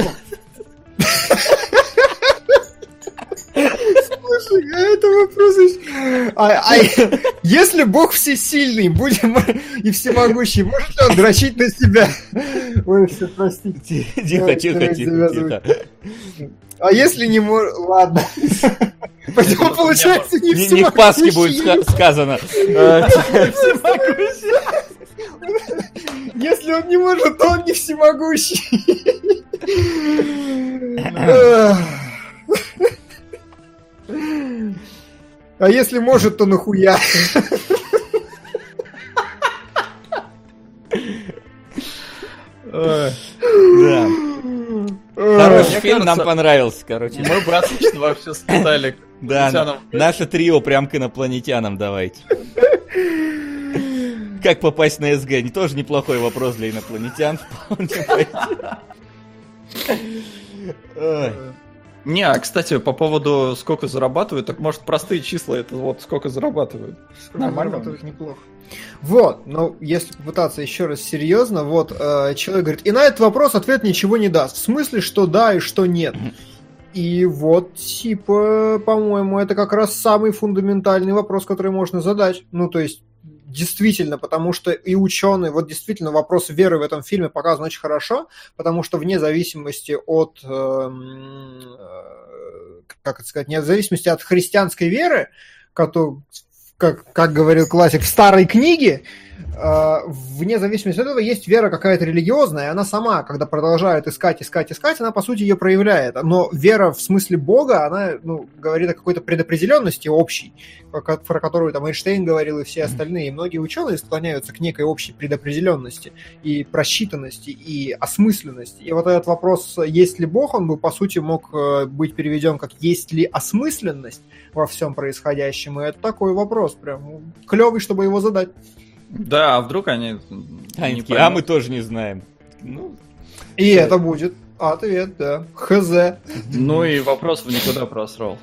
Слушай, а это вопрос... А, а если Бог всесильный, будем и всемогущий, может ли он дрочить на себя? Ой, все, простите. Тихо, тихо, тихо, тихо. А если не может... Ладно. Поэтому получается не всемогущий. Не в Пасхе будет сказано. Если он не может, то он не всемогущий. А если может, то нахуя? Да. Хороший фильм, нам понравился, короче. Мы бы отлично вообще сказали. Да, наше трио прям к инопланетянам давайте. Как попасть на СГ? Не тоже неплохой вопрос для инопланетян. Не, а кстати, по поводу сколько зарабатывают, так может простые числа это вот сколько зарабатывают. Нормально. Зарабатывают неплохо. Вот, но если попытаться еще раз серьезно, вот э, человек говорит, и на этот вопрос ответ ничего не даст. В смысле, что да и что нет. И вот, типа, по-моему, это как раз самый фундаментальный вопрос, который можно задать. Ну, то есть, действительно, потому что и ученые, вот действительно вопрос веры в этом фильме показан очень хорошо, потому что вне зависимости от, э, как это сказать, вне зависимости от христианской веры, которую, как, как говорил классик, в старой книге, вне зависимости от этого есть вера какая-то религиозная, и она сама, когда продолжает искать, искать, искать, она, по сути, ее проявляет. Но вера в смысле Бога, она ну, говорит о какой-то предопределенности общей, про которую там Эйнштейн говорил и все остальные. И многие ученые склоняются к некой общей предопределенности и просчитанности, и осмысленности. И вот этот вопрос, есть ли Бог, он бы, по сути, мог э, быть переведен как «есть ли осмысленность во всем происходящем?» И это такой вопрос прям клевый, чтобы его задать. Да, а вдруг они... они не а мы тоже не знаем. Ну, и это будет ответ, да. Хз. Ну и вопрос в никуда просрал.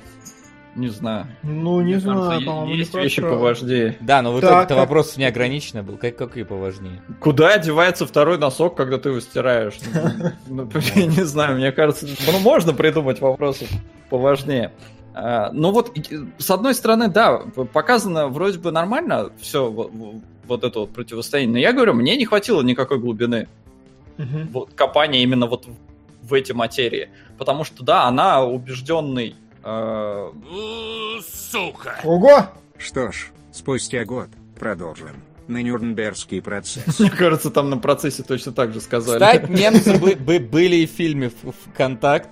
Не знаю. Ну, не Мне знаю, кажется, по-моему, Есть не вещи поважнее. Да, но в итоге это вопрос неограниченный был. Как, какие поважнее? Куда одевается второй носок, когда ты его стираешь? Ну, я не знаю, мне кажется, ну, можно придумать вопросы поважнее. А, ну вот, с одной стороны, да, показано вроде бы нормально все вот это вот противостояние. Но я говорю, мне не хватило никакой глубины. Угу. Вот, копания именно вот в эти материи. Потому что, да, она убежденный... Э... Сука! Ого! Что ж, спустя год продолжим на Нюрнбергский процесс. Мне кажется, там на процессе точно так же сказали. Кстати, немцы были в фильме «Контакт»,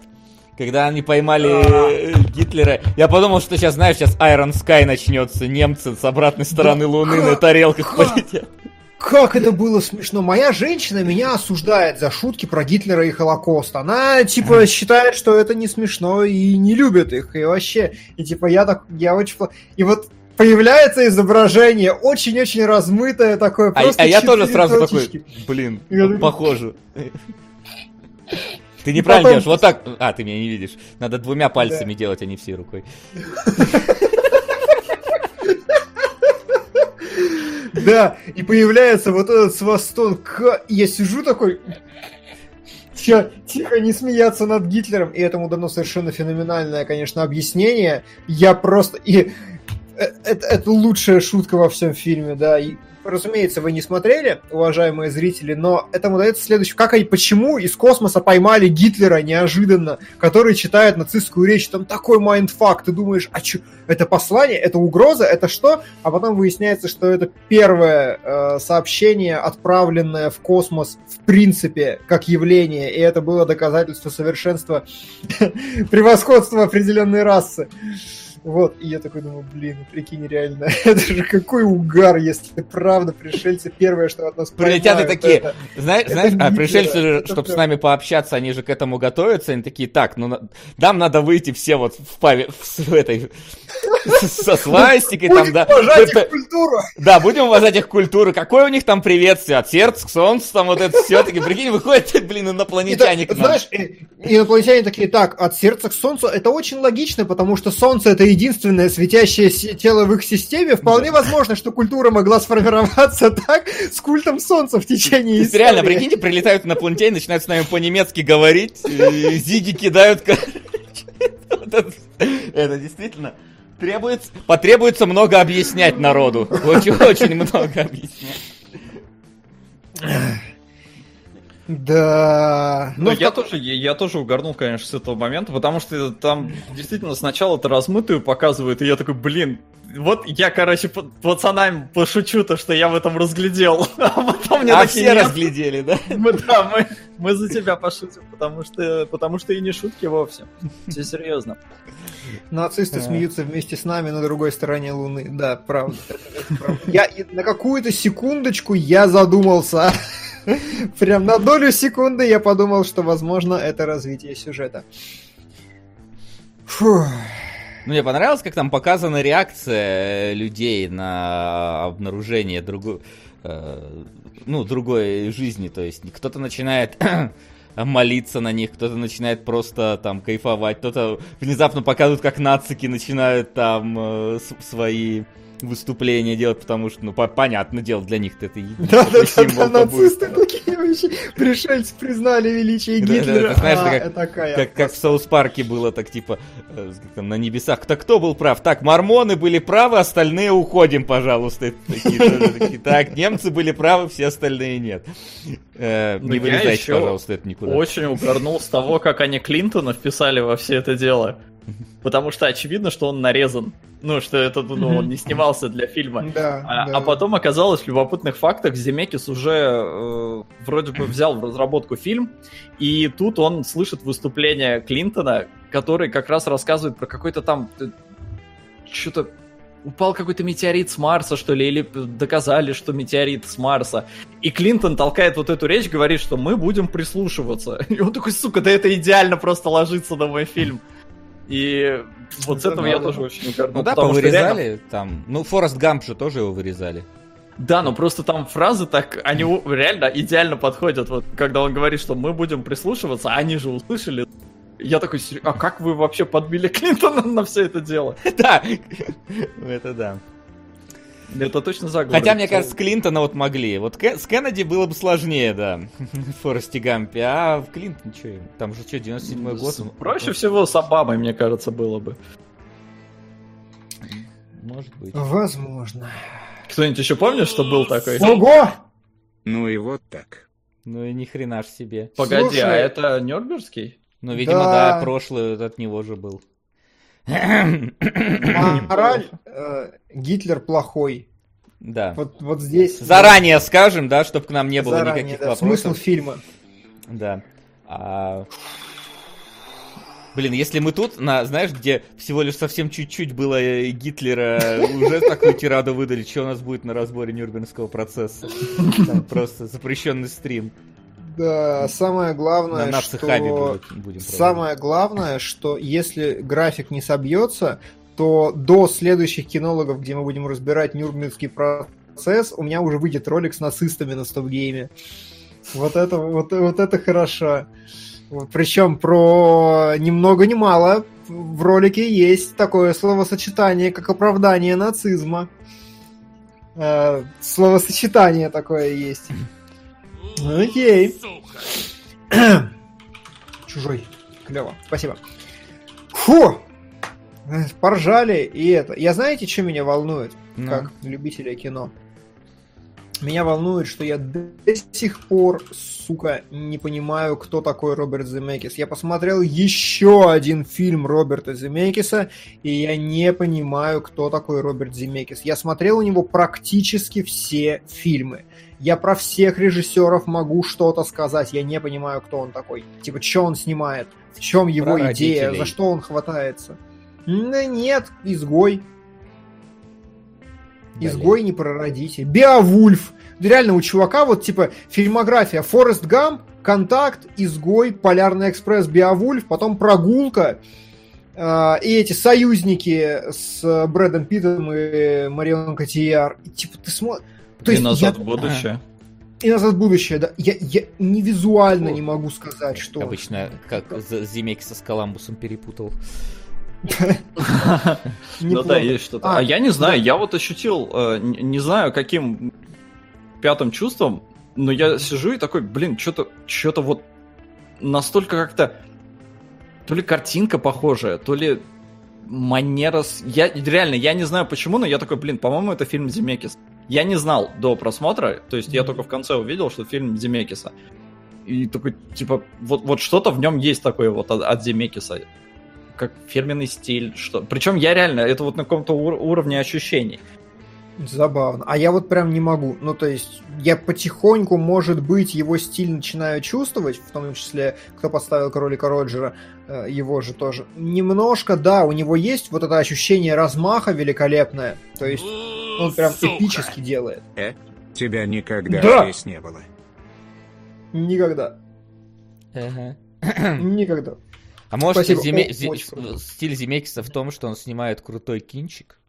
когда они поймали Гитлера. Я подумал, что сейчас, знаешь, сейчас Iron Sky начнется, немцы с обратной стороны Луны на тарелках полетят. Как это было смешно. Моя женщина меня осуждает за шутки про Гитлера и Холокост. Она, типа, считает, что это не смешно и не любит их. И вообще, и типа, я так, я очень... И вот появляется изображение очень-очень размытое такое. А, а я тоже сразу точечки. такой, блин, похоже. Ты неправильно делаешь. Вот так. А, ты меня не видишь. Надо двумя пальцами делать, а не всей рукой. Да, и появляется вот этот свастон. Я сижу такой... Тихо не смеяться над Гитлером. И этому дано совершенно феноменальное, конечно, объяснение. Я просто... И э, это, это лучшая шутка во всем фильме, да. И разумеется, вы не смотрели, уважаемые зрители, но этому дается следующее. Как и почему из космоса поймали Гитлера неожиданно, который читает нацистскую речь, там такой mindfuck, ты думаешь, а что, это послание, это угроза, это что? А потом выясняется, что это первое э, сообщение, отправленное в космос в принципе как явление, и это было доказательство совершенства превосходства определенной расы. Вот, и я такой думаю, блин, прикинь, реально, это же какой угар, если правда пришельцы первое, что от нас Прилетят и такие, это, знаешь, знаешь, а пришельцы же, чтобы с нами пообщаться, они же к этому готовятся, они такие, так, ну, нам надо выйти все вот в, паве, в, в этой, со свастикой там, да. уважать их культуру. Да, будем уважать их культуру. Какое у них там приветствие? От сердца к солнцу, там вот это все таки прикинь, выходит, блин, инопланетяне к нам. Знаешь, инопланетяне такие, так, от сердца к солнцу, это очень логично, потому что солнце это единственное светящееся тело в их системе, вполне да. возможно, что культура могла сформироваться так с культом солнца в течение истории. Реально, прикиньте, прилетают инопланетяне, начинают с нами по-немецки говорить, зиги кидают, это действительно требуется, потребуется много объяснять народу. Очень-очень много объяснять. Да. Ну, я, так... тоже, я, я тоже угорнул, конечно, с этого момента, потому что там действительно сначала это размытую показывают, и я такой, блин, вот я, короче, пацанам пошучу то, что я в этом разглядел. А потом мне а такие, все разглядели, да? Мы, да, мы, мы за тебя пошутим, потому что, потому что и не шутки вовсе. Все серьезно. Нацисты смеются вместе с нами на другой стороне Луны. Да, правда. Я на какую-то секундочку я задумался Прям на долю секунды я подумал, что, возможно, это развитие сюжета. Фух. Ну, мне понравилось, как там показана реакция людей на обнаружение другой, э, ну, другой жизни. То есть кто-то начинает молиться на них, кто-то начинает просто там кайфовать, кто-то внезапно показывает, как нацики начинают там э, свои выступления делать, потому что, ну, по понятное дело, для них это да, да, да, да, нацисты такие вообще, пришельцы признали величие Гитлера. Да, знаешь, а, как, такая как, как в Соус Парке было, так типа, э, на небесах, так кто был прав? Так, мормоны были правы, остальные уходим, пожалуйста. Так, немцы были правы, все остальные нет. Э, не вылезайте, пожалуйста, это никуда. Очень угорнул с того, как они Клинтона вписали во все это дело. Потому что очевидно, что он нарезан. Ну, что это, ну, он не снимался для фильма. Да, а, да. а потом оказалось в любопытных фактах, Земекис уже э, вроде бы взял в разработку фильм, и тут он слышит выступление Клинтона, который как раз рассказывает про какой-то там э, что-то упал какой-то метеорит с Марса, что ли, или доказали, что метеорит с Марса. И Клинтон толкает вот эту речь, говорит, что мы будем прислушиваться. И он такой, сука, да это идеально просто ложится на мой фильм. И вот с этого я тоже очень угорнул. Ну да, повырезали там. Ну, Форест Гамп же тоже его вырезали. Да, но просто там фразы так, они реально идеально подходят. Вот когда он говорит, что мы будем прислушиваться, они же услышали. Я такой, а как вы вообще подбили Клинтона на все это дело? Да, это да. Это точно заговор. Хотя, мне кажется, Клинтона вот могли. Вот с Кеннеди было бы сложнее, да, в Форесте Гампе. А в Клинтон, что, там же что, 97-й год? Проще всего с Обамой, мне кажется, было бы. Может быть. Возможно. Кто-нибудь еще помнит, что был такой? Ого! Ну и вот так. Ну и ни хрена ж себе. Погоди, а Слушай, а это Нюрнбергский? Ну, видимо, да, да прошлый от него же был. Мораль, э, Гитлер плохой. Да. Вот, вот здесь... Заранее скажем, да, чтобы к нам не было Заранее, никаких да. вопросов. Смысл фильма. Да. А... Блин, если мы тут, на, знаешь, где всего лишь совсем чуть-чуть было э, Гитлера, уже такую тираду выдали, что у нас будет на разборе Нюрнбергского процесса? Просто запрещенный стрим. Да, самое главное, На что... Будем самое главное, что если график не собьется, то до следующих кинологов, где мы будем разбирать Нюрнбергский процесс, у меня уже выйдет ролик с нацистами на стоп-гейме. Вот это, вот, вот это хорошо. Вот, причем про ни много ни мало в ролике есть такое словосочетание, как оправдание нацизма. Э, словосочетание такое есть. Окей. Чужой. Клево. Спасибо. Фу! Поржали и это. Я знаете, что меня волнует, ну. как любителя кино? Меня волнует, что я до сих пор, сука, не понимаю, кто такой Роберт Земекис. Я посмотрел еще один фильм Роберта Земекиса, и я не понимаю, кто такой Роберт Земекис. Я смотрел у него практически все фильмы. Я про всех режиссеров могу что-то сказать, я не понимаю, кто он такой. Типа, что он снимает, в чем его про идея, родителей. за что он хватается. Ну, нет, изгой. Изгой не прародитель. Беовульф. Реально у чувака вот типа фильмография Форест Гамп, Контакт, Изгой, Полярный экспресс, Беовульф, потом Прогулка, э, и эти союзники с Брэдом Питтом и Марион Котияр. И, типа ты смотришь... И назад я... в будущее. И назад в будущее, да. Я, я не визуально не могу сказать, что... Обычно, как Зимекиса с Коламбусом перепутал. Ну да, есть что-то. А, а я не знаю, я вот ощутил, э, не знаю, каким пятым чувством, но я сижу и такой, блин, что-то что-то вот настолько как-то то ли картинка похожая, то ли манера... Я реально, я не знаю почему, но я такой, блин, по-моему, это фильм Земекис. Я не знал до просмотра, то есть я только в конце увидел, что фильм Земекиса. И такой, типа, вот, вот что-то в нем есть такое вот от, от Земекиса как фирменный стиль. Что... Причем я реально, это вот на каком-то ур- уровне ощущений. Забавно. А я вот прям не могу. Ну, то есть, я потихоньку, может быть, его стиль начинаю чувствовать, в том числе, кто поставил кролика Роджера, э, его же тоже. Немножко, да, у него есть вот это ощущение размаха великолепное. То есть, он прям Сука. эпически делает. Э? Тебя никогда да. здесь не было. Никогда. Ага. Никогда. А может Зиме... Зи... стиль Земекиса в том, что он снимает крутой кинчик?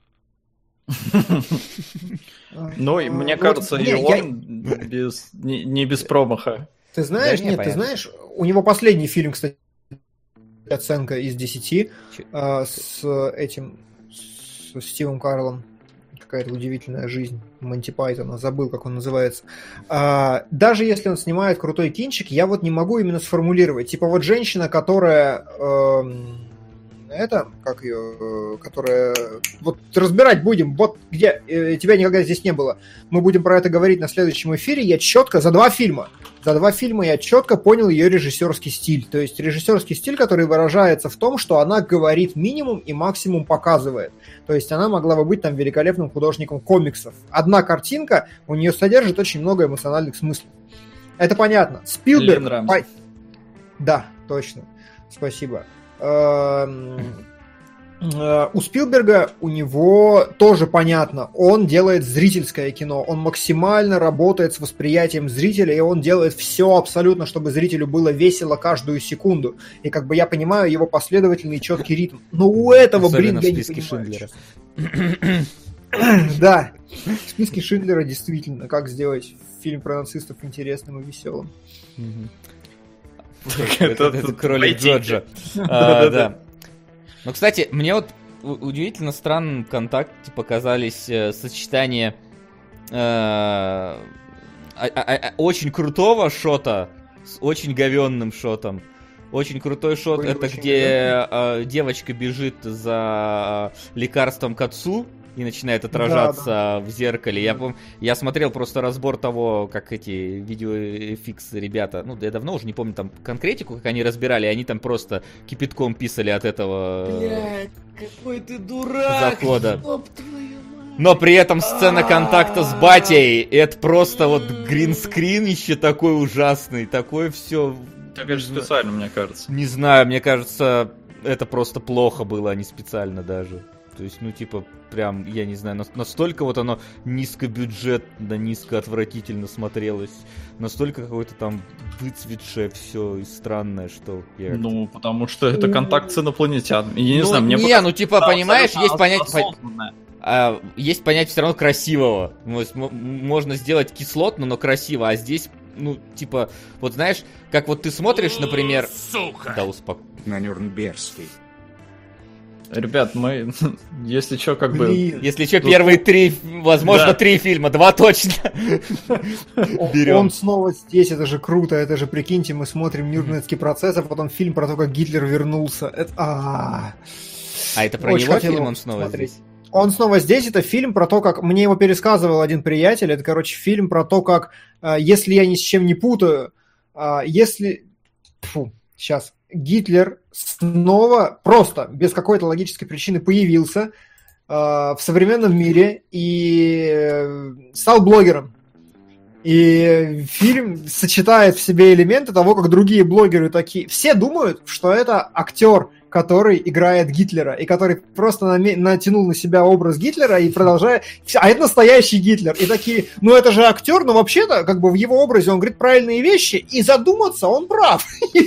Ну, мне кажется, и он не без промаха. Ты знаешь, нет, ты знаешь, у него последний фильм, кстати, оценка из 10 а, с этим, с Стивом Карлом какая-то удивительная жизнь Монти Пайтона, забыл, как он называется. А, даже если он снимает крутой кинчик, я вот не могу именно сформулировать. Типа вот женщина, которая... Э, это, как ее, которая... Вот разбирать будем, вот где э, тебя никогда здесь не было. Мы будем про это говорить на следующем эфире. Я четко за два фильма за два фильма я четко понял ее режиссерский стиль. То есть режиссерский стиль, который выражается в том, что она говорит минимум и максимум показывает. То есть она могла бы быть там великолепным художником комиксов. Одна картинка у нее содержит очень много эмоциональных смыслов. Это понятно. Спилберг... По... Да, точно. Спасибо. Эм, Э, у Спилберга у него тоже понятно, он делает зрительское кино, он максимально работает с восприятием зрителя, и он делает все абсолютно, чтобы зрителю было весело каждую секунду. И как бы я понимаю его последовательный четкий ритм. Но у этого, Особенно блин, я не понимаю. Шиндлера. Да, в списке Шиндлера действительно, как сделать фильм про нацистов интересным и веселым. Это кролик Джорджа. Да. Ну, кстати, мне вот удивительно странным ВКонтакте показались э, сочетания э, а, а, а, очень крутого шота с очень говенным шотом. Очень крутой шот Ой, это где э, девочка бежит за лекарством к отцу, и начинает отражаться да, да. в зеркале. Я, пом... я смотрел просто разбор того, как эти видеофикс ребята, ну, я давно уже не помню там конкретику, как они разбирали, они там просто кипятком писали от этого... Блядь, какой ты дурак! Захода. Но при этом сцена контакта с батей, это просто вот гринскрин еще такой ужасный, такое все... Так это же специально, мне кажется. Не знаю, мне кажется, это просто плохо было, а не специально даже. То есть, ну, типа, прям, я не знаю, настолько вот оно низкобюджетно, низко отвратительно смотрелось. Настолько какое-то там выцветшее все и странное, что я... Ну, потому что это контакт с инопланетянами. Я не ну, знаю, мне... Не, ну, типа, понимаешь, есть понятие... А, есть понятие все равно красивого. Можно сделать кислотно, но красиво, а здесь ну, типа, вот знаешь, как вот ты смотришь, например... Сука! Да, успок... На Нюрнбергский. Ребят, мы, если что, как бы... Если что, первые три, возможно, три фильма, два точно. Берем. Он снова здесь, это же круто, это же, прикиньте, мы смотрим Нюрнбергский процесс, а потом фильм про то, как Гитлер вернулся. Это... А, а это про него фильм, он снова здесь? Он снова здесь, это фильм про то, как... Мне его пересказывал один приятель, это, короче, фильм про то, как, а, если я ни с чем не путаю, а, если... Фу, сейчас. Гитлер снова просто без какой-то логической причины появился э, в современном мире и э, стал блогером. И фильм сочетает в себе элементы того, как другие блогеры такие. Все думают, что это актер, который играет Гитлера, и который просто натянул на себя образ Гитлера и продолжает... А это настоящий Гитлер. И такие, ну это же актер, но вообще-то, как бы в его образе он говорит правильные вещи, и задуматься он прав.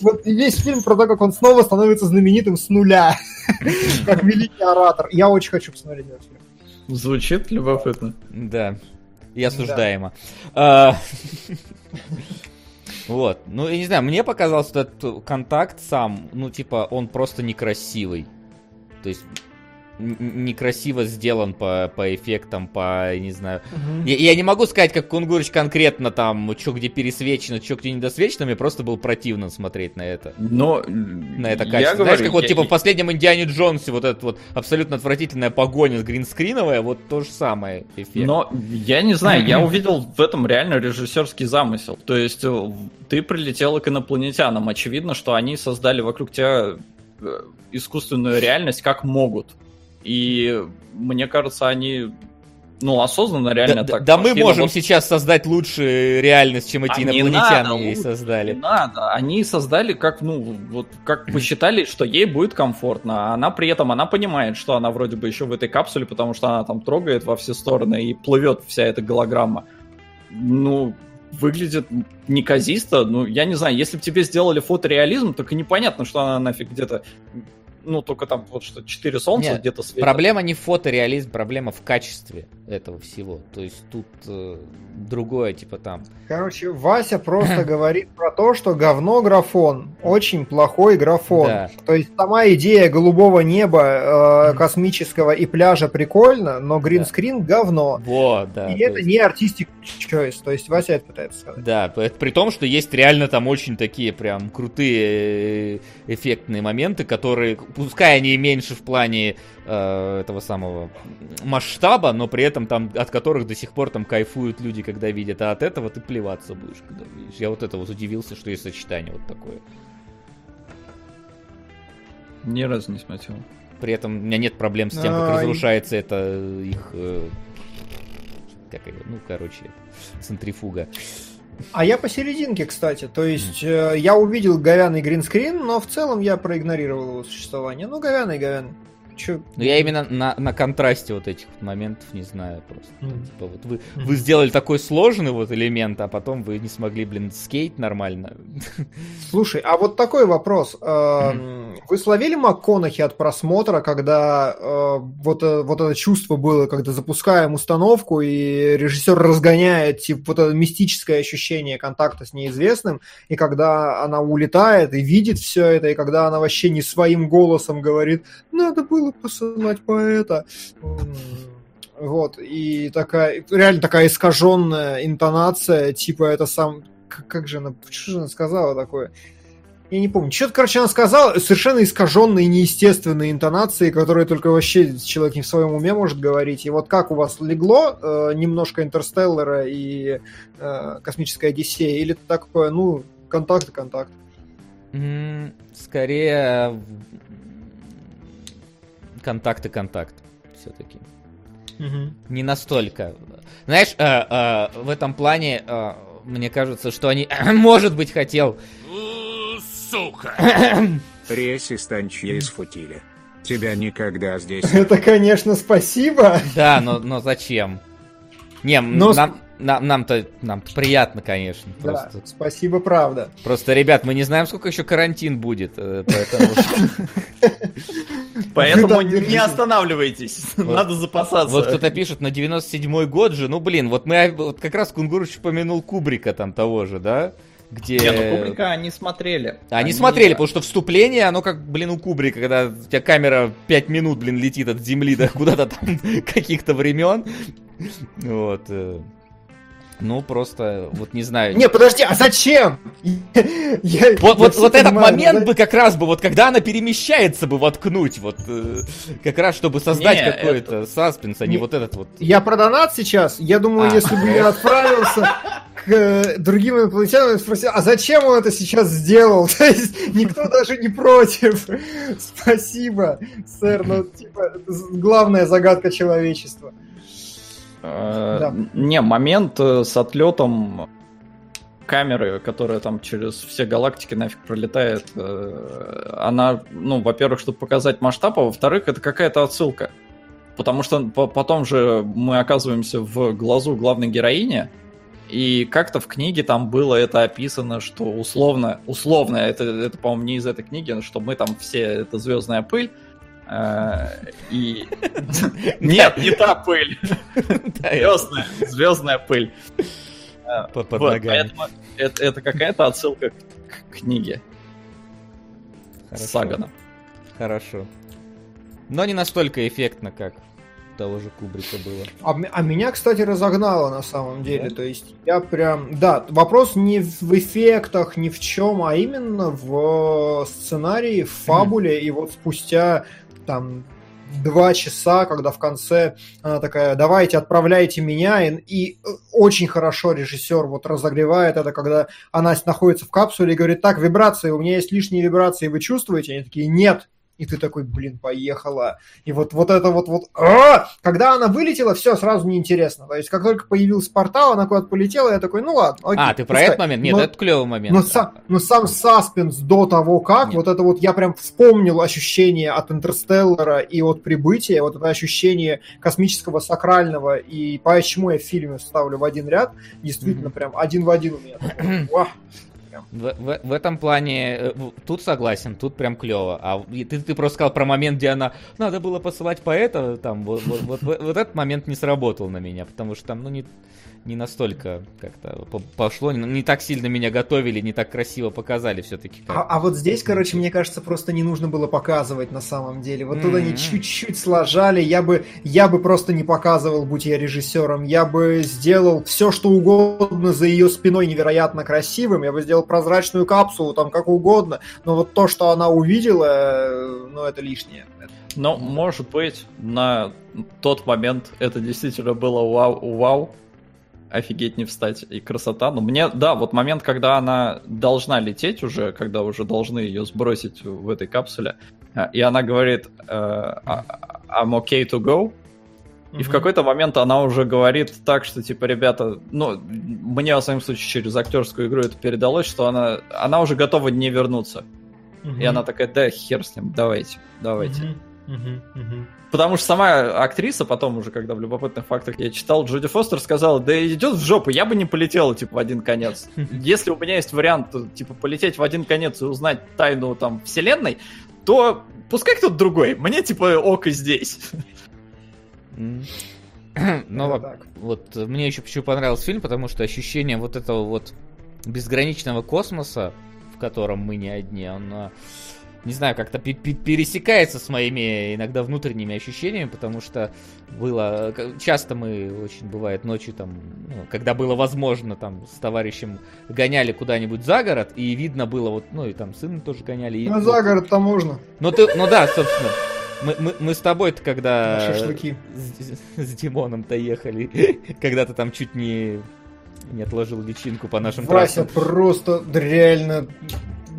Вот весь фильм про то, как он снова становится знаменитым с нуля, как великий оратор. Я очень хочу посмотреть этот фильм. Звучит любопытно. Да. И осуждаемо. А, вот. Ну, я не знаю, мне показалось, что этот контакт сам, ну, типа, он просто некрасивый. То есть, некрасиво сделан по, по эффектам, по, не знаю... Угу. Я, я не могу сказать, как Кунгурыч конкретно там, что где пересвечено, что где недосвечено, мне просто было противно смотреть на это. Но... На это качество. Знаешь, говорю, как вот, я... типа, в последнем Индиане Джонсе вот эта вот абсолютно отвратительная погоня с гринскриновая, вот то же самое эффект. Но я не знаю, я увидел в этом реально режиссерский замысел. То есть, э, ты прилетел к инопланетянам, очевидно, что они создали вокруг тебя э, искусственную реальность как могут. И мне кажется, они ну, осознанно реально да, так. Да мы можем вот... сейчас создать лучшую реальность, чем эти а инопланетяне ей создали. Не надо. Они создали как, ну, вот как посчитали, что ей будет комфортно. А она при этом, она понимает, что она вроде бы еще в этой капсуле, потому что она там трогает во все стороны и плывет вся эта голограмма. Ну, выглядит неказисто. Ну, я не знаю, если бы тебе сделали фотореализм, так и непонятно, что она нафиг где-то ну, только там вот что, четыре солнца где-то светят. Проблема не в фотореализм, проблема в качестве этого всего. То есть тут э, другое, типа там. Короче, Вася просто говорит про то, что говно графон, очень плохой графон. Да. То есть сама идея голубого неба, э, космического и пляжа прикольно, но гринскрин да. говно. Вот, да. И это есть... не артистик choice, то есть Вася это пытается сказать. Да, при том, что есть реально там очень такие прям крутые э, эффектные моменты, которые пускай они меньше в плане э, этого самого масштаба, но при этом там, от которых до сих пор там кайфуют люди, когда видят, а от этого ты плеваться будешь, когда видишь. Я вот это вот удивился, что есть сочетание вот такое. Ни разу не смотрел. При этом у меня нет проблем с тем, как а, разрушается это их... Э, как ее, ну, короче, центрифуга. А я посерединке, кстати. То есть э, я увидел говяный гринскрин, но в целом я проигнорировал его существование. Ну, говяный, говяный. Чё? Ну, я именно на, на контрасте вот этих моментов не знаю просто. Mm. Типа, вот вы, mm. вы сделали такой сложный вот элемент, а потом вы не смогли, блин, скейт нормально. Слушай, а вот такой вопрос. Mm. Вы словили МакКонахи от просмотра, когда э, вот, э, вот это чувство было, когда запускаем установку, и режиссер разгоняет, типа, вот это мистическое ощущение контакта с неизвестным, и когда она улетает и видит все это, и когда она вообще не своим голосом говорит, надо было посылать поэта. Вот, и такая, реально такая искаженная интонация, типа это сам, как, как же она, что же она сказала такое? Я не помню. Что-то, короче, она сказала совершенно искаженные, неестественные интонации, которые только вообще человек не в своем уме может говорить. И вот как у вас легло э, немножко Интерстеллара и э, Космическая Одиссея? Или такое, ну, контакт и контакт? Скорее контакт и контакт все-таки. Угу. Не настолько. Знаешь, э, э, в этом плане э, мне кажется, что они, может быть, хотел. Сука! Реси станчья из футиля. Тебя никогда здесь. Это, конечно, спасибо. Да, но, но зачем? Не, но... нам, нам, нам-то, нам-то приятно, конечно. Просто. Да, спасибо, правда. Просто, ребят, мы не знаем, сколько еще карантин будет, э, поэтому... Поэтому не останавливайтесь, надо запасаться. Вот кто-то пишет, на 97-й год же, ну, блин, вот мы вот как раз Кунгурыч упомянул Кубрика там того же, да? где... Не, ну Кубрика они смотрели. Они, они смотрели, потому что вступление, оно как, блин, у Кубрика, когда у тебя камера 5 минут, блин, летит от земли до куда-то там каких-то времен. Вот. Ну, просто, вот не знаю. Не, подожди, а зачем? Я, вот вот, вот этот момент бы как раз бы, вот когда она перемещается бы воткнуть, вот э, как раз чтобы создать какой-то это... саспенс, а не, не вот этот вот. Я про донат сейчас. Я думаю, а. если бы я отправился к э, другим инопланетянам и спросил, а зачем он это сейчас сделал? То есть никто даже не против. Спасибо, сэр, но типа главная загадка человечества. Э, да. Не, момент э, с отлетом камеры, которая там через все галактики нафиг пролетает, э, она, ну, во-первых, чтобы показать масштаб, а во-вторых, это какая-то отсылка. Потому что потом же мы оказываемся в глазу главной героини, и как-то в книге там было это описано, что условно, условно, это, это по-моему, не из этой книги, что мы там все, это звездная пыль, и... Нет, не та пыль. Звездная, звездная пыль. Под ногами. Это какая-то отсылка к книге. Сагана. Хорошо. Но не настолько эффектно, как того же Кубрика было. А, а меня, кстати, разогнало на самом деле. Да? То есть я прям... Да, вопрос не в эффектах, ни в чем, а именно в сценарии, в фабуле. Mm. И вот спустя там два часа, когда в конце она такая, давайте отправляйте меня, и, и очень хорошо режиссер вот разогревает это, когда она находится в капсуле и говорит, так, вибрации, у меня есть лишние вибрации, вы чувствуете? Они такие, нет, и ты такой, блин, поехала. И вот, вот это вот, вот, а! когда она вылетела, все сразу неинтересно. То есть, как только появился портал, она куда-то полетела, я такой, ну ладно, окей. А, ты про этот момент? Нет, но, это клевый момент. Но, са, но сам саспенс до того, как, Нет. вот это вот, я прям вспомнил ощущение от Интерстеллара и от Прибытия, вот это ощущение космического сакрального, и почему я в фильме ставлю в один ряд, действительно, mm-hmm. прям один в один у меня. Такой, в, в, в этом плане э, тут согласен, тут прям клево. А ты, ты просто сказал про момент, где она надо было посылать поэта, там вот, вот, вот, вот этот момент не сработал на меня, потому что там, ну, не, не настолько как-то пошло, не, так сильно меня готовили, не так красиво показали все-таки. А, а вот здесь, короче, мне кажется, просто не нужно было показывать на самом деле. Вот mm-hmm. тут они чуть-чуть сложали, я бы, я бы просто не показывал, будь я режиссером, я бы сделал все, что угодно за ее спиной невероятно красивым, я бы сделал прозрачную капсулу, там как угодно, но вот то, что она увидела, э, ну это лишнее. Ну, может быть, на тот момент это действительно было вау, вау, офигеть не встать и красота. Но мне, да, вот момент, когда она должна лететь уже, когда уже должны ее сбросить в этой капсуле, а, и она говорит э, «А, I'm okay to go, и в какой-то момент она уже говорит так, что, типа, ребята, ну, мне, в своем случае, через актерскую игру это передалось, что она, она уже готова не вернуться. И она такая, да, хер с ним, давайте, давайте. Потому что сама актриса потом уже, когда в любопытных фактах я читал, Джоди Фостер сказала, да идет в жопу, я бы не полетела, типа, в один конец. Если у меня есть вариант, типа, полететь в один конец и узнать тайну, там, вселенной, то пускай кто-то другой. Мне, типа, ок и здесь. Ну, вот, вот мне еще почему понравился фильм, потому что ощущение вот этого вот безграничного космоса, в котором мы не одни, он не знаю, как-то пересекается с моими иногда внутренними ощущениями, потому что было... Часто мы очень бывает ночью там, ну, когда было возможно, там с товарищем гоняли куда-нибудь за город, и видно было вот, ну и там сына тоже гоняли. И, ну, за город-то можно. Ну, ты, ну да, собственно. Мы, мы, мы с тобой-то когда Шашлыки. С, с Димоном-то ехали, когда ты там чуть не не отложил личинку по нашим Вася трассам. просто реально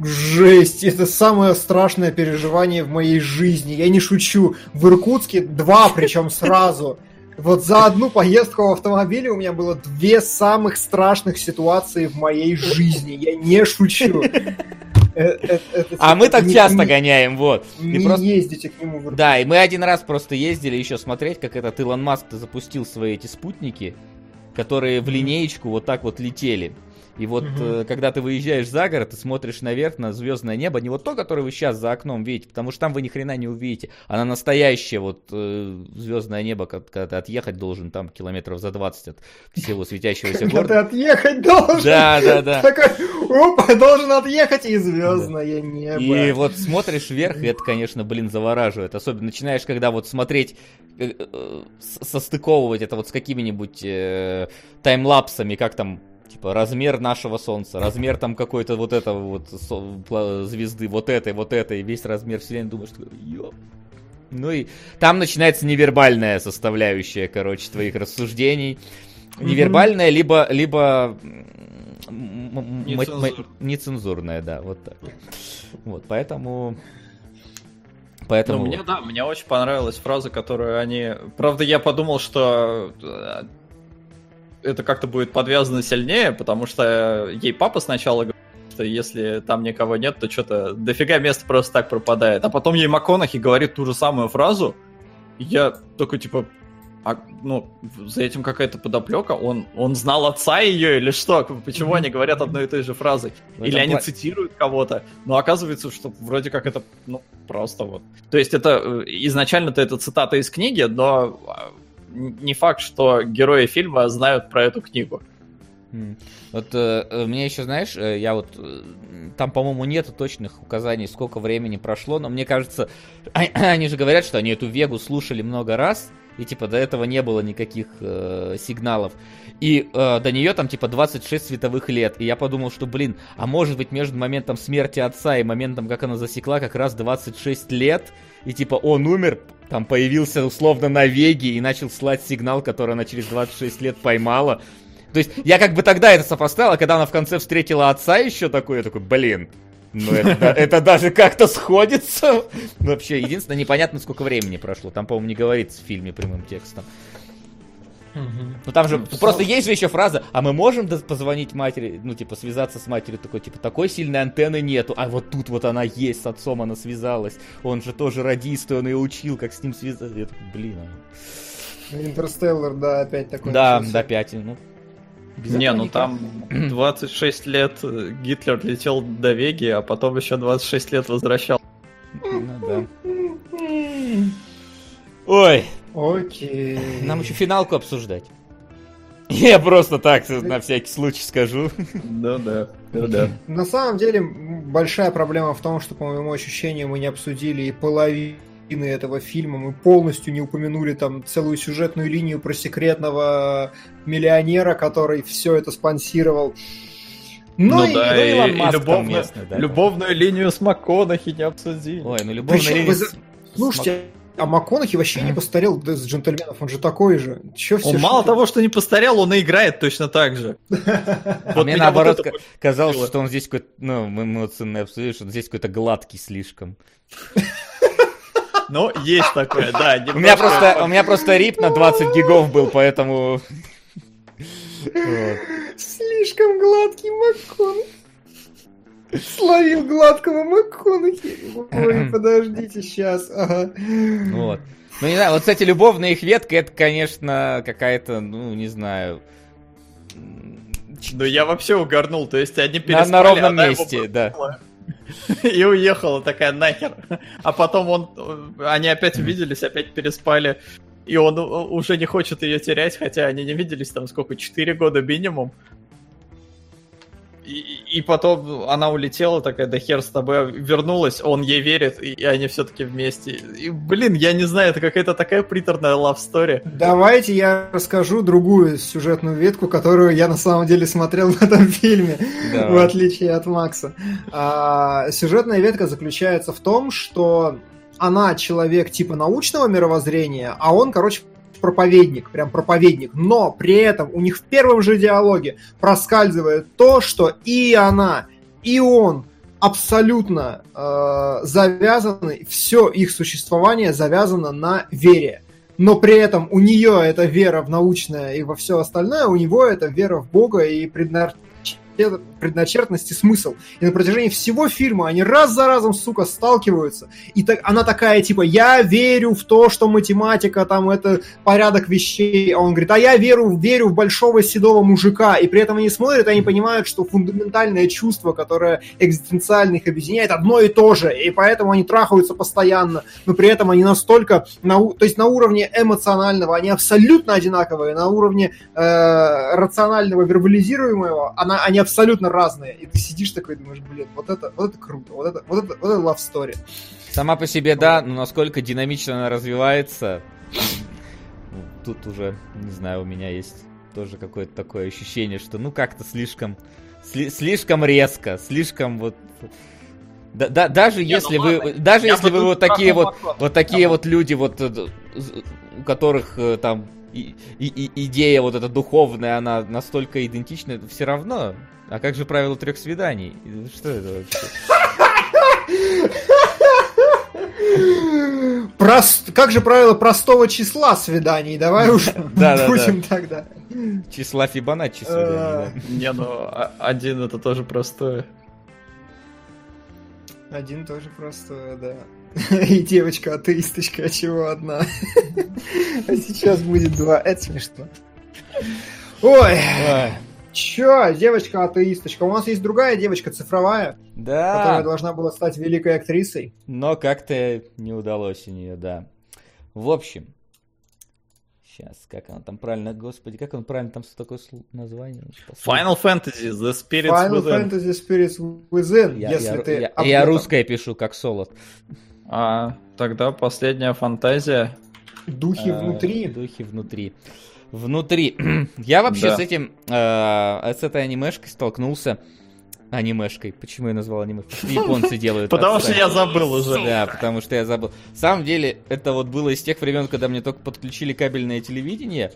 Жесть, это самое страшное переживание в моей жизни. Я не шучу. В Иркутске два, причем сразу. Вот за одну поездку в автомобиле у меня было две самых страшных ситуации в моей жизни. Я не шучу. Э, э, а мы так часто гоняем, вот. Не ездите к нему. Да, и мы один раз просто ездили еще смотреть, как этот Илон Маск запустил свои эти спутники, которые в линеечку вот так вот летели. И вот угу. э, когда ты выезжаешь за город, ты смотришь наверх на звездное небо, не вот то, которое вы сейчас за окном видите, потому что там вы ни хрена не увидите, а на настоящее вот э, звездное небо, когда ты отъехать должен там километров за 20 от всего светящегося города. Когда ты отъехать должен. Да, да, да. Такой, опа, должен отъехать и звездное небо. И вот смотришь вверх, и это, конечно, блин, завораживает. Особенно начинаешь, когда вот смотреть, э, э, состыковывать это вот с какими-нибудь э, таймлапсами, как там типа размер нашего Солнца, размер там какой-то вот этого вот звезды, вот этой, вот этой, весь размер Вселенной, думаешь, ёп. Ну и там начинается невербальная составляющая, короче, твоих рассуждений. Невербальная, либо, либо нецензурная. нецензурная, да, вот так. Вот, поэтому Поэтому... Ну, мне, да, мне очень понравилась фраза, которую они... Правда, я подумал, что э, это как-то будет подвязано сильнее, потому что ей папа сначала говорит, что если там никого нет, то что-то дофига места просто так пропадает. А потом ей МакКонахи говорит ту же самую фразу, я такой, типа, а, ну, за этим какая-то подоплека, он, он знал отца ее или что? Почему они говорят одной и той же фразой? Или они пла... цитируют кого-то, но оказывается, что вроде как это, ну, просто вот. То есть это э, изначально-то это цитата из книги, но а, не факт, что герои фильма знают про эту книгу. Вот э, э, мне еще, знаешь, э, я вот э, там, по-моему, нету точных указаний, сколько времени прошло, но мне кажется, а, они же говорят, что они эту Вегу слушали много раз, и типа до этого не было никаких э, сигналов. И э, до нее там типа 26 световых лет. И я подумал, что, блин, а может быть между моментом смерти отца и моментом, как она засекла, как раз 26 лет, и типа он умер, там появился условно на Веге и начал слать сигнал, который она через 26 лет поймала. То есть я как бы тогда это сопоставил, а когда она в конце встретила отца еще такой, я такой, блин, ну, это, это даже как-то сходится. Вообще, единственное, непонятно, сколько времени прошло. Там, по-моему, не говорится в фильме прямым текстом. Ну там же ну, просто есть же еще фраза, а мы можем позвонить матери, ну типа связаться с матерью такой, типа такой сильной антенны нету, а вот тут вот она есть, с отцом она связалась, он же тоже радист, и он ее учил, как с ним связаться. Я такой, блин. А... Интерстеллар, да, опять такой. Да, да, опять, ну без не, ну там 26 лет Гитлер летел до Веги, а потом еще 26 лет возвращал. Ну да. Ой. Окей. Нам еще финалку обсуждать. Я просто так на всякий случай скажу. Да, да. Да, На самом деле, большая проблема в том, что, по моему ощущению, мы не обсудили и половину этого фильма мы полностью не упомянули там целую сюжетную линию про секретного миллионера, который все это спонсировал. Ну, ну и, да, ну, и, и любовную, местный, да, любовную линию с МакКонахи не обсудили. Ой, ну любовная Причем, линия... Вы... С... Слушайте, а МакКонахи вообще не постарел с джентльменов, он же такой же. Че все он мало того, что не постарел, он и играет точно так же. Вот мне наоборот казалось, что он здесь какой-то, ну, мы эмоционально обсудили, что он здесь какой-то гладкий слишком. Ну, есть такое, да. У меня просто, у меня просто рип на 20 гигов был, поэтому... Слишком гладкий Маккон. Словил гладкого МакКонахи. Ой, подождите, сейчас. Ага. Вот. Ну, не знаю, вот, кстати, любовная их ветка, это, конечно, какая-то, ну, не знаю... Ну, я вообще угорнул, то есть они переспали, На, на ровном месте, да. И уехала такая нахер. А потом он, они опять увиделись, опять переспали. И он уже не хочет ее терять, хотя они не виделись там сколько, 4 года минимум. И, и потом она улетела, такая, да хер с тобой, вернулась, он ей верит, и, и они все-таки вместе. И, блин, я не знаю, это какая-то такая приторная love story. Давайте я расскажу другую сюжетную ветку, которую я на самом деле смотрел в этом фильме, Давай. в отличие от Макса. А, сюжетная ветка заключается в том, что она человек типа научного мировоззрения, а он, короче, проповедник, прям проповедник, но при этом у них в первом же диалоге проскальзывает то, что и она, и он абсолютно э, завязаны, все их существование завязано на вере. Но при этом у нее это вера в научное и во все остальное, у него это вера в Бога и преднар предначертанность и смысл. И на протяжении всего фильма они раз за разом, сука, сталкиваются. И так, она такая, типа, я верю в то, что математика, там, это порядок вещей. А он говорит, а я верю, верю в большого седого мужика. И при этом они смотрят, они понимают, что фундаментальное чувство, которое экзистенциально их объединяет, одно и то же. И поэтому они трахаются постоянно. Но при этом они настолько, на, то есть на уровне эмоционального, они абсолютно одинаковые. На уровне э, рационального, вербализируемого, она, они абсолютно разные. И ты сидишь такой и думаешь, блин, вот это, вот это круто, вот это, вот это, вот это love story. Сама по себе, да, но насколько динамично она развивается, тут уже, не знаю, у меня есть тоже какое-то такое ощущение, что ну как-то слишком, сли, слишком резко, слишком вот да, да, даже Не, если ну, вы, ладно. даже я если вы вот такие вот, вот такие вот люди, вот э, у которых э, там и, и, идея вот эта духовная, она настолько идентична, все равно а как же правило трех свиданий? Что это вообще? Прост... Как же правило простого числа свиданий? Давай уж будем тогда. Числа Фибоначчи свиданий. Не, ну а, один это тоже простое. Один тоже простое, да. И девочка атеисточка, а чего одна? А сейчас будет два. Это смешно. Ой. Чё, девочка атеисточка? У нас есть другая девочка цифровая, да. которая должна была стать великой актрисой. Но как-то не удалось у нее, да. В общем, сейчас, как она там правильно, господи, как он правильно там такое название? Final Fantasy The Spirits Final Within. Fantasy Spirits Within, я, если я, ты... Я, я русское пишу, как солод. А, тогда последняя фантазия. Духи а, внутри. Духи внутри внутри. Я вообще да. с этим, э, с этой анимешкой столкнулся. Анимешкой. Почему я назвал анимешкой? Японцы делают. Потому что я забыл уже. Да, потому что я забыл. В самом деле, это вот было из тех времен, когда мне только подключили кабельное телевидение.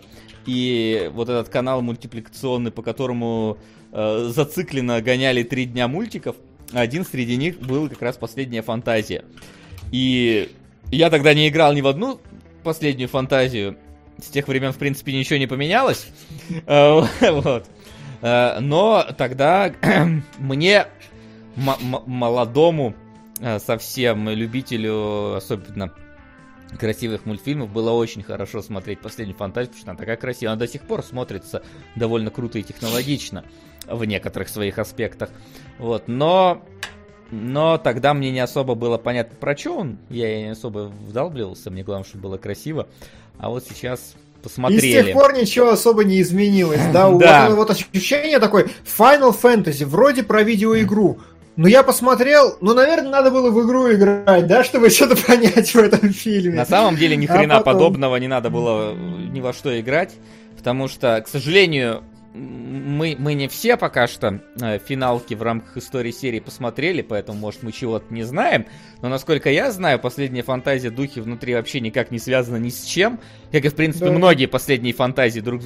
И вот этот канал мультипликационный, по которому э, зацикленно гоняли три дня мультиков. Один среди них был как раз последняя фантазия. И я тогда не играл ни в одну последнюю фантазию, с тех времен, в принципе, ничего не поменялось. Э, вот. Э, но тогда мне, молодому, э, совсем любителю, особенно красивых мультфильмов, было очень хорошо смотреть «Последнюю фантазию», потому что она такая красивая. Она до сих пор смотрится довольно круто и технологично в некоторых своих аспектах. Вот. Но но тогда мне не особо было понятно, про что он. Я не особо вдалбливался, мне главное, чтобы было красиво. А вот сейчас посмотрели. И с тех пор ничего особо не изменилось, да? да. Вот, вот ощущение такое, Final Fantasy, вроде про видеоигру, но я посмотрел, ну, наверное, надо было в игру играть, да, чтобы что-то понять в этом фильме. На самом деле, ни а хрена а потом... подобного не надо было ни во что играть, потому что, к сожалению, мы, мы не все пока что э, финалки в рамках истории серии посмотрели, поэтому, может, мы чего-то не знаем. Но, насколько я знаю, последняя фантазия Духи внутри вообще никак не связана ни с чем. Как и, в принципе, да. многие последние фантазии, друг,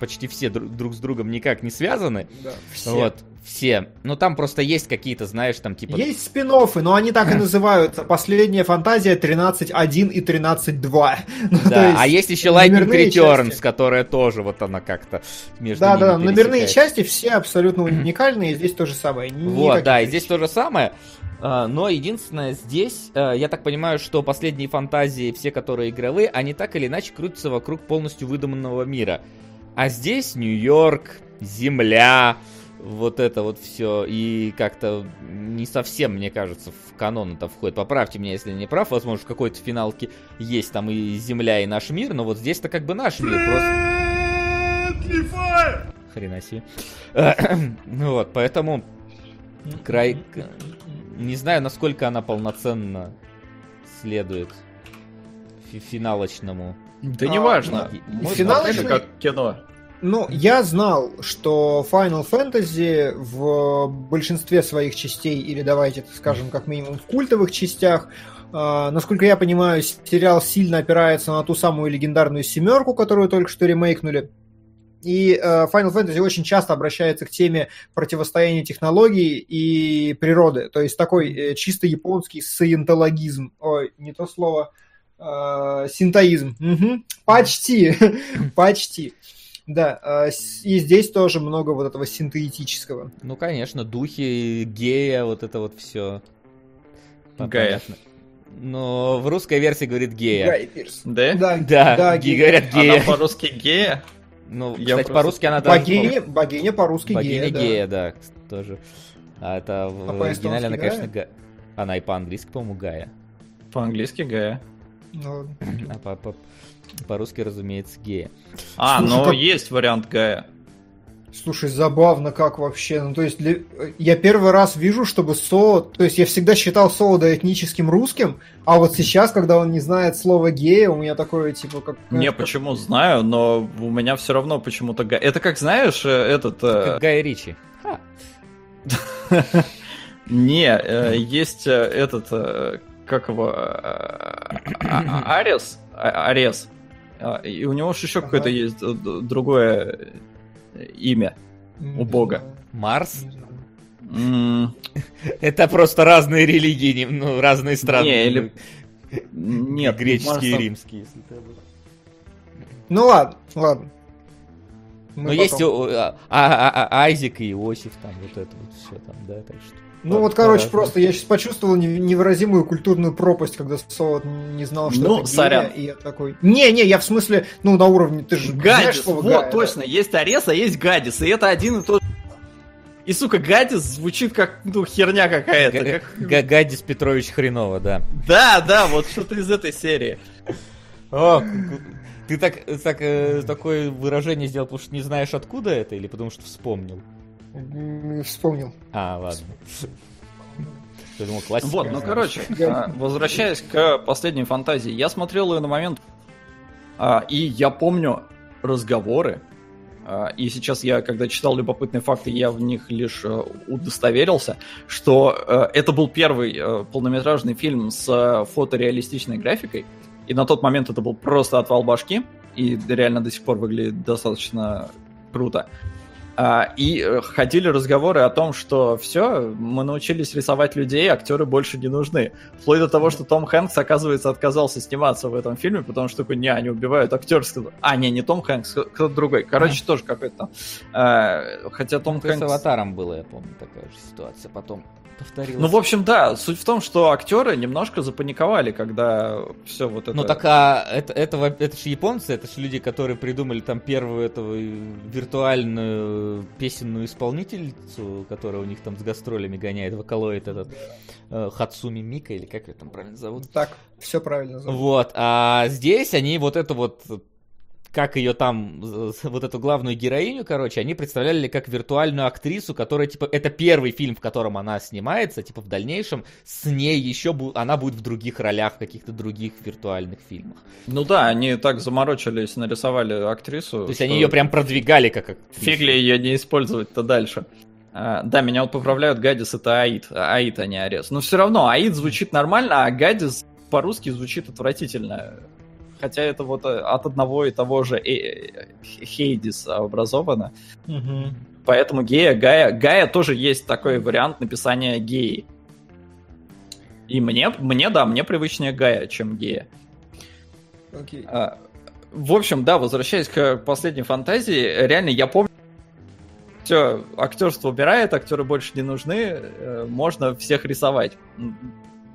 почти все друг, друг с другом никак не связаны. Да, все. Вот все. Ну там просто есть какие-то, знаешь, там типа... Есть спин но они так и называются. Последняя фантазия 13.1 и 13.2. Ну, да, есть, а есть еще Lightning Returns, части. которая тоже вот она как-то между Да, да, номерные части все абсолютно уникальные, здесь то же самое. Вот, да, и здесь то же самое. А, но единственное, здесь, а, я так понимаю, что последние фантазии, все которые игровые, они так или иначе крутятся вокруг полностью выдуманного мира. А здесь Нью-Йорк, Земля, вот это вот все и как-то не совсем, мне кажется, в канон это входит. Поправьте меня, если я не прав. Возможно, в какой-то финалке есть там и Земля, и наш мир, но вот здесь-то как бы наш мир просто... Хрена себе. ну вот, поэтому край... Не знаю, насколько она полноценно следует финалочному. Да а, не важно. Финалочный... как кино. Ну, я знал, что Final Fantasy в большинстве своих частей, или давайте скажем, как минимум в культовых частях, Uh, насколько я понимаю, сериал сильно опирается на ту самую легендарную семерку, которую только что ремейкнули. И uh, Final Fantasy очень часто обращается к теме противостояния технологий и природы. То есть такой uh, чисто японский саентологизм. Ой, не то слово. Uh, синтоизм. Угу. Почти. Почти. Да, а, и здесь тоже много вот этого синтетического. Ну, конечно, духи, гея, вот это вот все. Гая. Но в русской версии говорит гея. Гай Пирс. Да? Да, да, да гея. говорят гея. Она по-русски гея? Ну, Я кстати, просто... по-русски она даже... Богиня, богиня по-русски богиня гея, гея, да. да, тоже. А это в а оригинале она, конечно, га... она и по-английски, по-моему, Гая. По-английски Гая. Ну... А по, по, по-русски, разумеется, гея. А, Слушай, но как... есть вариант Гая. Слушай, забавно как вообще. Ну, то есть, для... я первый раз вижу, чтобы Со... То есть, я всегда считал Солода этническим русским, а вот сейчас, когда он не знает слова гея, у меня такое, типа, как... Не, почему знаю, но у меня все равно почему-то... Это как, знаешь, э, этот... Э, как Гай Ричи. Не, э, есть этот... Как его... Арес? Арес. А, и у него же еще ага. какое-то есть другое имя у бога. Марс? Это просто разные религии, ну, разные страны. Не, или Нет, греческие и римские, если ты Ну ладно, ладно. Но есть а, а, а, Айзек и Иосиф, там вот это вот все там, да, так что. Ну вот, короче, просто я сейчас почувствовал невыразимую культурную пропасть, когда Солод не знал, что ну, это сорян. и я такой... Не-не, я в смысле, ну, на уровне, ты же Гадис, знаешь слово вот, Гая, точно, да? есть Арес, а есть Гадис, и это один и тот и, сука, Гадис звучит как, ну, херня какая-то. Как... Гадис Петрович Хренова, да. Да, да, вот что-то из этой серии. О, ты так, так, э, такое выражение сделал, потому что не знаешь, откуда это, или потому что вспомнил? Вспомнил. А, ладно. Я думал, классика. Вот, ну, короче, а, возвращаясь к последней фантазии. Я смотрел ее на момент, а, и я помню разговоры а, и сейчас я, когда читал любопытные факты, я в них лишь э, удостоверился, что э, это был первый э, полнометражный фильм с фотореалистичной графикой, и на тот момент это был просто отвал башки, и реально до сих пор выглядит достаточно круто. А, и э, ходили разговоры о том, что все, мы научились рисовать людей, актеры больше не нужны. Вплоть до того, что Том Хэнкс, оказывается, отказался сниматься в этом фильме, потому что такой, не, они убивают актерского. А, не, не Том Хэнкс, кто-то другой. Короче, тоже какой-то. А, хотя Том Хэнкс... С Аватаром было, я помню, такая же ситуация. Потом повторилось. Ну, в общем, да, суть в том, что актеры немножко запаниковали, когда все вот это... Ну, так а это, это, это же японцы, это же люди, которые придумали там первую эту виртуальную песенную исполнительницу, которая у них там с гастролями гоняет, вокалоид этот э, Хацуми Мика, или как ее там правильно зовут? Так, все правильно зовут. Вот, а здесь они вот это вот как ее там, вот эту главную героиню, короче, они представляли как виртуальную актрису, которая, типа, это первый фильм, в котором она снимается, типа, в дальнейшем с ней еще бу- она будет в других ролях, в каких-то других виртуальных фильмах. Ну да, они так заморочились, нарисовали актрису. То есть они ее прям продвигали как актрису. Фиг ли ее не использовать-то дальше. А, да, меня вот поправляют, Гадис это Аид, Аид, а не Арес. Но все равно, Аид звучит нормально, а Гадис по-русски звучит отвратительно хотя это вот э, от одного и того же э, Хейдис образовано. Угу. Поэтому гея, Гая, Гая тоже есть такой вариант написания геи. И мне, мне, да, мне привычнее Гая, чем гея. Окей. А, в общем, да, возвращаясь к последней фантазии, реально я помню, все, актерство убирает, актеры больше не нужны, э, можно всех рисовать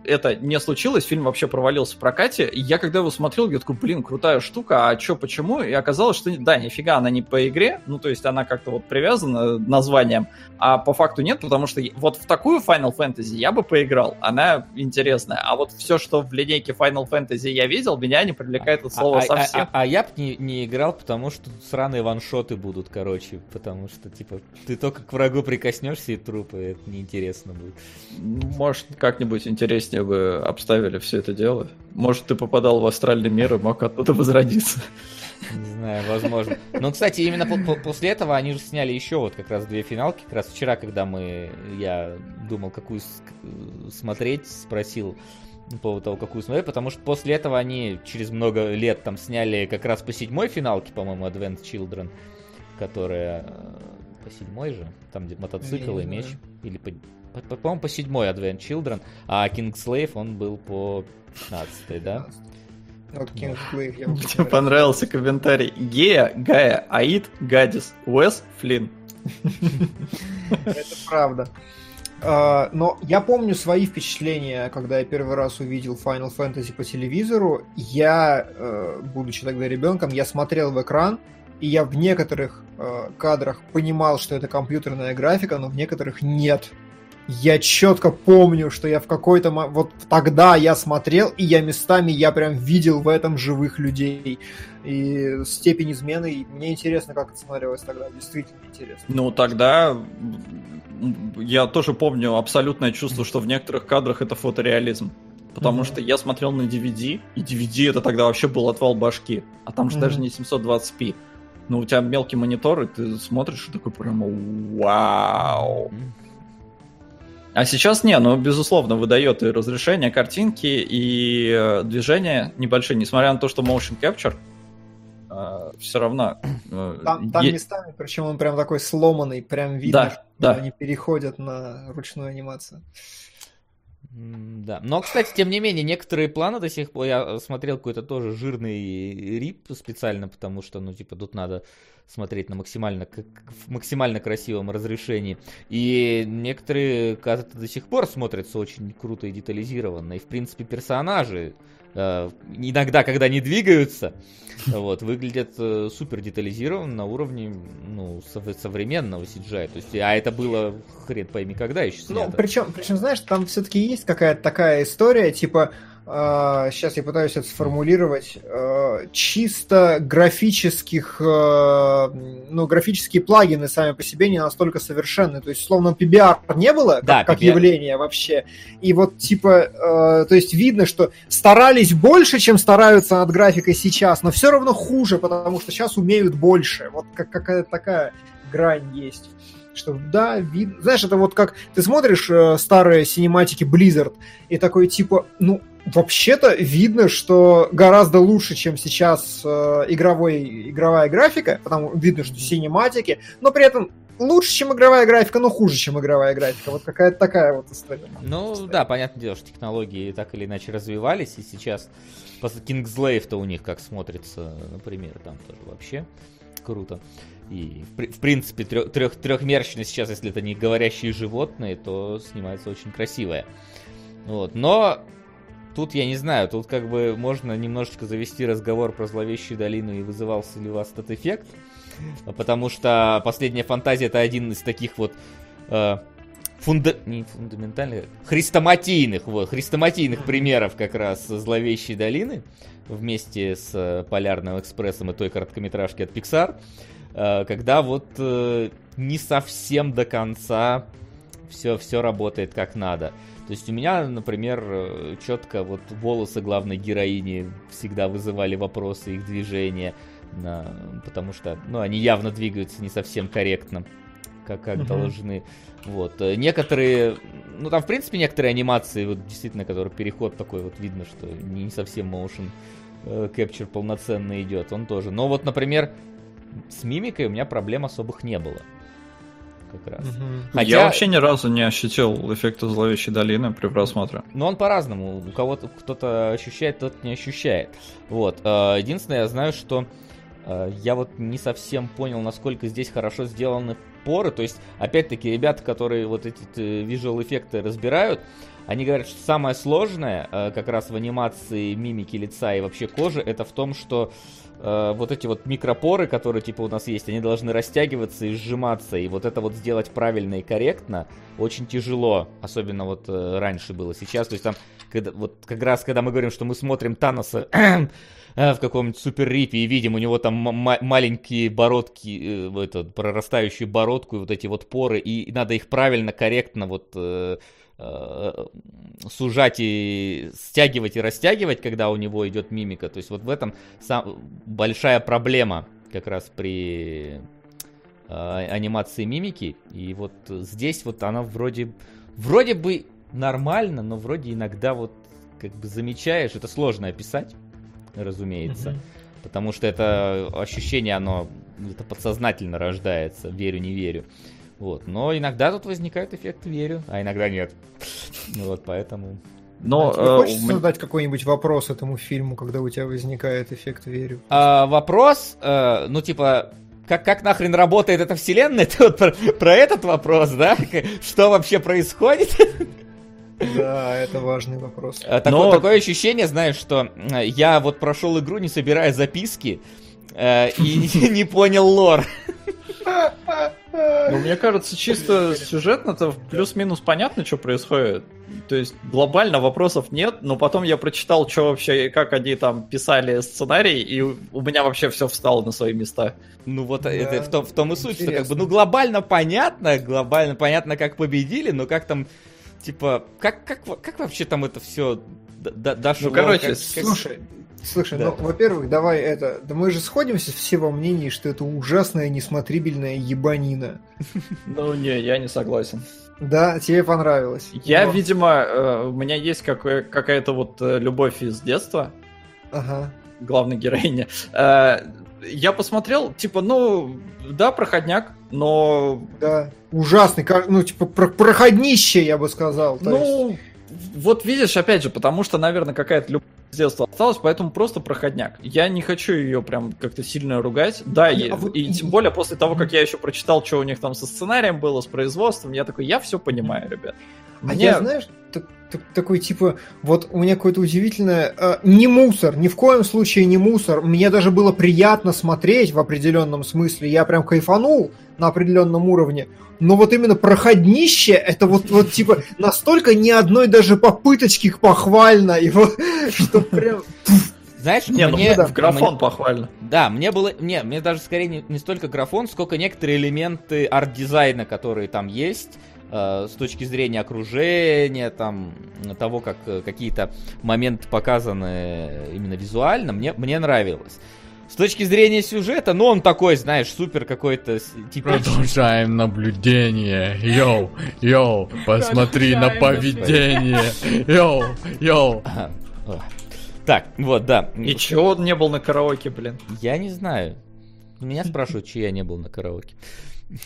это не случилось, фильм вообще провалился в прокате. И я когда его смотрел, я такой, блин, крутая штука, а чё, почему? И оказалось, что да, нифига, она не по игре, ну то есть она как-то вот привязана названием, а по факту нет, потому что вот в такую Final Fantasy я бы поиграл, она интересная. А вот все, что в линейке Final Fantasy я видел, меня не привлекает от слова а, совсем. А, а, а я бы не, не играл, потому что сраные ваншоты будут, короче, потому что, типа, ты только к врагу прикоснешься и трупы, это неинтересно будет. Может, как-нибудь интереснее песни бы обставили все это дело. Может, ты попадал в астральный мир и мог оттуда возродиться. Не знаю, возможно. Но, кстати, именно по -по после этого они же сняли еще вот как раз две финалки. Как раз вчера, когда мы, я думал, какую смотреть, спросил по поводу того, какую смотреть, потому что после этого они через много лет там сняли как раз по седьмой финалке, по-моему, Advent Children, которая э, по седьмой же, там где мотоцикл и меч, или по по-моему, по седьмой Advent Children, а Kingslave, он был по 15 да? Вот Kingslave я Мне понравился комментарий. Гея, Гая, Аид, Гадис, Уэс, Флинн. Это правда. Uh, но я помню свои впечатления, когда я первый раз увидел Final Fantasy по телевизору. Я, uh, будучи тогда ребенком, я смотрел в экран, и я в некоторых uh, кадрах понимал, что это компьютерная графика, но в некоторых нет я четко помню, что я в какой-то... Вот тогда я смотрел, и я местами, я прям видел в этом живых людей. И степень измены, мне интересно, как это смотрелось тогда, действительно интересно. Ну, тогда я тоже помню абсолютное чувство, что в некоторых кадрах это фотореализм. Потому mm-hmm. что я смотрел на DVD, и DVD это тогда вообще был отвал башки. А там же mm-hmm. даже не 720p. Ну, у тебя мелкий монитор, и ты смотришь, и такой прямо вау. Mm-hmm. А сейчас не, ну, безусловно, выдает и разрешение картинки, и э, движения небольшие, несмотря на то, что motion capture, э, все равно... Э, там, там е... местами, причем он прям такой сломанный, прям видно, да, что да. они переходят на ручную анимацию. Да. Но, кстати, тем не менее, некоторые планы до сих пор... Я смотрел какой-то тоже жирный рип специально, потому что, ну, типа, тут надо смотреть на максимально, в максимально красивом разрешении. И некоторые карты до сих пор смотрятся очень круто и детализированно. И, в принципе, персонажи э, иногда, когда не двигаются, вот, выглядят э, супер детализированно на уровне ну, современного CGI. То есть, а это было хрен пойми когда еще ну, снято. Ну, причем, причем, знаешь, там все-таки есть какая-то такая история, типа, сейчас а, я пытаюсь это сформулировать, а, чисто графических, а, ну, графические плагины сами по себе не настолько совершенны. То есть, словно PBR не было, да, как, как явление вообще. И вот, типа, то есть видно, что старались больше, чем стараются над графикой сейчас, но все равно хуже, потому что сейчас умеют больше. Вот как, какая-то такая грань есть что да, видно. Знаешь, это вот как ты смотришь э, старые синематики Blizzard и такой типа, ну, вообще-то видно, что гораздо лучше, чем сейчас э, игровой, игровая графика, потому видно, что синематики, но при этом лучше, чем игровая графика, но хуже, чем игровая графика. Вот какая-то такая вот история. Ну история. да, понятное дело, что технологии так или иначе развивались, и сейчас Kingslave-то у них как смотрится, например, там тоже вообще круто. И в, в принципе трех, трех, трехмерщина сейчас, если это не говорящие животные, то снимается очень красивая. Вот. Но Тут я не знаю, тут как бы можно немножечко завести разговор про зловещую долину и вызывался ли у вас этот эффект. Потому что последняя фантазия это один из таких вот э, фунда... не фундаментальных, хрестоматийных, вот, хрестоматийных примеров как раз зловещей долины вместе с Полярным экспрессом и той короткометражки от Pixar, э, когда вот э, не совсем до конца все, все работает как надо. То есть у меня, например, э, четко вот волосы главной героини всегда вызывали вопросы их движения, потому что, ну, они явно двигаются не совсем корректно, как, как uh-huh. должны. Вот. Э, некоторые, ну, там, в принципе, некоторые анимации, вот, действительно, который переход такой, вот, видно, что не, не совсем motion э, capture полноценно идет, он тоже. Но вот, например, с мимикой у меня проблем особых не было как раз. Угу. Хотя... Я вообще ни разу не ощутил эффекта зловещей долины при просмотре. Но он по-разному. У кого-то кто-то ощущает, тот не ощущает. Вот. Э, единственное, я знаю, что э, я вот не совсем понял, насколько здесь хорошо сделаны поры. То есть, опять-таки, ребята, которые вот эти визуал эффекты разбирают, они говорят, что самое сложное э, как раз в анимации мимики лица и вообще кожи, это в том, что э, вот эти вот микропоры, которые типа у нас есть, они должны растягиваться и сжиматься. И вот это вот сделать правильно и корректно очень тяжело. Особенно вот э, раньше было. Сейчас, то есть там, когда, вот как раз когда мы говорим, что мы смотрим Таноса э, в каком-нибудь супер рипе и видим у него там маленькие бородки, э, это, прорастающую бородку и вот эти вот поры, и, надо их правильно, корректно вот... Э, сужать и стягивать и растягивать, когда у него идет мимика. То есть вот в этом сам, большая проблема как раз при э, анимации мимики. И вот здесь вот она вроде, вроде бы нормально, но вроде иногда вот как бы замечаешь, это сложно описать, разумеется. Mm-hmm. Потому что это ощущение, оно это подсознательно рождается, верю, не верю. Вот. Но иногда тут возникает эффект верю, а иногда нет. Вот, поэтому... Но а тебе э, хочется мы... задать какой-нибудь вопрос этому фильму, когда у тебя возникает эффект верю? А, вопрос, э, ну типа, как, как нахрен работает эта вселенная? Ты вот про, про этот вопрос, да? Что вообще происходит? Да, это важный вопрос. А, такое, Но... такое ощущение, знаешь, что э, я вот прошел игру, не собирая записки, э, и не понял лор. Ну, мне кажется, чисто сюжетно-то плюс-минус понятно, что происходит. То есть глобально вопросов нет, но потом я прочитал, что вообще, как они там писали сценарий, и у меня вообще все встало на свои места. Ну вот да. это в том, в том и суть, Интересно. что как бы, ну глобально понятно, глобально понятно, как победили, но как там, типа, как, как, как вообще там это все дошло? Ну, короче, как, слушай, Слушай, да. ну, во-первых, давай это... Да мы же сходимся все во мнении, что это ужасная, несмотрибельная ебанина. Ну, не, я не согласен. Да, тебе понравилось. Я, Но... видимо, э, у меня есть какая-то вот э, любовь из детства. Ага. Главной героине. Э, я посмотрел, типа, ну, да, проходняк, но... Да, ужасный, ну, типа, проходнище, я бы сказал. Ну, вот видишь, опять же, потому что, наверное, какая-то любовь с детства осталась, поэтому просто проходняк. Я не хочу ее прям как-то сильно ругать. Да, и, а вот... и тем более после того, как я еще прочитал, что у них там со сценарием было, с производством, я такой, я все понимаю, ребят. А Мне... я, знаешь, такой типа, вот у меня какое-то удивительное, э, не мусор, ни в коем случае не мусор. Мне даже было приятно смотреть в определенном смысле, я прям кайфанул на определенном уровне. Но вот именно проходнище, это вот, вот типа настолько ни одной даже попыточки похвально, и вот, что прям... Знаешь, не, ну, мне... Ну, в графон мне, похвально. Да, мне было... Не, мне даже скорее не, не столько графон, сколько некоторые элементы арт-дизайна, которые там есть, э, с точки зрения окружения, там, того, как э, какие-то моменты показаны именно визуально, мне, мне нравилось. С точки зрения сюжета, ну он такой, знаешь, супер какой-то типичный. Продолжаем наблюдение. Yo, yo, посмотри на поведение. Йоу, йоу. Так, вот, да. И чего он не был на караоке, блин? Я не знаю. Меня спрашивают, че я не был на караоке.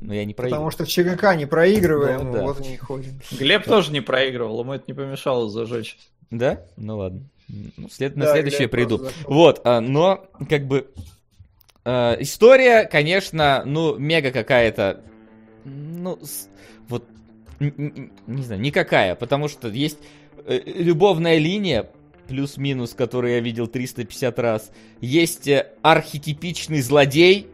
Но я не проигрываю. Потому что в ЧГК не проигрываем, ну, да. вот не ходим. Глеб тоже не проигрывал, ему это не помешало зажечь. Да? Ну ладно. Ну, след... да, на следующее приду. Вот, а, но как бы а, история, конечно, ну мега какая-то, ну с... вот не знаю, никакая, потому что есть э, любовная линия, плюс-минус, которую я видел 350 раз. Есть э, архетипичный злодей,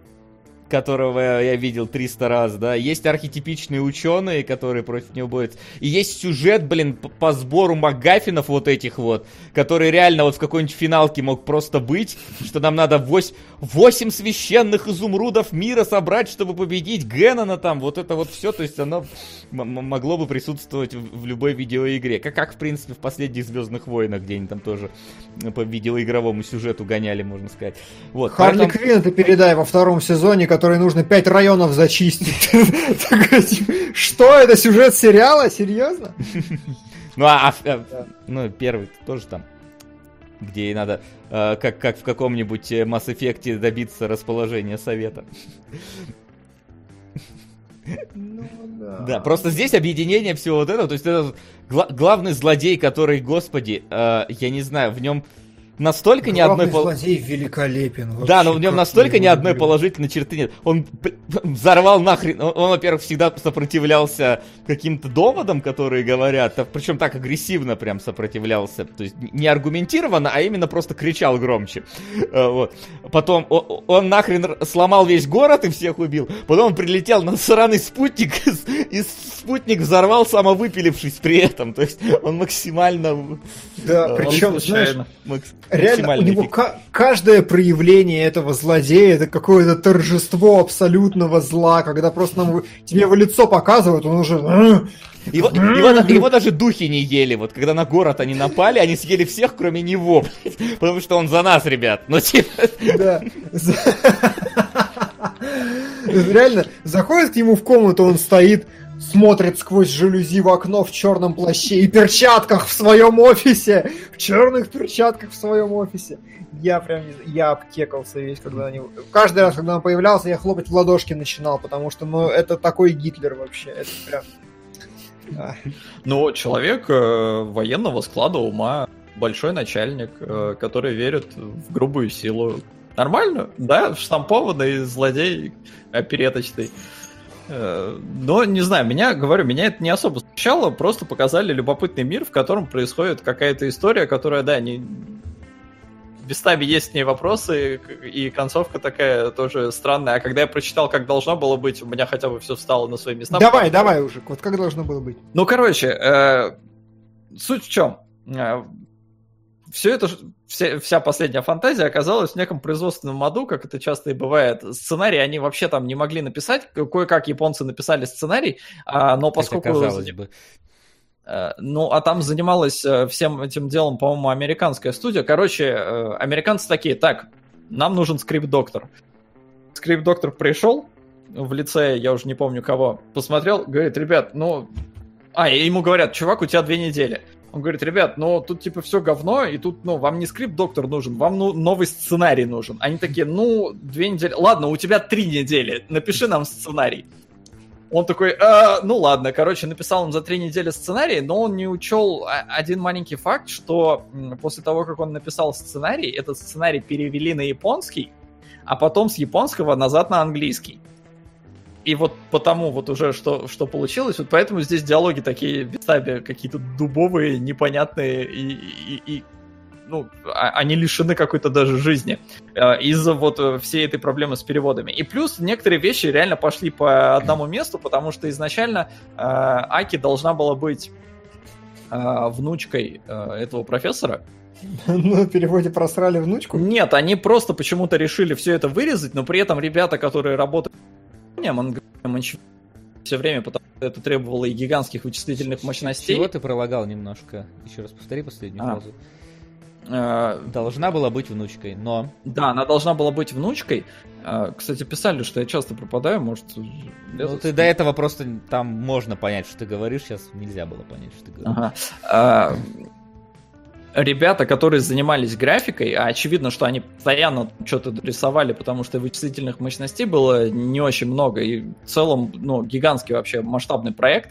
которого я видел 300 раз, да, есть архетипичные ученые, которые против него борются, и есть сюжет, блин, по, по сбору магафинов вот этих вот, который реально вот в какой-нибудь финалке мог просто быть, что нам надо 8, 8 священных изумрудов мира собрать, чтобы победить Геннона там, вот это вот все, то есть оно могло бы присутствовать в, в любой видеоигре, как, как в принципе в последних Звездных войнах, где они там тоже по видеоигровому сюжету гоняли, можно сказать. Вот, Харли поэтому... Квинн ты передай во втором сезоне, который которой нужно пять районов зачистить. Что это сюжет сериала? Серьезно? Ну, а, а, а ну, первый тоже там где и надо, э, как, как в каком-нибудь Mass Effect добиться расположения совета. Ну, да. да, просто здесь объединение всего вот этого, то есть это гла- главный злодей, который, господи, э, я не знаю, в нем настолько ни одной... злодей великолепен. Вообще, да, но в нем настолько ни одной положительной черты нет. Он взорвал нахрен... Он, он, во-первых, всегда сопротивлялся каким-то доводам, которые говорят, а, причем так агрессивно прям сопротивлялся. То есть не аргументированно, а именно просто кричал громче. А, вот. Потом он, он нахрен сломал весь город и всех убил. Потом он прилетел на сраный спутник, и спутник взорвал, самовыпилившись при этом. То есть он максимально... Да, причем, знаешь, реально у него каждое проявление этого злодея это какое-то торжество абсолютного зла, когда просто нам, тебе в лицо показывают, он уже... Его, его, его даже духи не ели. Вот когда на город они напали, они съели всех, кроме него. Потому что он за нас, ребят. Ну, типа... Да. Реально, заходит к нему в комнату, он стоит, смотрит сквозь жалюзи в окно в черном плаще и перчатках в своем офисе. В черных перчатках в своем офисе. Я прям, я обкекался весь, когда они... Каждый раз, когда он появлялся, я хлопать в ладошки начинал, потому что, ну, это такой Гитлер вообще. Это прям... Ну, человек э, военного склада ума, большой начальник, э, который верит в грубую силу. Нормально, да, штампованный злодей опереточный. Э, но, не знаю, меня, говорю, меня это не особо смущало, просто показали любопытный мир, в котором происходит какая-то история, которая, да, не... Местами есть в ней вопросы, и концовка такая тоже странная. А когда я прочитал, как должно было быть, у меня хотя бы все встало на свои места. Давай, давай уже, вот как должно было быть. Ну, короче, э, суть в чем? Все это, вся, вся последняя фантазия оказалась в неком производственном аду, как это часто и бывает. Сценарий они вообще там не могли написать, кое-как японцы написали сценарий, а, но поскольку... Это казалось бы. Э, ну, а там занималась э, всем этим делом, по-моему, американская студия. Короче, э, американцы такие, так, нам нужен скрипт-доктор. Скрипт-доктор пришел в лице, я уже не помню кого, посмотрел, говорит, ребят, ну... А, ему говорят, чувак, у тебя две недели. Он говорит, ребят, ну тут типа все говно, и тут, ну, вам не скрипт-доктор нужен, вам ну, новый сценарий нужен. Они такие, ну, две недели. Ладно, у тебя три недели, напиши нам сценарий. Он такой, а, ну ладно, короче, написал он за три недели сценарий, но он не учел один маленький факт, что после того, как он написал сценарий, этот сценарий перевели на японский, а потом с японского назад на английский. И вот потому вот уже что, что получилось, вот поэтому здесь диалоги такие местами какие-то дубовые, непонятные и, и, и ну, а, они лишены какой-то даже жизни э, из-за вот э, всей этой проблемы с переводами. И плюс некоторые вещи реально пошли по одному месту, потому что изначально э, Аки должна была быть внучкой этого профессора, ну, в переводе просрали внучку? Нет, они просто почему-то решили все это вырезать, но при этом ребята, которые работают все время, потому что это требовало и гигантских вычислительных мощностей. Чего ты пролагал немножко? Еще раз повтори последнюю а. фразу. Должна была быть внучкой, но... Да, она должна была быть внучкой. Кстати, писали, что я часто пропадаю, может... Ну, ты до этого просто там можно понять, что ты говоришь, сейчас нельзя было понять, что ты говоришь. Ага. Ребята, которые занимались графикой, а очевидно, что они постоянно что-то рисовали, потому что вычислительных мощностей было не очень много, и в целом, ну, гигантский вообще масштабный проект,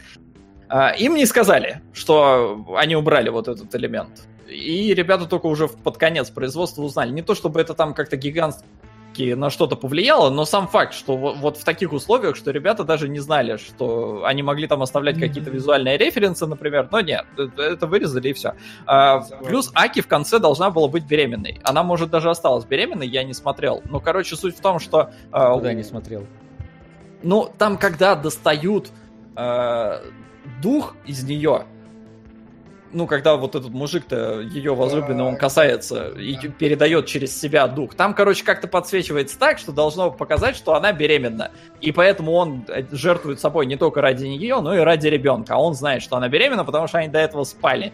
а, им не сказали, что они убрали вот этот элемент. И ребята только уже под конец производства узнали. Не то, чтобы это там как-то гигантский на что-то повлияло, но сам факт, что вот, вот в таких условиях, что ребята даже не знали, что они могли там оставлять mm-hmm. какие-то визуальные референсы, например, но нет, это вырезали и все. А, плюс Аки в конце должна была быть беременной. Она, может, даже осталась беременной, я не смотрел. Ну, короче, суть в том, что... А, Куда не смотрел? Ну, там, когда достают а, дух из нее, ну, когда вот этот мужик-то, ее возлюбленный, он касается и передает через себя дух, там, короче, как-то подсвечивается так, что должно показать, что она беременна. И поэтому он э, жертвует собой не только ради нее, но и ради ребенка. А он знает, что она беременна, потому что они до этого спали.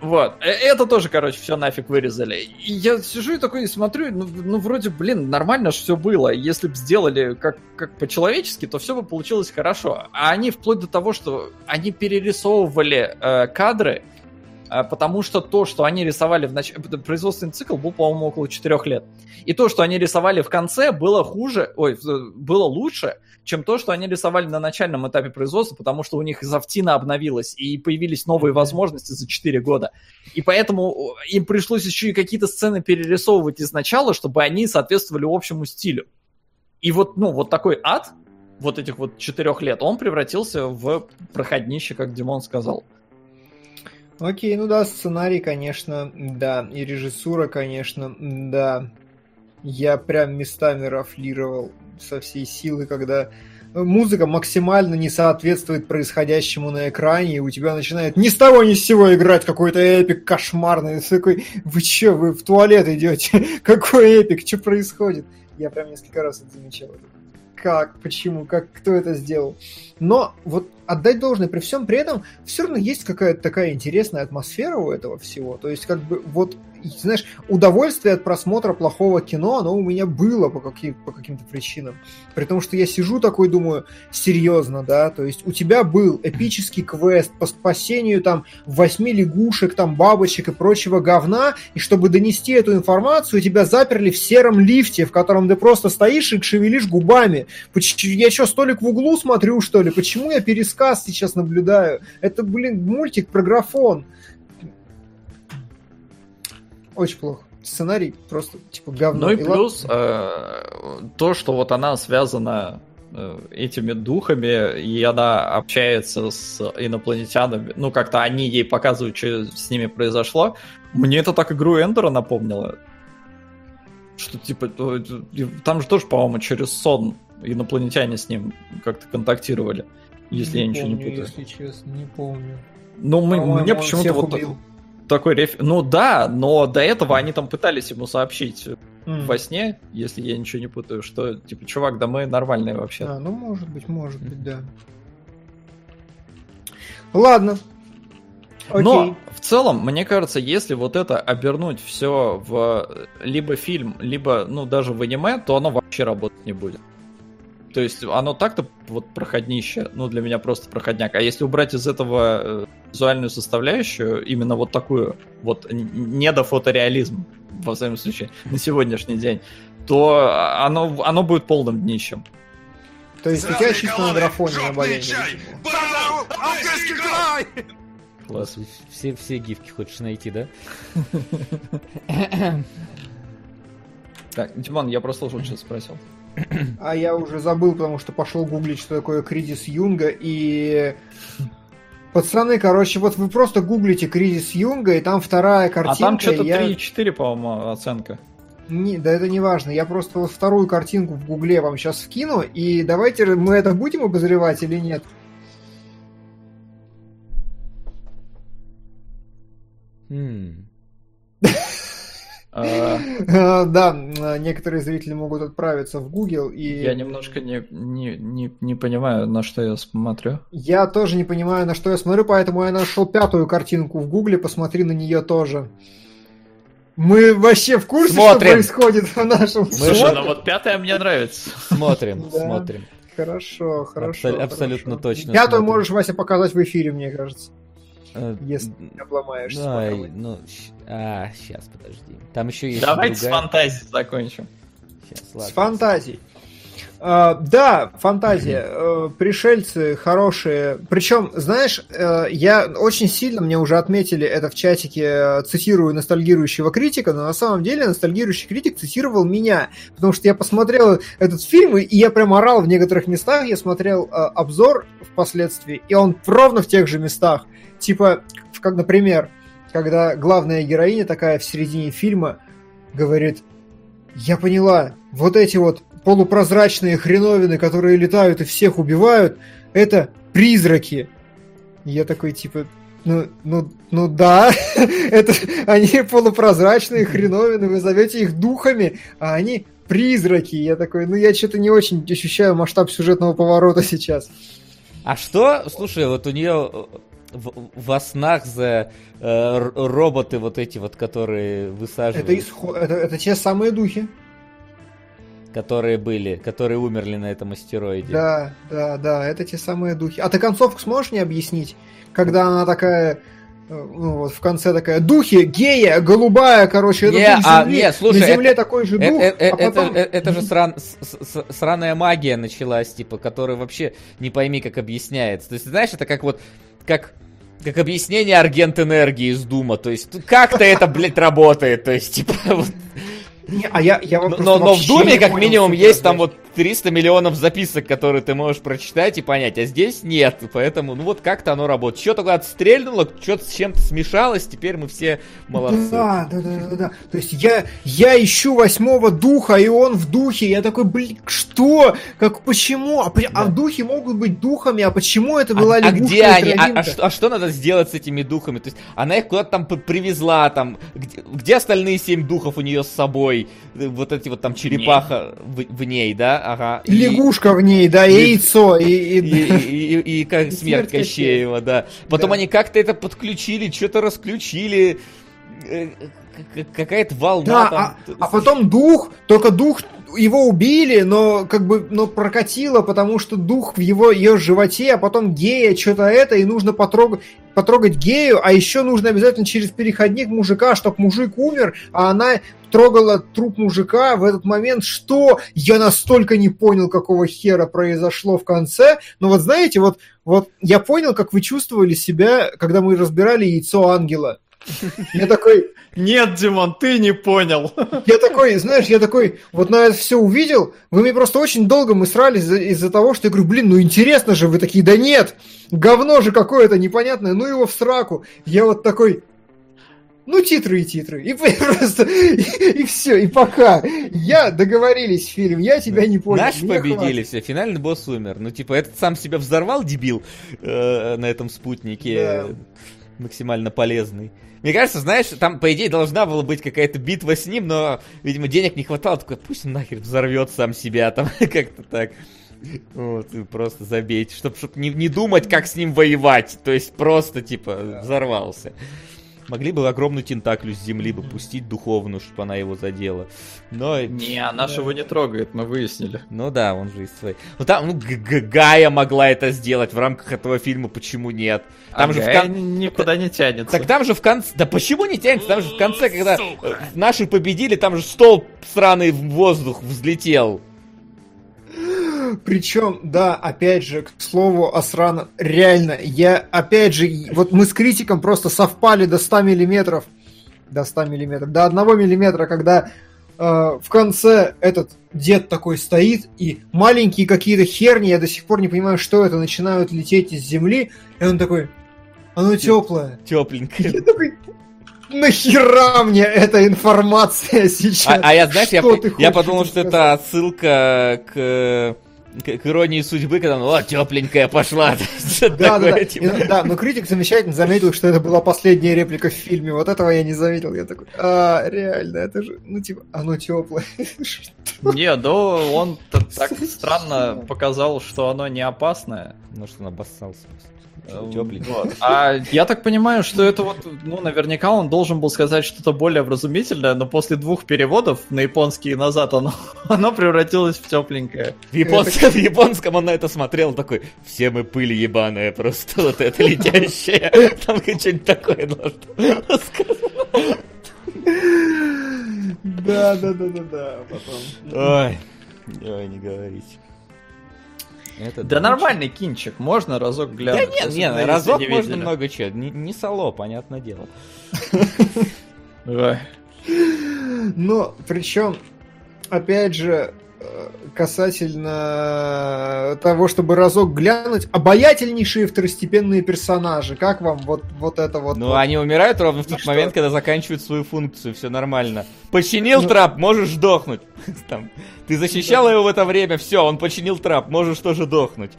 Вот. Э, это тоже, короче, все нафиг вырезали. И я сижу и такой смотрю, ну, ну вроде, блин, нормально же все было. Если бы сделали как, как по-человечески, то все бы получилось хорошо. А они вплоть до того, что они перерисовывали э, кадры, потому что то, что они рисовали в начале... Производственный цикл был, по-моему, около 4 лет. И то, что они рисовали в конце, было хуже, ой, было лучше, чем то, что они рисовали на начальном этапе производства, потому что у них Завтина обновилась, и появились новые возможности за 4 года. И поэтому им пришлось еще и какие-то сцены перерисовывать изначала, чтобы они соответствовали общему стилю. И вот, ну, вот такой ад, вот этих вот четырех лет, он превратился в проходнище, как Димон сказал. Окей, ну да, сценарий, конечно, да, и режиссура, конечно, да. Я прям местами рафлировал со всей силы, когда музыка максимально не соответствует происходящему на экране, и у тебя начинает ни с того ни с сего играть какой-то эпик кошмарный. Ты такой, вы че, вы в туалет идете? Какой эпик, что происходит? Я прям несколько раз это замечал. Как, почему, как, кто это сделал? Но вот отдать должное при всем при этом все равно есть какая-то такая интересная атмосфера у этого всего. То есть как бы вот знаешь, удовольствие от просмотра плохого кино, оно у меня было по, каким, по каким-то причинам. При том, что я сижу такой, думаю, серьезно, да, то есть у тебя был эпический квест по спасению там восьми лягушек, там бабочек и прочего говна, и чтобы донести эту информацию, тебя заперли в сером лифте, в котором ты просто стоишь и шевелишь губами. Я что, столик в углу смотрю, что ли? Почему я пересказ сейчас наблюдаю? Это, блин, мультик про графон. Очень плохо. Сценарий просто типа говно. Ну и, и плюс э, то, что вот она связана э, этими духами, и она общается с инопланетянами, ну как-то они ей показывают, что с ними произошло. Мне это так игру Эндера напомнило. Что типа, там же тоже, по-моему, через сон инопланетяне с ним как-то контактировали, если не я ничего не путаю. Если честно, не помню. Ну, мне почему-то вот... Убил такой реф... Ну да, но до этого они там пытались ему сообщить mm. во сне, если я ничего не путаю, что типа, чувак, да мы нормальные вообще. А, ну может быть, может быть, да. Ладно. Окей. Но в целом, мне кажется, если вот это обернуть все в либо фильм, либо, ну, даже в аниме, то оно вообще работать не будет. То есть оно так-то вот проходнище, ну для меня просто проходняк. А если убрать из этого э, визуальную составляющую, именно вот такую, вот не до фотореализм, во всяком случае, на сегодняшний день, то оно, оно будет полным днищем. То есть у тебя чисто на графоне на болении. Класс. Все, все гифки хочешь найти, да? Так, Димон, я прослушал, что спросил. А я уже забыл, потому что пошел гуглить, что такое кризис Юнга, и... Пацаны, короче, вот вы просто гуглите кризис Юнга, и там вторая картинка. А там что-то я... 3,4, по-моему, оценка. Не, да это не важно. Я просто вот вторую картинку в гугле вам сейчас вкину, и давайте мы это будем обозревать или нет? Хм. А, да, некоторые зрители могут отправиться в Google и... Я немножко не, не, не, не понимаю, на что я смотрю. Я тоже не понимаю, на что я смотрю, поэтому я нашел пятую картинку в Гугле, посмотри на нее тоже. Мы вообще в курсе, смотрим. что происходит в нашем Слушай, ну вот пятая мне нравится. Смотрим, да. смотрим. Хорошо, хорошо. Абсол- абсолютно хорошо. точно. Пятую смотрим. можешь, Вася, показать в эфире, мне кажется. Э, Если не обломаешься. Да, ну, а, сейчас, подожди. Там еще есть Давайте другая... с фантазией закончим. Сейчас, ладно. С фантазией. Uh, да, фантазия. Uh, пришельцы хорошие. Причем, знаешь, uh, я очень сильно, мне уже отметили это в чатике, цитирую ностальгирующего критика, но на самом деле ностальгирующий критик цитировал меня, потому что я посмотрел этот фильм, и я прям орал в некоторых местах, я смотрел обзор впоследствии, и он ровно в тех же местах. Типа, как, например, когда главная героиня такая в середине фильма говорит, я поняла, вот эти вот полупрозрачные хреновины, которые летают и всех убивают, это призраки. Я такой, типа, ну, ну, ну да, это они полупрозрачные хреновины, вы зовете их духами, а они призраки. Я такой, ну я что-то не очень ощущаю масштаб сюжетного поворота сейчас. А что, слушай, вот у нее в, во снах за э, роботы вот эти вот, которые высаживают. Это, исход, это, это те самые духи которые были, которые умерли на этом астероиде. Да, да, да, это те самые духи. А ты концовку сможешь мне объяснить? Когда она такая, э, ну вот в конце такая, духи, гея, голубая, короче, это не, дух а, земли, не, слушай, на земле это, такой же дух, дух, это, а потом... это, это, это же сран, с, с, сраная магия началась, типа, которая вообще не пойми, как объясняется. То есть, знаешь, это как вот, как как объяснение аргент энергии из Дума. То есть, как-то это, блядь, работает. То есть, типа, вот, не, а я, я но, но, но в Думе, как минимум, есть там вот 300 миллионов записок, которые ты можешь прочитать и понять, а здесь нет. Поэтому, ну вот как-то оно работает. Что только отстрельнуло, что-то с чем-то смешалось, теперь мы все молодцы. Да, да, да, да, да. То есть я, я ищу восьмого духа, и он в духе. Я такой, блин, что? Как, почему? А, да. а духи могут быть духами, а почему это была а, а где они? А, а, что, а что надо сделать с этими духами? То есть она их куда-то там привезла, там, где, где остальные семь духов у нее с собой? Вот эти вот там черепаха в, в ней, да? ага. Лягушка и, в ней, да, и яйцо, и... И, и, и, и как и смерть Кощеева, да. Потом да. они как-то это подключили, что-то расключили э, какая-то волна. Да, там. А, а потом дух, только дух его убили, но как бы, но прокатило, потому что дух в его ее животе, а потом гея, что-то это, и нужно потрогать, потрогать гею, а еще нужно обязательно через переходник мужика, чтобы мужик умер, а она трогала труп мужика. В этот момент, что? Я настолько не понял, какого хера произошло в конце, но вот знаете, вот, вот я понял, как вы чувствовали себя, когда мы разбирали яйцо ангела. Я такой, нет, Димон, ты не понял. Я такой, знаешь, я такой, вот на это все увидел, вы мне просто очень долго мы срались из-за, из того, что я говорю, блин, ну интересно же, вы такие, да нет, говно же какое-то непонятное, ну его в сраку. Я вот такой, ну, титры и титры. И просто, и, и все, и пока. Я договорились, фильм, я тебя не понял. Наши победили, хватит. все, финальный босс умер. Ну, типа, этот сам себя взорвал, дебил, э, на этом спутнике. Да. Максимально полезный. Мне кажется, знаешь, там, по идее, должна была быть какая-то битва с ним, но, видимо, денег не хватало. Такой, пусть он нахер взорвет сам себя, там, как-то так. Вот, и просто забейте, чтобы чтоб не, не думать, как с ним воевать. То есть просто, типа, взорвался. Могли бы огромную тентаклю с земли бы пустить духовную, чтобы она его задела. Но... Не, она же его не трогает, мы выяснили. Ну да, он же из своей. Ну там, ну, Гая могла это сделать в рамках этого фильма, почему нет? Там а же Гая в кон... никуда не тянется. Так там же в конце... Да почему не тянется? Там же в конце, когда Сука. наши победили, там же стол сраный в воздух взлетел. Причем, да, опять же, к слову о сраном, реально, я, опять же, вот мы с критиком просто совпали до 100 миллиметров, до 100 миллиметров, до 1 миллиметра, когда э, в конце этот дед такой стоит, и маленькие какие-то херни, я до сих пор не понимаю, что это, начинают лететь из земли, и он такой, оно теплое. Тепленькое. Я такой, нахера мне эта информация сейчас? А, а я, знаешь, я, я подумал, что это отсылка к к, к иронии судьбы, когда о, тепленькая пошла. Да, да, да. Но критик замечательно заметил, что это была последняя реплика в фильме. Вот этого я не заметил. Я такой, а, реально, это же, ну, типа, оно теплое. Не, да он так странно показал, что оно не опасное. Может, он обоссался. Тепленький. Вот. А я так понимаю, что это вот, ну, наверняка он должен был сказать что-то более вразумительное, но после двух переводов на японский и назад оно, оно превратилось в тепленькое. В, японском, в японском он на это смотрел такой, все мы пыль ебаная, просто вот это летящая. Там что-нибудь такое должно сказать. Да, да, да, да, да, потом. Ой, ой, не говорите. Это да нормальный кинчик, можно разок глянуть. Да нет, нет, разок не можно видели. много чего. Не, не соло, понятное дело. Но причем, опять же, э, касательно того, чтобы разок глянуть, обаятельнейшие второстепенные персонажи. Как вам вот, вот это вот? Ну, вот? они умирают ровно в тот ну, момент, что? когда заканчивают свою функцию, все нормально. Починил ну... трап, можешь сдохнуть. Там, ты защищал его в это время, все, он починил трап, можешь тоже дохнуть.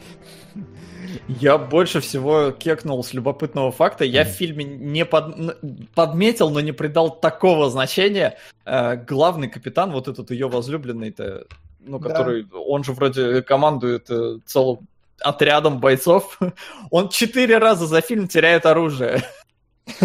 Я больше всего кекнул с любопытного факта. Я в фильме не под... подметил, но не придал такого значения. Э, главный капитан, вот этот ее возлюбленный-то, ну, который, да. он же вроде командует э, целым отрядом бойцов, он четыре раза за фильм теряет оружие.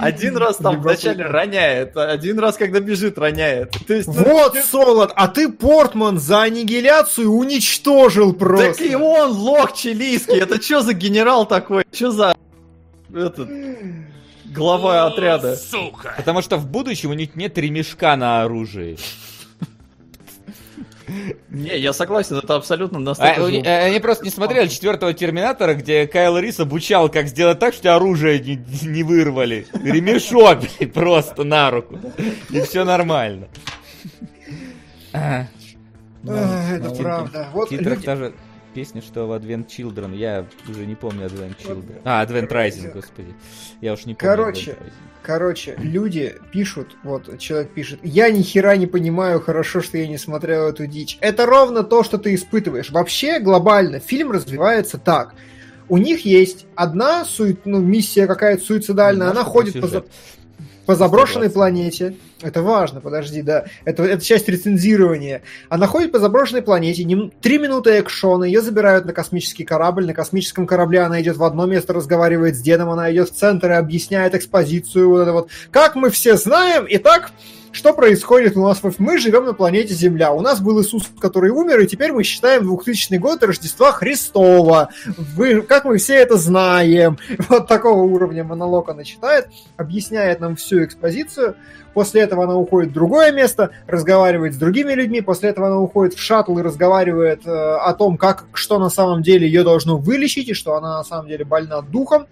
Один раз там вначале роняет, один раз, когда бежит, роняет. То есть, вот, ну, Солод, а ты Портман за аннигиляцию уничтожил просто. Так и он лох чилийский, это что за генерал такой? Что за... Этот... Глава отряда. Сука! Потому что в будущем у них нет ремешка на оружии. Не, я согласен, это абсолютно настолько... А, же... Они просто не смотрели четвертого Терминатора, где Кайл Рис обучал, как сделать так, что оружие не, не вырвали. Ремешок, блин, просто на руку. И все нормально. Это правда. Вот даже песня, что в Advent Children, я уже не помню Advent Children. А, Advent Rising, господи. Я уж не помню. Короче, короче, люди пишут, вот человек пишет, я ни хера не понимаю, хорошо, что я не смотрел эту дичь. Это ровно то, что ты испытываешь. Вообще, глобально, фильм развивается так. У них есть одна сует, ну, миссия какая-то суицидальная, она ходит по, по заброшенной планете. Это важно, подожди, да. Это, это часть рецензирования. Она ходит по заброшенной планете, не, три минуты экшона, ее забирают на космический корабль. На космическом корабле она идет в одно место, разговаривает с дедом, она идет в центр и объясняет экспозицию. Вот это вот. Как мы все знаем, и так что происходит у нас? Мы живем на планете Земля. У нас был Иисус, который умер, и теперь мы считаем 2000 год Рождества Христова. Вы, как мы все это знаем. Вот такого уровня монолог она читает, объясняет нам всю экспозицию. После этого она уходит в другое место, разговаривает с другими людьми. После этого она уходит в шаттл и разговаривает э, о том, как, что на самом деле ее должно вылечить, и что она на самом деле больна духом.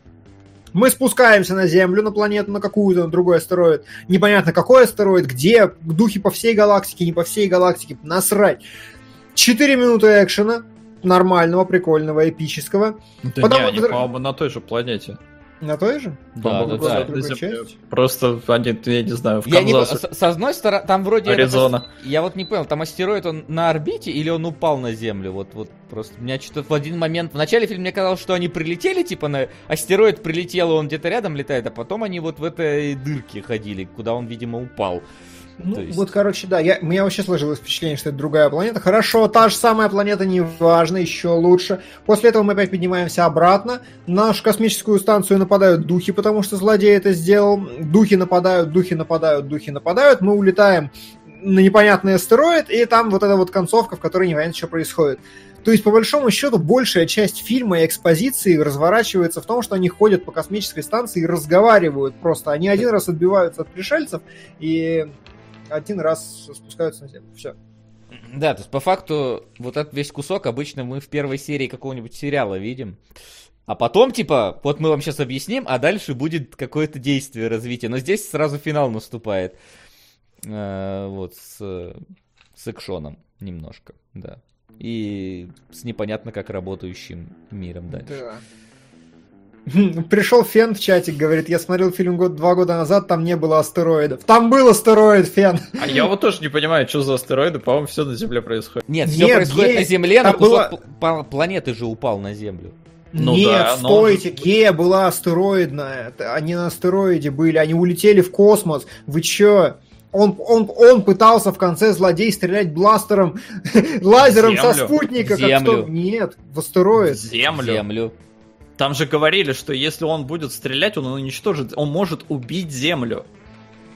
Мы спускаемся на Землю, на планету, на какую-то, на другой астероид. Непонятно, какой астероид, где, духи по всей галактике, не по всей галактике, насрать. Четыре минуты экшена, нормального, прикольного, эпического. Да Потом... не, они, по-моему, на той же планете. На той же? Да, да, да. Просто они, я не знаю, в Канзас. Я не, с, одной стороны, там вроде... Аризона. Это, я вот не понял, там астероид, он на орбите или он упал на Землю? Вот, вот просто у меня что-то в один момент... В начале фильма мне казалось, что они прилетели, типа на... Астероид прилетел, и он где-то рядом летает, а потом они вот в этой дырке ходили, куда он, видимо, упал. Ну, есть... вот, короче, да, я, у меня вообще сложилось впечатление, что это другая планета. Хорошо, та же самая планета, неважно, еще лучше. После этого мы опять поднимаемся обратно. На нашу космическую станцию нападают духи, потому что злодей это сделал. Духи нападают, духи нападают, духи нападают. Мы улетаем на непонятный астероид, и там вот эта вот концовка, в которой непонятно, что происходит. То есть, по большому счету, большая часть фильма и экспозиции разворачивается в том, что они ходят по космической станции и разговаривают просто. Они один раз отбиваются от пришельцев, и один раз спускаются на землю. Все. Да, то есть по факту вот этот весь кусок обычно мы в первой серии какого-нибудь сериала видим. А потом, типа, вот мы вам сейчас объясним, а дальше будет какое-то действие, развитие. Но здесь сразу финал наступает. Э, вот, с, с экшоном немножко, да. И с непонятно как работающим миром дальше. Да. Пришел Фен в чатик, говорит, я смотрел фильм год, два года назад, там не было астероидов. Там был астероид, Фен. А я вот тоже не понимаю, что за астероиды, по-моему, все на Земле происходит. Нет, все Нет, происходит Гея... на Земле, но кусок было... планеты же упал на Землю. Ну, Нет, да, стойте, но... Гея была астероидная. Они на астероиде были, они улетели в космос. Вы чё? Он, он, он пытался в конце злодей стрелять бластером, лазером Землю. со спутника. Землю. Как что? Нет, в астероид. Землю. Землю. Там же говорили, что если он будет стрелять, он уничтожит, он может убить Землю.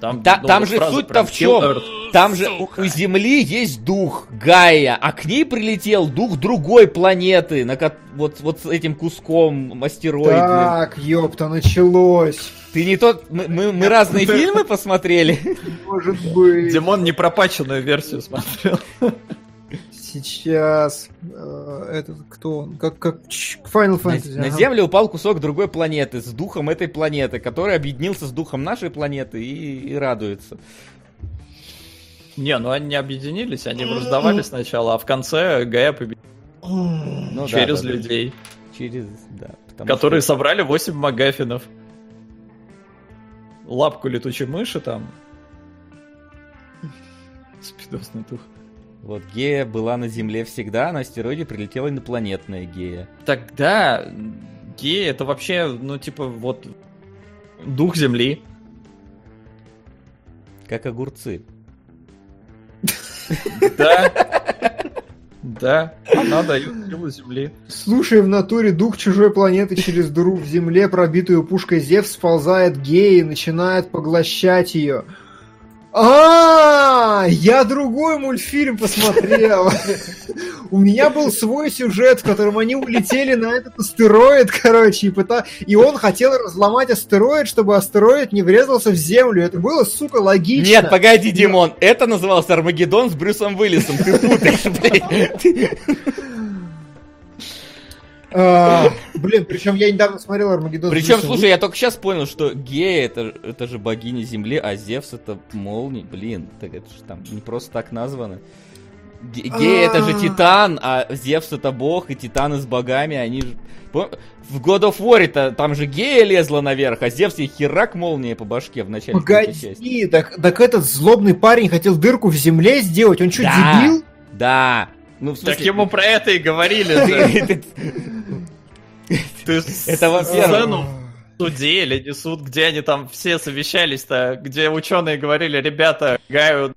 Там, да, ну, там же суть-то в чем? Там же у, у Земли есть дух Гая, а к ней прилетел дух другой планеты, на вот, вот с этим куском астероидным. Так, ёпта, началось. Ты не тот... Мы, мы, мы разные фильмы посмотрели? Может быть. Димон непропаченную версию смотрел. Сейчас э, этот кто он? Как как Final Fantasy. На, ага. на Землю упал кусок другой планеты с духом этой планеты, который объединился с духом нашей планеты и, и радуется. Не, ну они не объединились, они раздавали сначала, а в конце Гая победил. Ну, Через да, людей. Через, да. Которые что... собрали 8 магафинов. Лапку летучей мыши там. Спидосный дух. Вот Гея была на Земле всегда, а на астероиде прилетела инопланетная Гея. Тогда Гея это вообще, ну, типа, вот дух Земли. Как огурцы. Да. Да, она дает силу Земли. Слушай, в натуре дух чужой планеты через дыру в Земле, пробитую пушкой Зевс, сползает геи и начинает поглощать ее. А, я другой мультфильм посмотрел. У меня был свой сюжет, в котором они улетели на этот астероид, короче, и, пыта... и он хотел разломать астероид, чтобы астероид не врезался в Землю. Это было, сука, логично. Нет, погоди, Димон, это назывался Армагеддон с Брюсом Уиллисом. Ты путаешь, блядь. А, блин, причем я недавно смотрел Армагеддон. Причем, слушай, я только сейчас понял, что Гея это, это же богиня Земли, а Зевс это молния. Блин, так это же там не просто так названо. Гея это же а. Титан, а Зевс это бог, и Титаны с богами, они же... В God of War там же Гея лезла наверх, а Зевс ей херак молния по башке в начале Погоди, так, так этот злобный парень хотел дырку в земле сделать, он что, да, дебил? Да, ну, в смысле... Так ему про это и говорили. Ты это. В суде или не суд, где они там все совещались-то, где ученые говорили, ребята, Гаю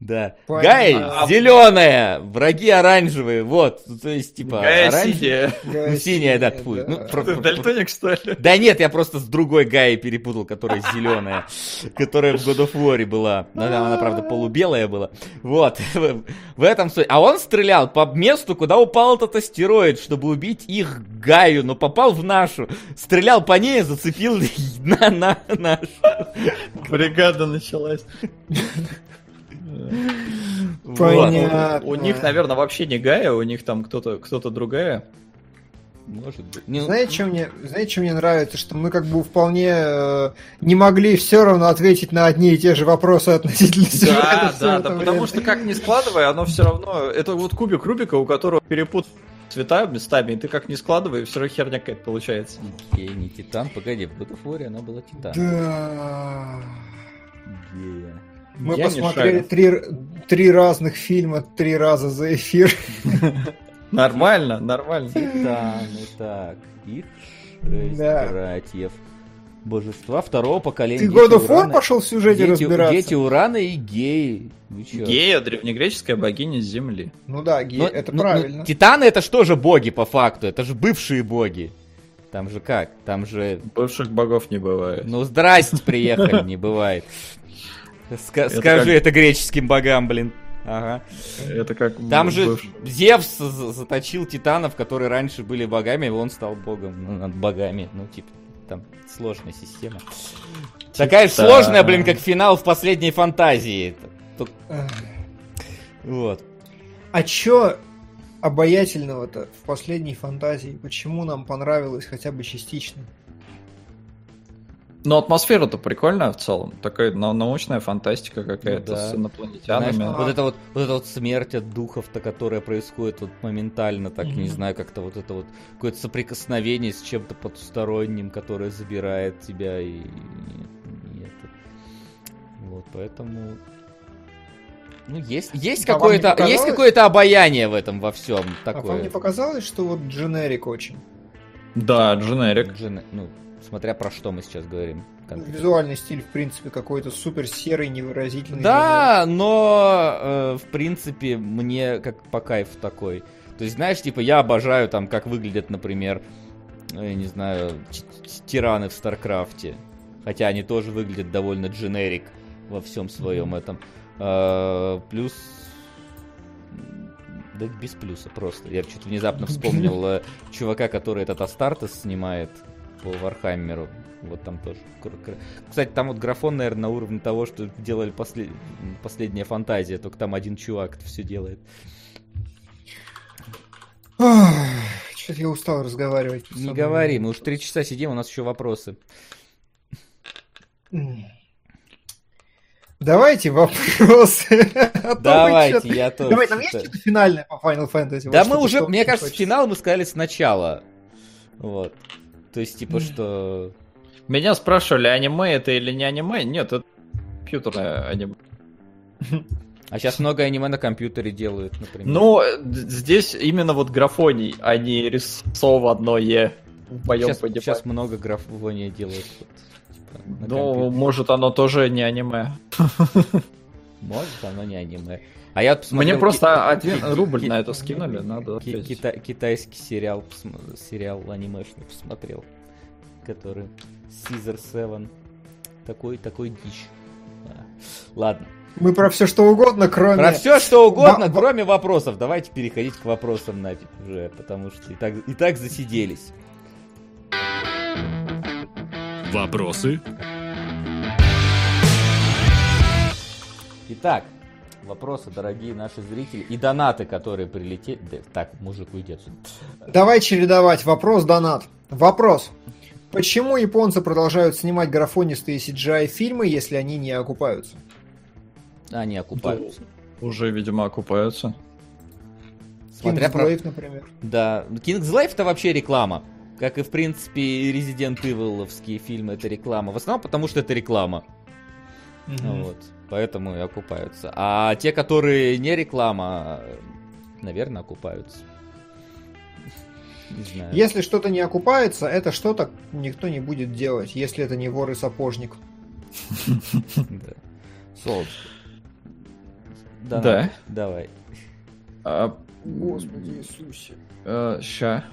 да. Понятно. Гай а, зеленая, враги оранжевые, вот. Ну, то есть, типа, Гая синяя. Ну, синяя, да, фу. Да. Ну, про, Ты дальтоник, что ли? Да нет, я просто с другой Гаей перепутал, которая зеленая, которая в God of War была. Она, она, правда, полубелая была. Вот. В этом суть. А он стрелял по месту, куда упал этот астероид, чтобы убить их Гаю, но попал в нашу. Стрелял по ней, зацепил на, на нашу. Бригада началась. Понятно. У них, наверное, вообще не Гая, у них там кто-то кто-то другая. Может быть. Не... Знаете, что мне, знаете, что мне нравится? Что мы как бы вполне э, не могли все равно ответить на одни и те же вопросы относительно Да, да, да, потому что как ни складывая, оно все равно... Это вот кубик Рубика, у которого перепут цвета местами, и ты как не складывай, все равно херня какая-то получается. Гея не Титан, погоди, в God она была Титан. Да. Гея. Мы Я посмотрели три, три разных фильма три раза за эфир. Нормально, нормально. Титаны, так, их шесть да. братьев. Божества второго поколения. Ты God of War пошел в сюжете дети, разбираться? Дети Урана и геи. Гея, древнегреческая богиня Земли. Ну да, гея, но, это но, правильно. Но, титаны это что же боги по факту? Это же бывшие боги. Там же как? Там же... Бывших богов не бывает. Ну здрасте, приехали, не бывает. Ска- это скажи как... это греческим богам, блин. Ага. Это как... Там же бывший. Зевс заточил титанов, которые раньше были богами, и он стал богом ну, над богами. Ну, типа, там сложная система. Такая же сложная, блин, как финал в последней фантазии. Тут... Вот. А чё обаятельного-то в последней фантазии? Почему нам понравилось хотя бы частично? Но атмосфера-то прикольная в целом. Такая научная фантастика какая-то да. с инопланетянами. Знаешь, вот это вот, вот эта вот смерть от духов-то, которая происходит вот моментально, так, mm-hmm. не знаю, как-то вот это вот какое-то соприкосновение с чем-то потусторонним, которое забирает тебя и, и, и это. Вот, поэтому ну, есть, есть а какое-то есть какое-то обаяние в этом во всем такое. А вам не показалось, что вот дженерик очень? Да, дженерик. Джен... Ну, смотря про что мы сейчас говорим. Конкретно. Визуальный стиль, в принципе, какой-то супер серый, невыразительный. Да, дженерик. но э, в принципе мне как по кайфу такой. То есть, знаешь, типа я обожаю там, как выглядят, например, я не знаю, терраны в Старкрафте. Хотя они тоже выглядят довольно дженерик во всем своем mm-hmm. этом. А, плюс... Да без плюса просто. Я что-то внезапно вспомнил э, чувака, который этот Астартес снимает по Вархаммеру. Вот там тоже. Кстати, там вот графон, наверное, на уровне того, что делали послед... последняя фантазия, только там один чувак это все делает. Что-то я устал разговаривать. Не говори, мы уж три часа сидим, у нас еще вопросы. Давайте вопросы. А Давайте, я тоже. Давай, там есть что-то финальное по Final Fantasy? Да мы уже, мне кажется, финал мы сказали сначала. Вот. То есть, типа, что... Меня спрашивали, аниме это или не аниме? Нет, это компьютерное аниме. А сейчас много аниме на компьютере делают, например. Ну, здесь именно вот графоний, а не рисованное в моем сейчас, Сейчас много графония делают. Ну, может, оно тоже не аниме. Может, оно не аниме. А я Мне просто один рубль на это скинули, надо Китайский сериал, сериал анимешный посмотрел, который Caesar 7. Такой, такой дичь. Ладно. Мы про все что угодно, кроме... Про все что угодно, кроме вопросов. Давайте переходить к вопросам нафиг уже, потому что и так, и так засиделись. Вопросы? Итак, вопросы, дорогие наши зрители, и донаты, которые прилетели. Так, мужик, уйди отсюда. Давай чередовать вопрос-донат. Вопрос. Почему японцы продолжают снимать графонистые CGI-фильмы, если они не окупаются? Они окупаются. Да, уже, видимо, окупаются. Смотря Kingsglaive, про... например. Да, Kingsglaive это вообще реклама. Как и, в принципе, Resident Evil фильмы это реклама. В основном потому, что это реклама. Mm-hmm. Вот. Поэтому и окупаются. А те, которые не реклама, наверное, окупаются. Не знаю. Если что-то не окупается, это что-то никто не будет делать, если это не вор и сапожник. Солнце. Да. Давай. А, Господи Иисусе. Ща.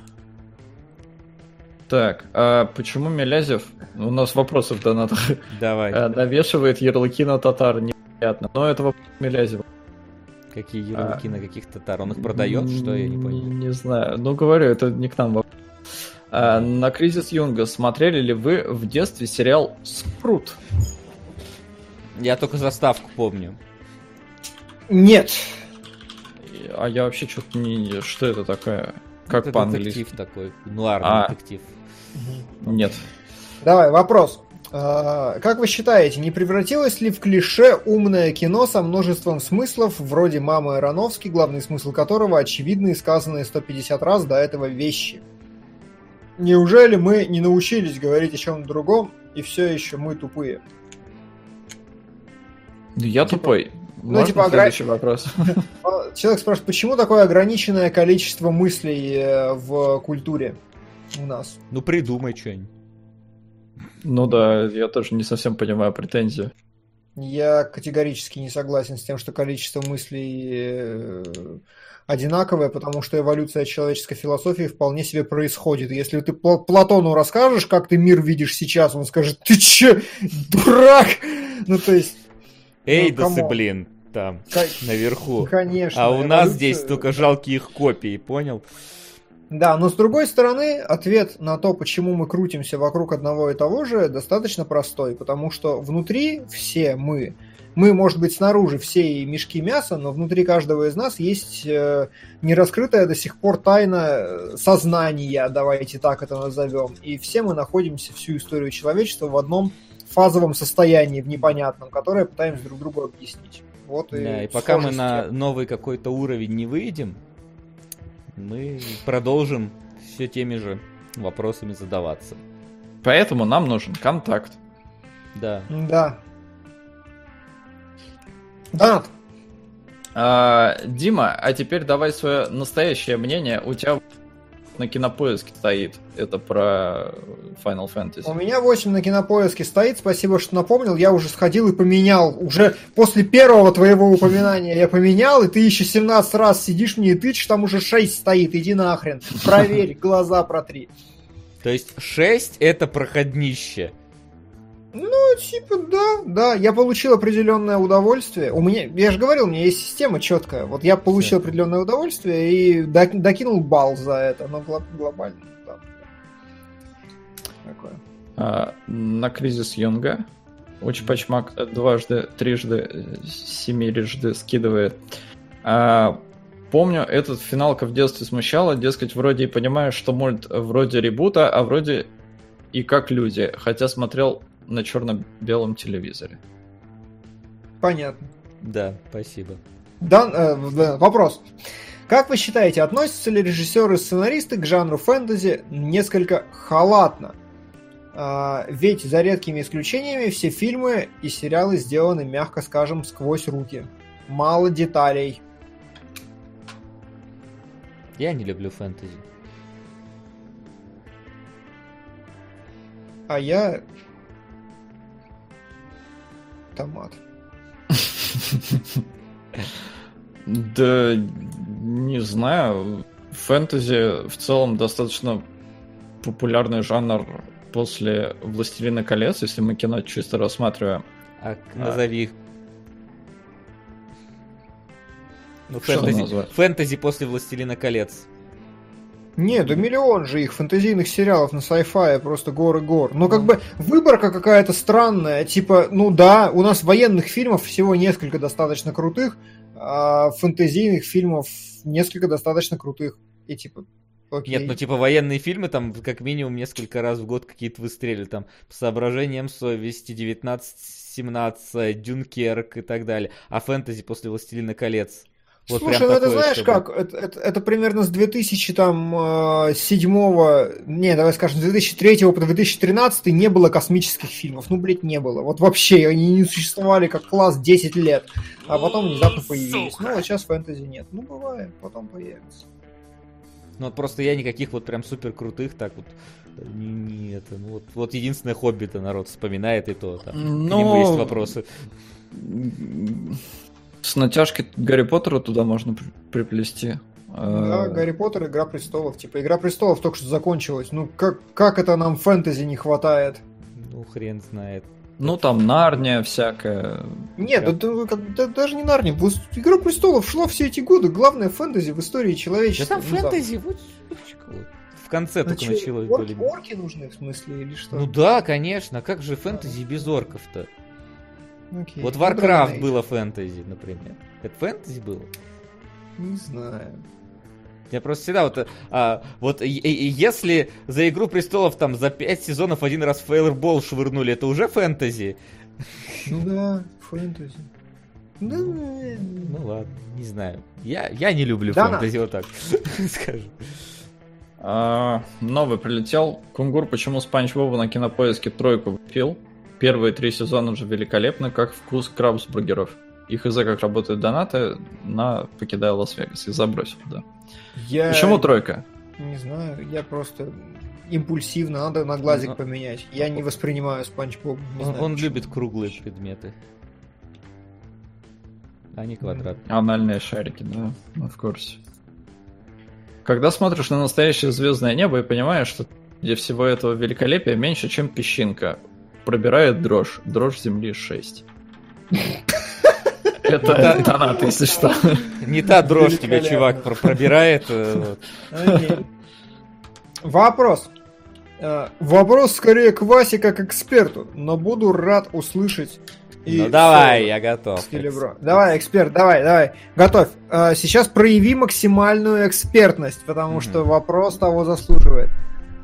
Так, а почему Мелязев, у нас вопросы в донатах, Давай. А, навешивает ярлыки на татар? Непонятно, но этого Мелязева. Какие ярлыки а, на каких татар? Он их продает, что я не понял? Не знаю, ну говорю, это не к нам вопрос. А, на кризис Юнга смотрели ли вы в детстве сериал Спрут? Я только заставку помню. Нет. А я вообще что-то не... Что это такое? Как по-английски? Детектив такой, нуарный а, детектив. Нет. Давай, вопрос. А, как вы считаете, не превратилось ли в клише умное кино со множеством смыслов, вроде «Мамы Ароновски», главный смысл которого очевидные сказанные 150 раз до этого вещи? Неужели мы не научились говорить о чем-то другом, и все еще мы тупые? Я типа, тупой. Ну, Можно типа, следующий огр... вопрос? Человек спрашивает, почему такое ограниченное количество мыслей э, в культуре? У нас. Ну придумай что-нибудь. Ну да, я тоже не совсем понимаю претензию. Я категорически не согласен с тем, что количество мыслей э, одинаковое, потому что эволюция человеческой философии вполне себе происходит. Если ты Платону расскажешь, как ты мир видишь сейчас, он скажет, ты че, дурак? Ну, то есть... Эйдосы, ну, блин, там, как... наверху. Конечно. А у эволюция... нас здесь только жалкие их копии, понял? Да, но с другой стороны, ответ на то, почему мы крутимся вокруг одного и того же, достаточно простой, потому что внутри все мы мы, может быть, снаружи все мешки мяса, но внутри каждого из нас есть э, нераскрытая до сих пор тайна э, сознания, давайте так это назовем. И все мы находимся всю историю человечества в одном фазовом состоянии, в непонятном, которое пытаемся друг другу объяснить. Вот и, да, и пока мы на новый какой-то уровень не выйдем, мы продолжим все теми же вопросами задаваться. Поэтому нам нужен контакт. Да. Да. Донат. А, Дима, а теперь давай свое настоящее мнение. У тебя на кинопоиске стоит. Это про Final Fantasy. У меня 8 на кинопоиске стоит. Спасибо, что напомнил. Я уже сходил и поменял. Уже после первого твоего упоминания я поменял, и ты еще 17 раз сидишь мне и тычешь, там уже 6 стоит. Иди нахрен. Проверь, глаза протри. То есть 6 это проходнище. Ну, типа, да, да, я получил определенное удовольствие. У меня, я же говорил, у меня есть система четкая. Вот я получил определенное удовольствие и докинул балл за это, но глобально, да. Такое. А, на кризис Юнга очень пачмак дважды, трижды, семирежды скидывает. А, помню, этот финалка в детстве смущала, дескать, вроде и понимаю, что мульт вроде ребута, а вроде и как люди, хотя смотрел на черно-белом телевизоре. Понятно. Да, спасибо. Да, э, вопрос. Как вы считаете, относятся ли режиссеры и сценаристы к жанру фэнтези несколько халатно? А, ведь за редкими исключениями все фильмы и сериалы сделаны, мягко скажем, сквозь руки. Мало деталей. Я не люблю фэнтези. А я томат. Да, не знаю. Фэнтези в целом достаточно популярный жанр после «Властелина колец», если мы кино чисто рассматриваем. А, назови их. Ну, фэнтези, фэнтези после «Властелина колец». Нет, да миллион же их фэнтезийных сериалов на sci-fi, просто горы гор. Но как бы выборка какая-то странная, типа, ну да, у нас военных фильмов всего несколько достаточно крутых, а фэнтезийных фильмов несколько достаточно крутых. И типа, Окей. Нет, ну типа военные фильмы там как минимум несколько раз в год какие-то выстреливают, там по соображениям совести, 19-17, Дюнкерк и так далее. А фэнтези после Властелина колец. Вот Слушай, ну это знаешь чтобы... как, это, это, это примерно с 2007 не, давай скажем, с 2003 по 2013 не было космических фильмов. Ну, блядь, не было. Вот вообще, они не существовали как класс 10 лет. А потом внезапно появились. Сука. Ну, а сейчас фэнтези нет. Ну, бывает, потом появится. Ну, вот просто я никаких вот прям супер крутых так вот не, не это, ну вот, вот единственное хобби-то народ вспоминает, и то там Но... к нему есть вопросы. С натяжкой Гарри Поттера туда можно приплести. Да, Гарри Поттер, Игра престолов. Типа, Игра престолов только что закончилась. Ну, как, как это нам фэнтези не хватает? Ну, хрен знает. Ну, там Нарния всякая. Нет, да, как, да, даже не Нарния. Игра престолов шла все эти годы. Главное фэнтези в истории человечества. Да там ну, фэнтези, вот, в конце а только началось. Орки, были. орки нужны, в смысле, или что? Ну да, конечно. Как же фэнтези без орков-то? Окей. Вот Warcraft было фэнтези, например. Это фэнтези было? Не знаю. Я просто всегда вот, а, вот и, и, если за Игру Престолов там за пять сезонов один раз Фейлербол швырнули, это уже фэнтези? Ну да, фэнтези. Да, ну, ну ладно, не знаю. Я, я не люблю да, фэнтези, вот так скажем. А, новый прилетел. Кунгур, почему Спанч Вова на кинопоиске тройку пил? Первые три сезона уже великолепны, как вкус крабсбургеров. Их из-за как работают донаты на покидая Лас-Вегас. Их забросил, да. Я... Почему тройка? Не знаю, я просто импульсивно, надо на глазик Но... поменять. Я не воспринимаю Спанч Боб. Он, он любит круглые предметы. А не квадратные. Анальные шарики, да, в курсе. Когда смотришь на настоящее звездное небо и понимаешь, что где всего этого великолепия меньше, чем песчинка пробирает дрожь. Дрожь земли 6. Это донат, если что. Не та дрожь тебя, чувак, пробирает. Э, Вопрос. Э, вопрос скорее к Васе как эксперту, но буду рад услышать И ну давай, я готов. Скелебро. Давай, эксперт, давай, давай. Готовь. А, сейчас прояви максимальную экспертность, потому mm-hmm. что вопрос того заслуживает.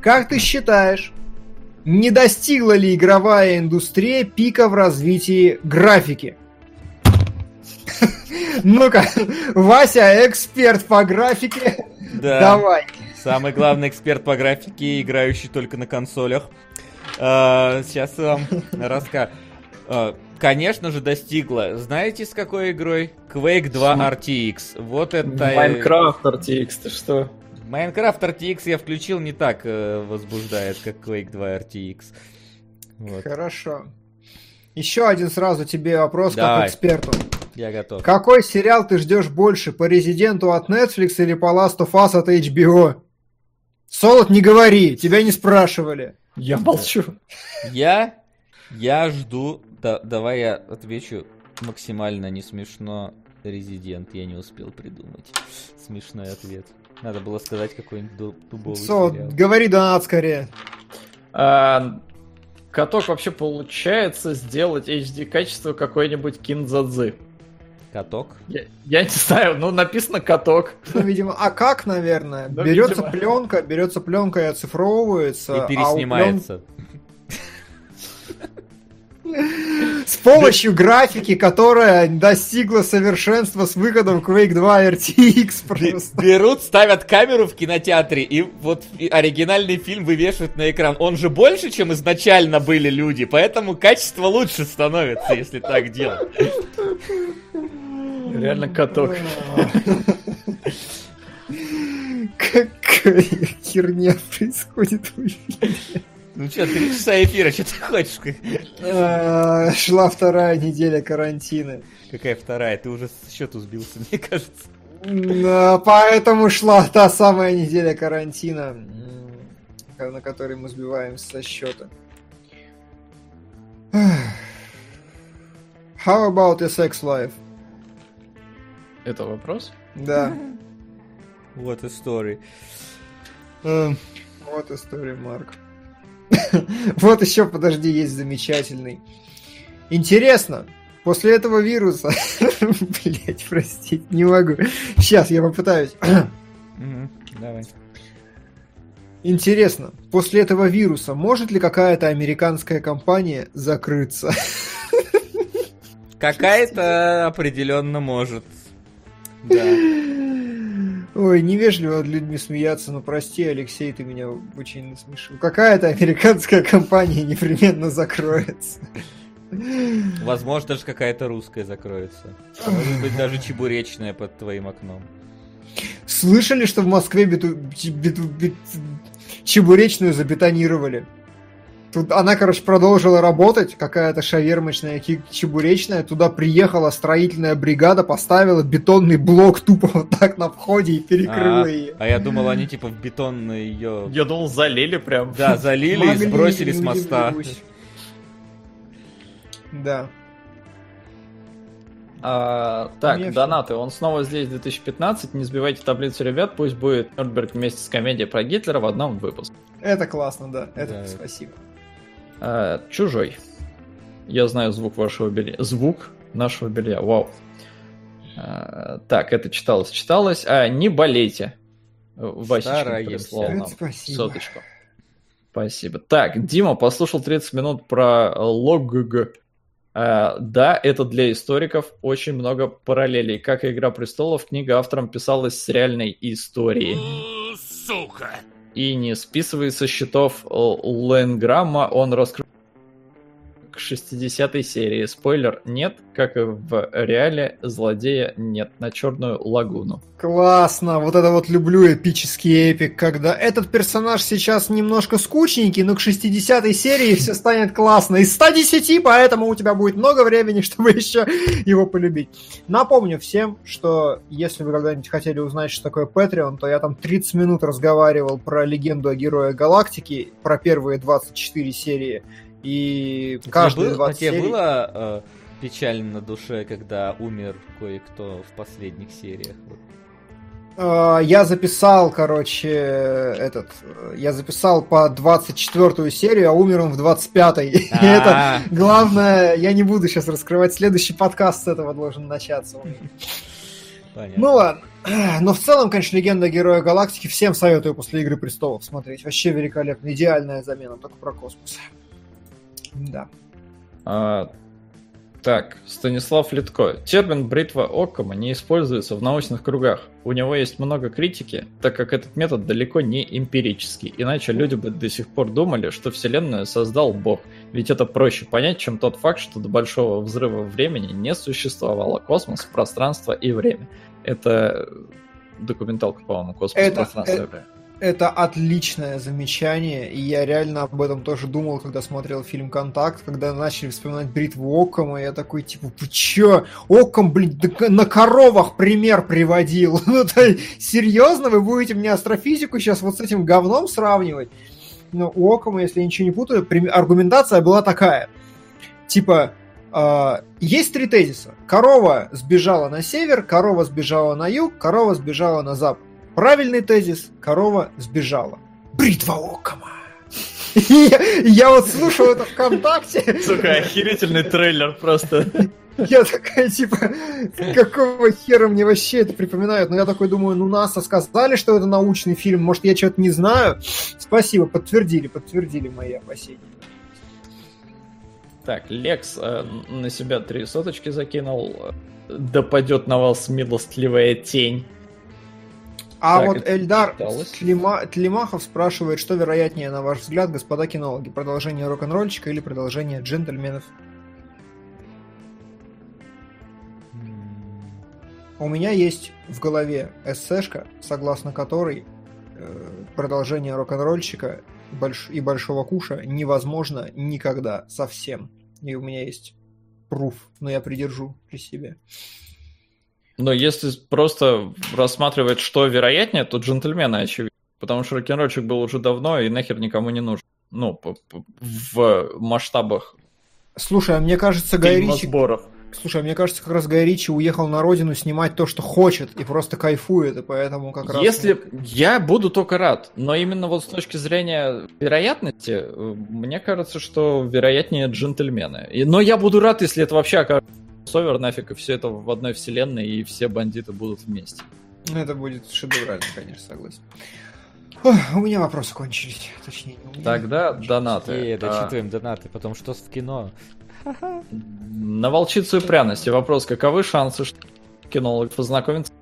Как ты считаешь, не достигла ли игровая индустрия пика в развитии графики? Ну-ка, Вася, эксперт по графике. Да. Давай. Самый главный эксперт по графике, играющий только на консолях. А, сейчас вам расскажу. А, конечно же, достигла. Знаете, с какой игрой? Quake 2 RTX. Вот это... Minecraft RTX, ты что? Minecraft RTX я включил не так э, возбуждает, как Quake 2 RTX. Вот. Хорошо. Еще один сразу тебе вопрос Давай. как эксперту. Я готов. Какой сериал ты ждешь больше, по Резиденту от Netflix или по Last of Us от HBO? Солод, не говори, тебя не спрашивали. Я молчу. Я, я жду, да, давай я отвечу максимально не смешно. Резидент, я не успел придумать смешной ответ. Надо было сказать какой-нибудь дубовый Со, сериал. говори донат скорее. А, каток вообще получается сделать HD качество какой-нибудь кинзадзы. Каток? Я, я не знаю, ну написано каток. Ну, видимо, а как, наверное? Ну, берется видимо. пленка, берется пленка и оцифровывается. И переснимается. А плен... С помощью графики, которая достигла совершенства с выходом Quake 2 RTX просто. Берут, ставят камеру в кинотеатре, и вот оригинальный фильм вывешивают на экран. Он же больше, чем изначально были люди, поэтому качество лучше становится, если так делать. Реально каток. Какая херня происходит в эфире. Ну что, три часа эфира, что ты хочешь? А, шла вторая неделя карантина. Какая вторая? Ты уже с счету сбился, мне кажется. Поэтому шла та самая неделя карантина, на которой мы сбиваемся со счета. How about your sex life? Это вопрос? Да. Вот история. Вот история, Марк. Вот еще, подожди, есть замечательный. Интересно, после этого вируса... Блять, простите, не могу. Сейчас я попытаюсь. Давай. Интересно, после этого вируса может ли какая-то американская компания закрыться? Какая-то определенно может. Да. Ой, невежливо над людьми смеяться, но прости, Алексей, ты меня очень насмешил. Какая-то американская компания непременно закроется. Возможно, даже какая-то русская закроется. А может быть, даже чебуречная под твоим окном. Слышали, что в Москве биту... биту... биту... чебуречную забетонировали? Тут она, короче, продолжила работать, какая-то шавермочная, чебуречная. Туда приехала строительная бригада, поставила бетонный блок тупо вот так на входе и перекрыла а, ее. А я думал, они типа в бетон ее... Я думал, залили прям. Да, залили и сбросили с моста. Да. А, так, Мне донаты. Он снова здесь 2015. Не сбивайте таблицу, ребят. Пусть будет Нюрнберг вместе с комедией про Гитлера в одном выпуске. Это классно, да. Это да. спасибо. А, чужой. Я знаю звук вашего белья. Звук нашего белья. Вау. А, так, это читалось, читалось. А, не болейте. Васечка прислал нам Спасибо. соточку. Спасибо. Так, Дима послушал 30 минут про логг. А, да, это для историков очень много параллелей. Как и «Игра престолов», книга автором писалась с реальной историей. Сука! И не списывает со счетов Ленграмма, он раскрыл 60 серии. Спойлер, нет, как и в реале, злодея нет, на черную лагуну. Классно, вот это вот люблю эпический эпик, когда этот персонаж сейчас немножко скучненький, но к 60 серии все станет классно. Из 110, поэтому у тебя будет много времени, чтобы еще его полюбить. Напомню всем, что если вы когда-нибудь хотели узнать, что такое Patreon, то я там 30 минут разговаривал про легенду о Герое Галактики, про первые 24 серии и каждый каждые 20 тебе было э, печально на душе, когда умер кое-кто в последних сериях? Вот. А, я записал, короче, этот, я записал по 24 серию, а умер он в 25-й. Это главное, я не буду сейчас раскрывать, следующий подкаст с этого должен начаться. Понятно. Ну ладно. Но в целом, конечно, легенда Героя Галактики всем советую после Игры Престолов смотреть. Вообще великолепно. Идеальная замена, только про космос. Да. А, так, Станислав Литко. Термин «бритва Оккома» не используется в научных кругах. У него есть много критики, так как этот метод далеко не эмпирический. Иначе люди бы до сих пор думали, что Вселенную создал Бог. Ведь это проще понять, чем тот факт, что до Большого Взрыва времени не существовало космос, пространство и время. Это документалка, по-моему, «Космос, это, пространство и время». Это отличное замечание, и я реально об этом тоже думал, когда смотрел фильм «Контакт», когда начали вспоминать бритву Оккома, я такой, типа, вы чё? Окком, блин, на коровах пример приводил. Ну, то серьезно, вы будете мне астрофизику сейчас вот с этим говном сравнивать? Ну, у Оккома, если я ничего не путаю, аргументация была такая. Типа, э, есть три тезиса. Корова сбежала на север, корова сбежала на юг, корова сбежала на запад. Правильный тезис. Корова сбежала. Бритва Окама. Я, я вот слушал это ВКонтакте. Сука, охерительный трейлер просто. Я такая, типа, какого хера мне вообще это припоминает? Но я такой думаю, ну НАСА сказали, что это научный фильм, может, я что-то не знаю? Спасибо, подтвердили, подтвердили мои опасения. Так, Лекс э, на себя три соточки закинул. Да падет на вас милостливая тень. А так, вот Эльдар Тлима, Тлимахов спрашивает, что вероятнее, на ваш взгляд, господа кинологи, продолжение рок-н-ролльчика или продолжение джентльменов? У меня есть в голове эссешка, согласно которой э, продолжение рок-н-ролльчика больш... и Большого Куша невозможно никогда совсем. И у меня есть пруф, но я придержу при себе. Но если просто рассматривать, что вероятнее, то джентльмены очевидно. Потому что рок-н-ролльчик был уже давно и нахер никому не нужен. Ну, в масштабах. Слушай, а мне кажется, Гай Ричи... Сборов. Слушай, а мне кажется, как раз Гай Ричи уехал на родину снимать то, что хочет, и просто кайфует, и поэтому как раз... Если... Я буду только рад, но именно вот с точки зрения вероятности, мне кажется, что вероятнее джентльмены. Но я буду рад, если это вообще окажется кроссовер нафиг, и все это в одной вселенной, и все бандиты будут вместе. Ну, это будет шедеврально, конечно, согласен. Ох, у меня вопросы кончились, точнее. Тогда донаты. И, дочитываем а... донаты, потом что в кино. На волчицу и пряности вопрос, каковы шансы, что кинолог познакомится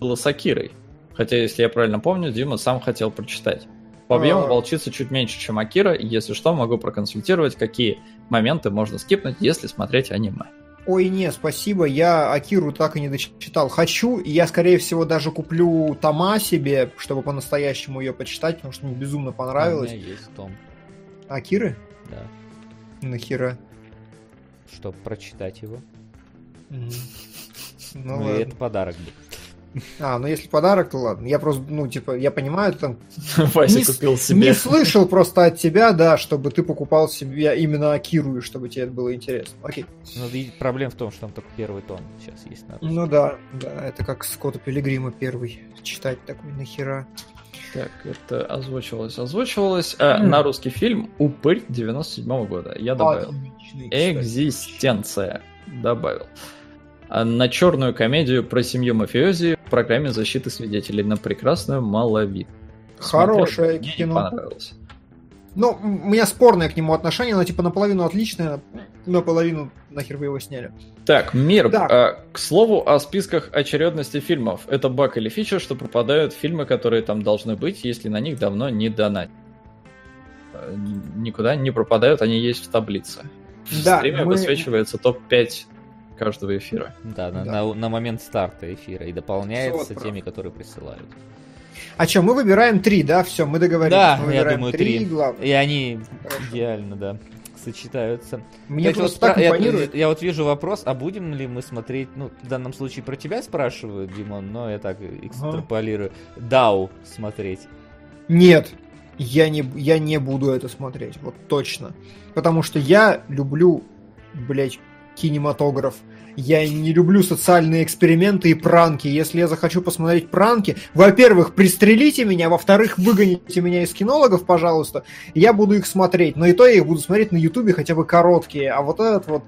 с Акирой? Хотя, если я правильно помню, Дима сам хотел прочитать. По объему а... волчица чуть меньше, чем Акира, и если что, могу проконсультировать, какие моменты можно скипнуть, если смотреть аниме. Ой, не, спасибо, я Акиру так и не дочитал. Хочу, и я, скорее всего, даже куплю тома себе, чтобы по-настоящему ее почитать, потому что мне безумно понравилось. У меня есть том. Акиры? Да. Нахера? Чтобы прочитать его. Ну, ну и это подарок будет. А, ну если подарок, то ладно. Я просто, ну, типа, я понимаю, ты там... Вася не, купил себе. Не слышал просто от тебя, да, чтобы ты покупал себе именно Акиру, и чтобы тебе это было интересно. Окей. Ну, проблема в том, что там только первый том сейчас есть. На ну да, да, это как Скотта Пилигрима первый. Читать такой нахера. Так, это озвучивалось. Озвучивалось э, mm. на русский фильм «Упырь» 97 -го года. Я добавил. Отличный, Экзистенция. Добавил. А на черную комедию про семью мафиози программе защиты свидетелей на прекрасную маловид. Хорошее Смотрел, кино. Мне понравилось. Ну, у меня спорное к нему отношение, но типа наполовину отличное, наполовину нахер вы его сняли. Так, мир. Так. А, к слову о списках очередности фильмов. Это баг или фича, что пропадают фильмы, которые там должны быть, если на них давно не донать. А, никуда не пропадают, они есть в таблице. В да, стриме мы... высвечивается топ-5 каждого эфира. Да, на, да. На, на момент старта эфира и дополняется теми, которые присылают. А что, мы выбираем три, да? Все, мы договорились. Да, мы я думаю, три. Главных. И они Хорошо. идеально, да, сочетаются. Мне Кстати, просто вот так я, я вот вижу вопрос, а будем ли мы смотреть, ну, в данном случае про тебя спрашивают, Димон, но я так экстраполирую. Ага. Дау смотреть. Нет, я не, я не буду это смотреть, вот точно. Потому что я люблю, блять, кинематограф. Я не люблю социальные эксперименты и пранки. Если я захочу посмотреть пранки, во-первых, пристрелите меня, во-вторых, выгоните меня из кинологов, пожалуйста. Я буду их смотреть. Но и то я их буду смотреть на ютубе хотя бы короткие. А вот этот вот...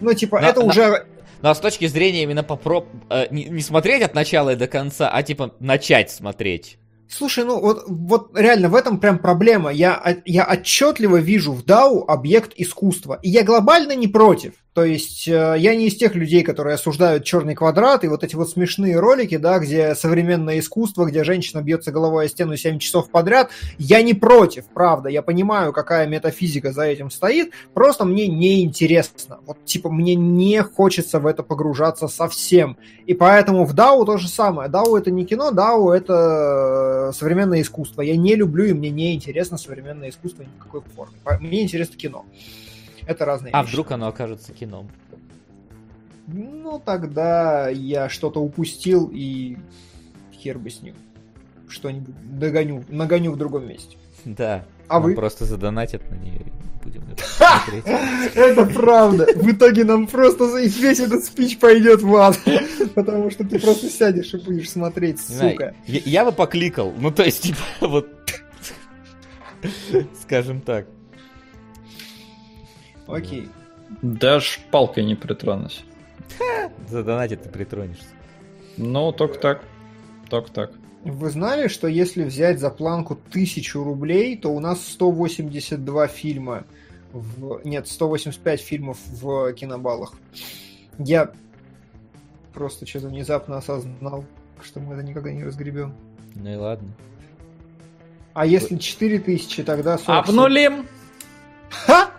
Ну, типа, Но- это но- уже... Ну а с точки зрения именно попроб... э, не, не смотреть от начала и до конца, а типа начать смотреть. Слушай, ну вот, вот реально в этом прям проблема. Я, о- я отчетливо вижу в DAO объект искусства. И я глобально не против. То есть э, я не из тех людей, которые осуждают черный квадрат и вот эти вот смешные ролики, да, где современное искусство, где женщина бьется головой о стену 7 часов подряд. Я не против, правда. Я понимаю, какая метафизика за этим стоит. Просто мне не интересно. Вот типа мне не хочется в это погружаться совсем. И поэтому в DAO то же самое. DAO это не кино, DAO это э, современное искусство. Я не люблю и мне не интересно современное искусство ни в какой форме. По- Мне интересно кино. Это разные А вещи. вдруг оно окажется кином? Ну, тогда я что-то упустил и хер бы с ним. Что-нибудь догоню, нагоню в другом месте. Да. А вы? просто задонатят на нее и будем это смотреть. Это правда. В итоге нам просто весь этот спич пойдет в ад. Потому что ты просто сядешь и будешь смотреть, сука. Я бы покликал. Ну, то есть, типа, вот... Скажем так. Окей. Даже палкой не притронусь. Задонатит, ты притронешься. Ну, только так. Только так. Вы знали, что если взять за планку тысячу рублей, то у нас 182 фильма в... Нет, 185 фильмов в кинобаллах. Я просто что-то внезапно осознал, что мы это никогда не разгребем. Ну и ладно. А если 4000, тогда 47. Обнулим! Ха!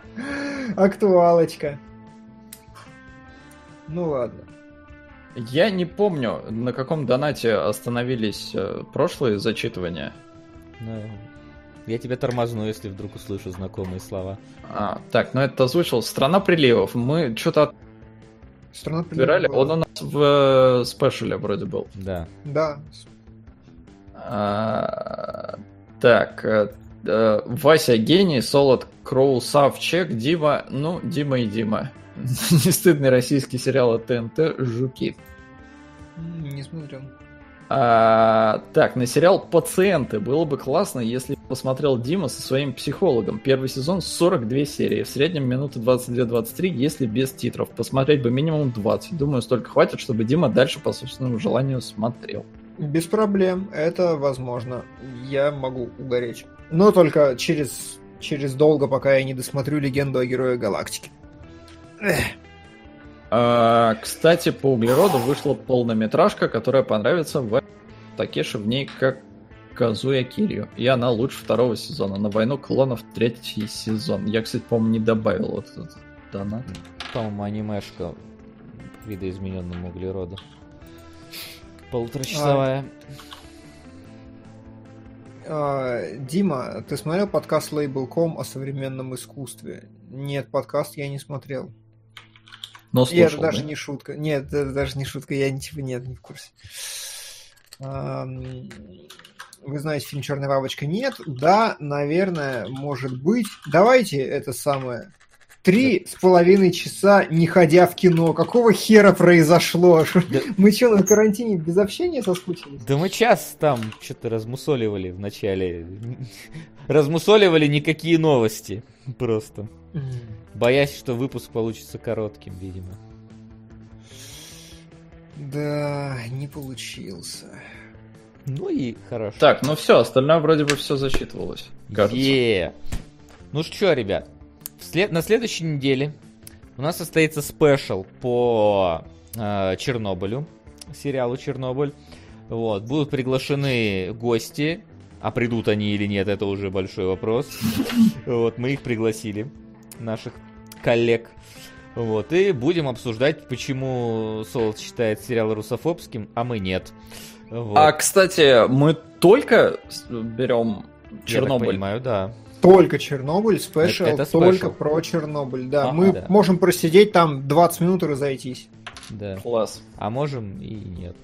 Актуалочка. Ну ладно. Я не помню, на каком донате остановились э, прошлые зачитывания. Ну, я тебя тормозну, если вдруг услышу знакомые слова. А, так, ну это озвучил. Страна приливов. Мы что-то Страна отбирали. была. Он у нас в э, спешле вроде был. Да. Да. А, так, э, Вася гений, Солод, Кроу, Сав, Чек, Дима, ну, Дима и Дима. Нестыдный российский сериал от ТНТ «Жуки». Не смотрел. А, так, на сериал «Пациенты» было бы классно, если бы посмотрел Дима со своим психологом. Первый сезон 42 серии, в среднем минуты 22-23, если без титров. Посмотреть бы минимум 20. Думаю, столько хватит, чтобы Дима дальше по собственному желанию смотрел. Без проблем, это возможно. Я могу угореть. Но только через, через долго, пока я не досмотрю легенду о Герое Галактики. Эх, А, кстати, по углероду вышла полнометражка, которая понравится в Такеши в ней как Казуя Кирью. И она лучше второго сезона. На войну клонов третий сезон. Я, кстати, по-моему, не добавил вот этот донат. По-моему, анимешка видоизмененному углероду. Полуторачасовая. а, Дима, ты смотрел подкаст Label.com о современном искусстве? Нет, подкаст я не смотрел. Но И это слушал, даже да? не шутка. Нет, это даже не шутка, я ничего нет, не в курсе. Вы знаете фильм Черная бабочка? Нет. Да, наверное, может быть. Давайте это самое. Три с половиной часа не ходя в кино. Какого хера произошло? Мы что, на карантине без общения соскучились? Да мы час там что-то размусоливали в начале. Размусоливали никакие новости. Просто. Боясь, что выпуск получится коротким, видимо. Да, не получился. Ну и хорошо. Так, ну все, остальное вроде бы все зачитывалось. Кажется. Е. Ну что, ребят, след- на следующей неделе у нас состоится спешл по э, Чернобылю, сериалу Чернобыль. Вот, будут приглашены гости, а придут они или нет, это уже большой вопрос. Вот, мы их пригласили, наших коллег. Вот, и будем обсуждать, почему Солод считает сериал русофобским, а мы нет. Вот. А, кстати, мы только берем Я так Чернобыль. понимаю, да. Только Чернобыль, спешл, Это- это только про Чернобыль. Да, А, мы да. можем просидеть там 20 минут и разойтись. Да. Класс. а можем и нет.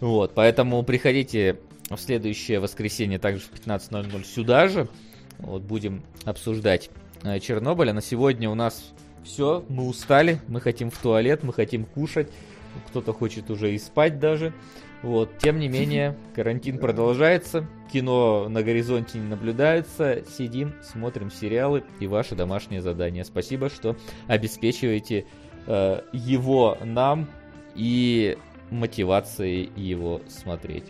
Вот, поэтому приходите в следующее воскресенье также в 15.00 сюда же. Вот, будем обсуждать э, Чернобыль. А на сегодня у нас все, мы устали, мы хотим в туалет, мы хотим кушать, кто-то хочет уже и спать даже. Вот, тем не менее, карантин продолжается, кино на горизонте не наблюдается, сидим, смотрим сериалы и ваши домашние задания. Спасибо, что обеспечиваете э, его нам и мотивацией его смотреть.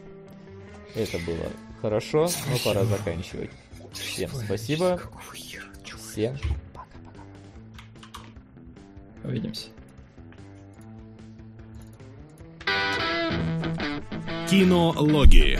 Это было хорошо, но пора заканчивать. Всем спасибо. Всем пока-пока. Увидимся. Кинологии.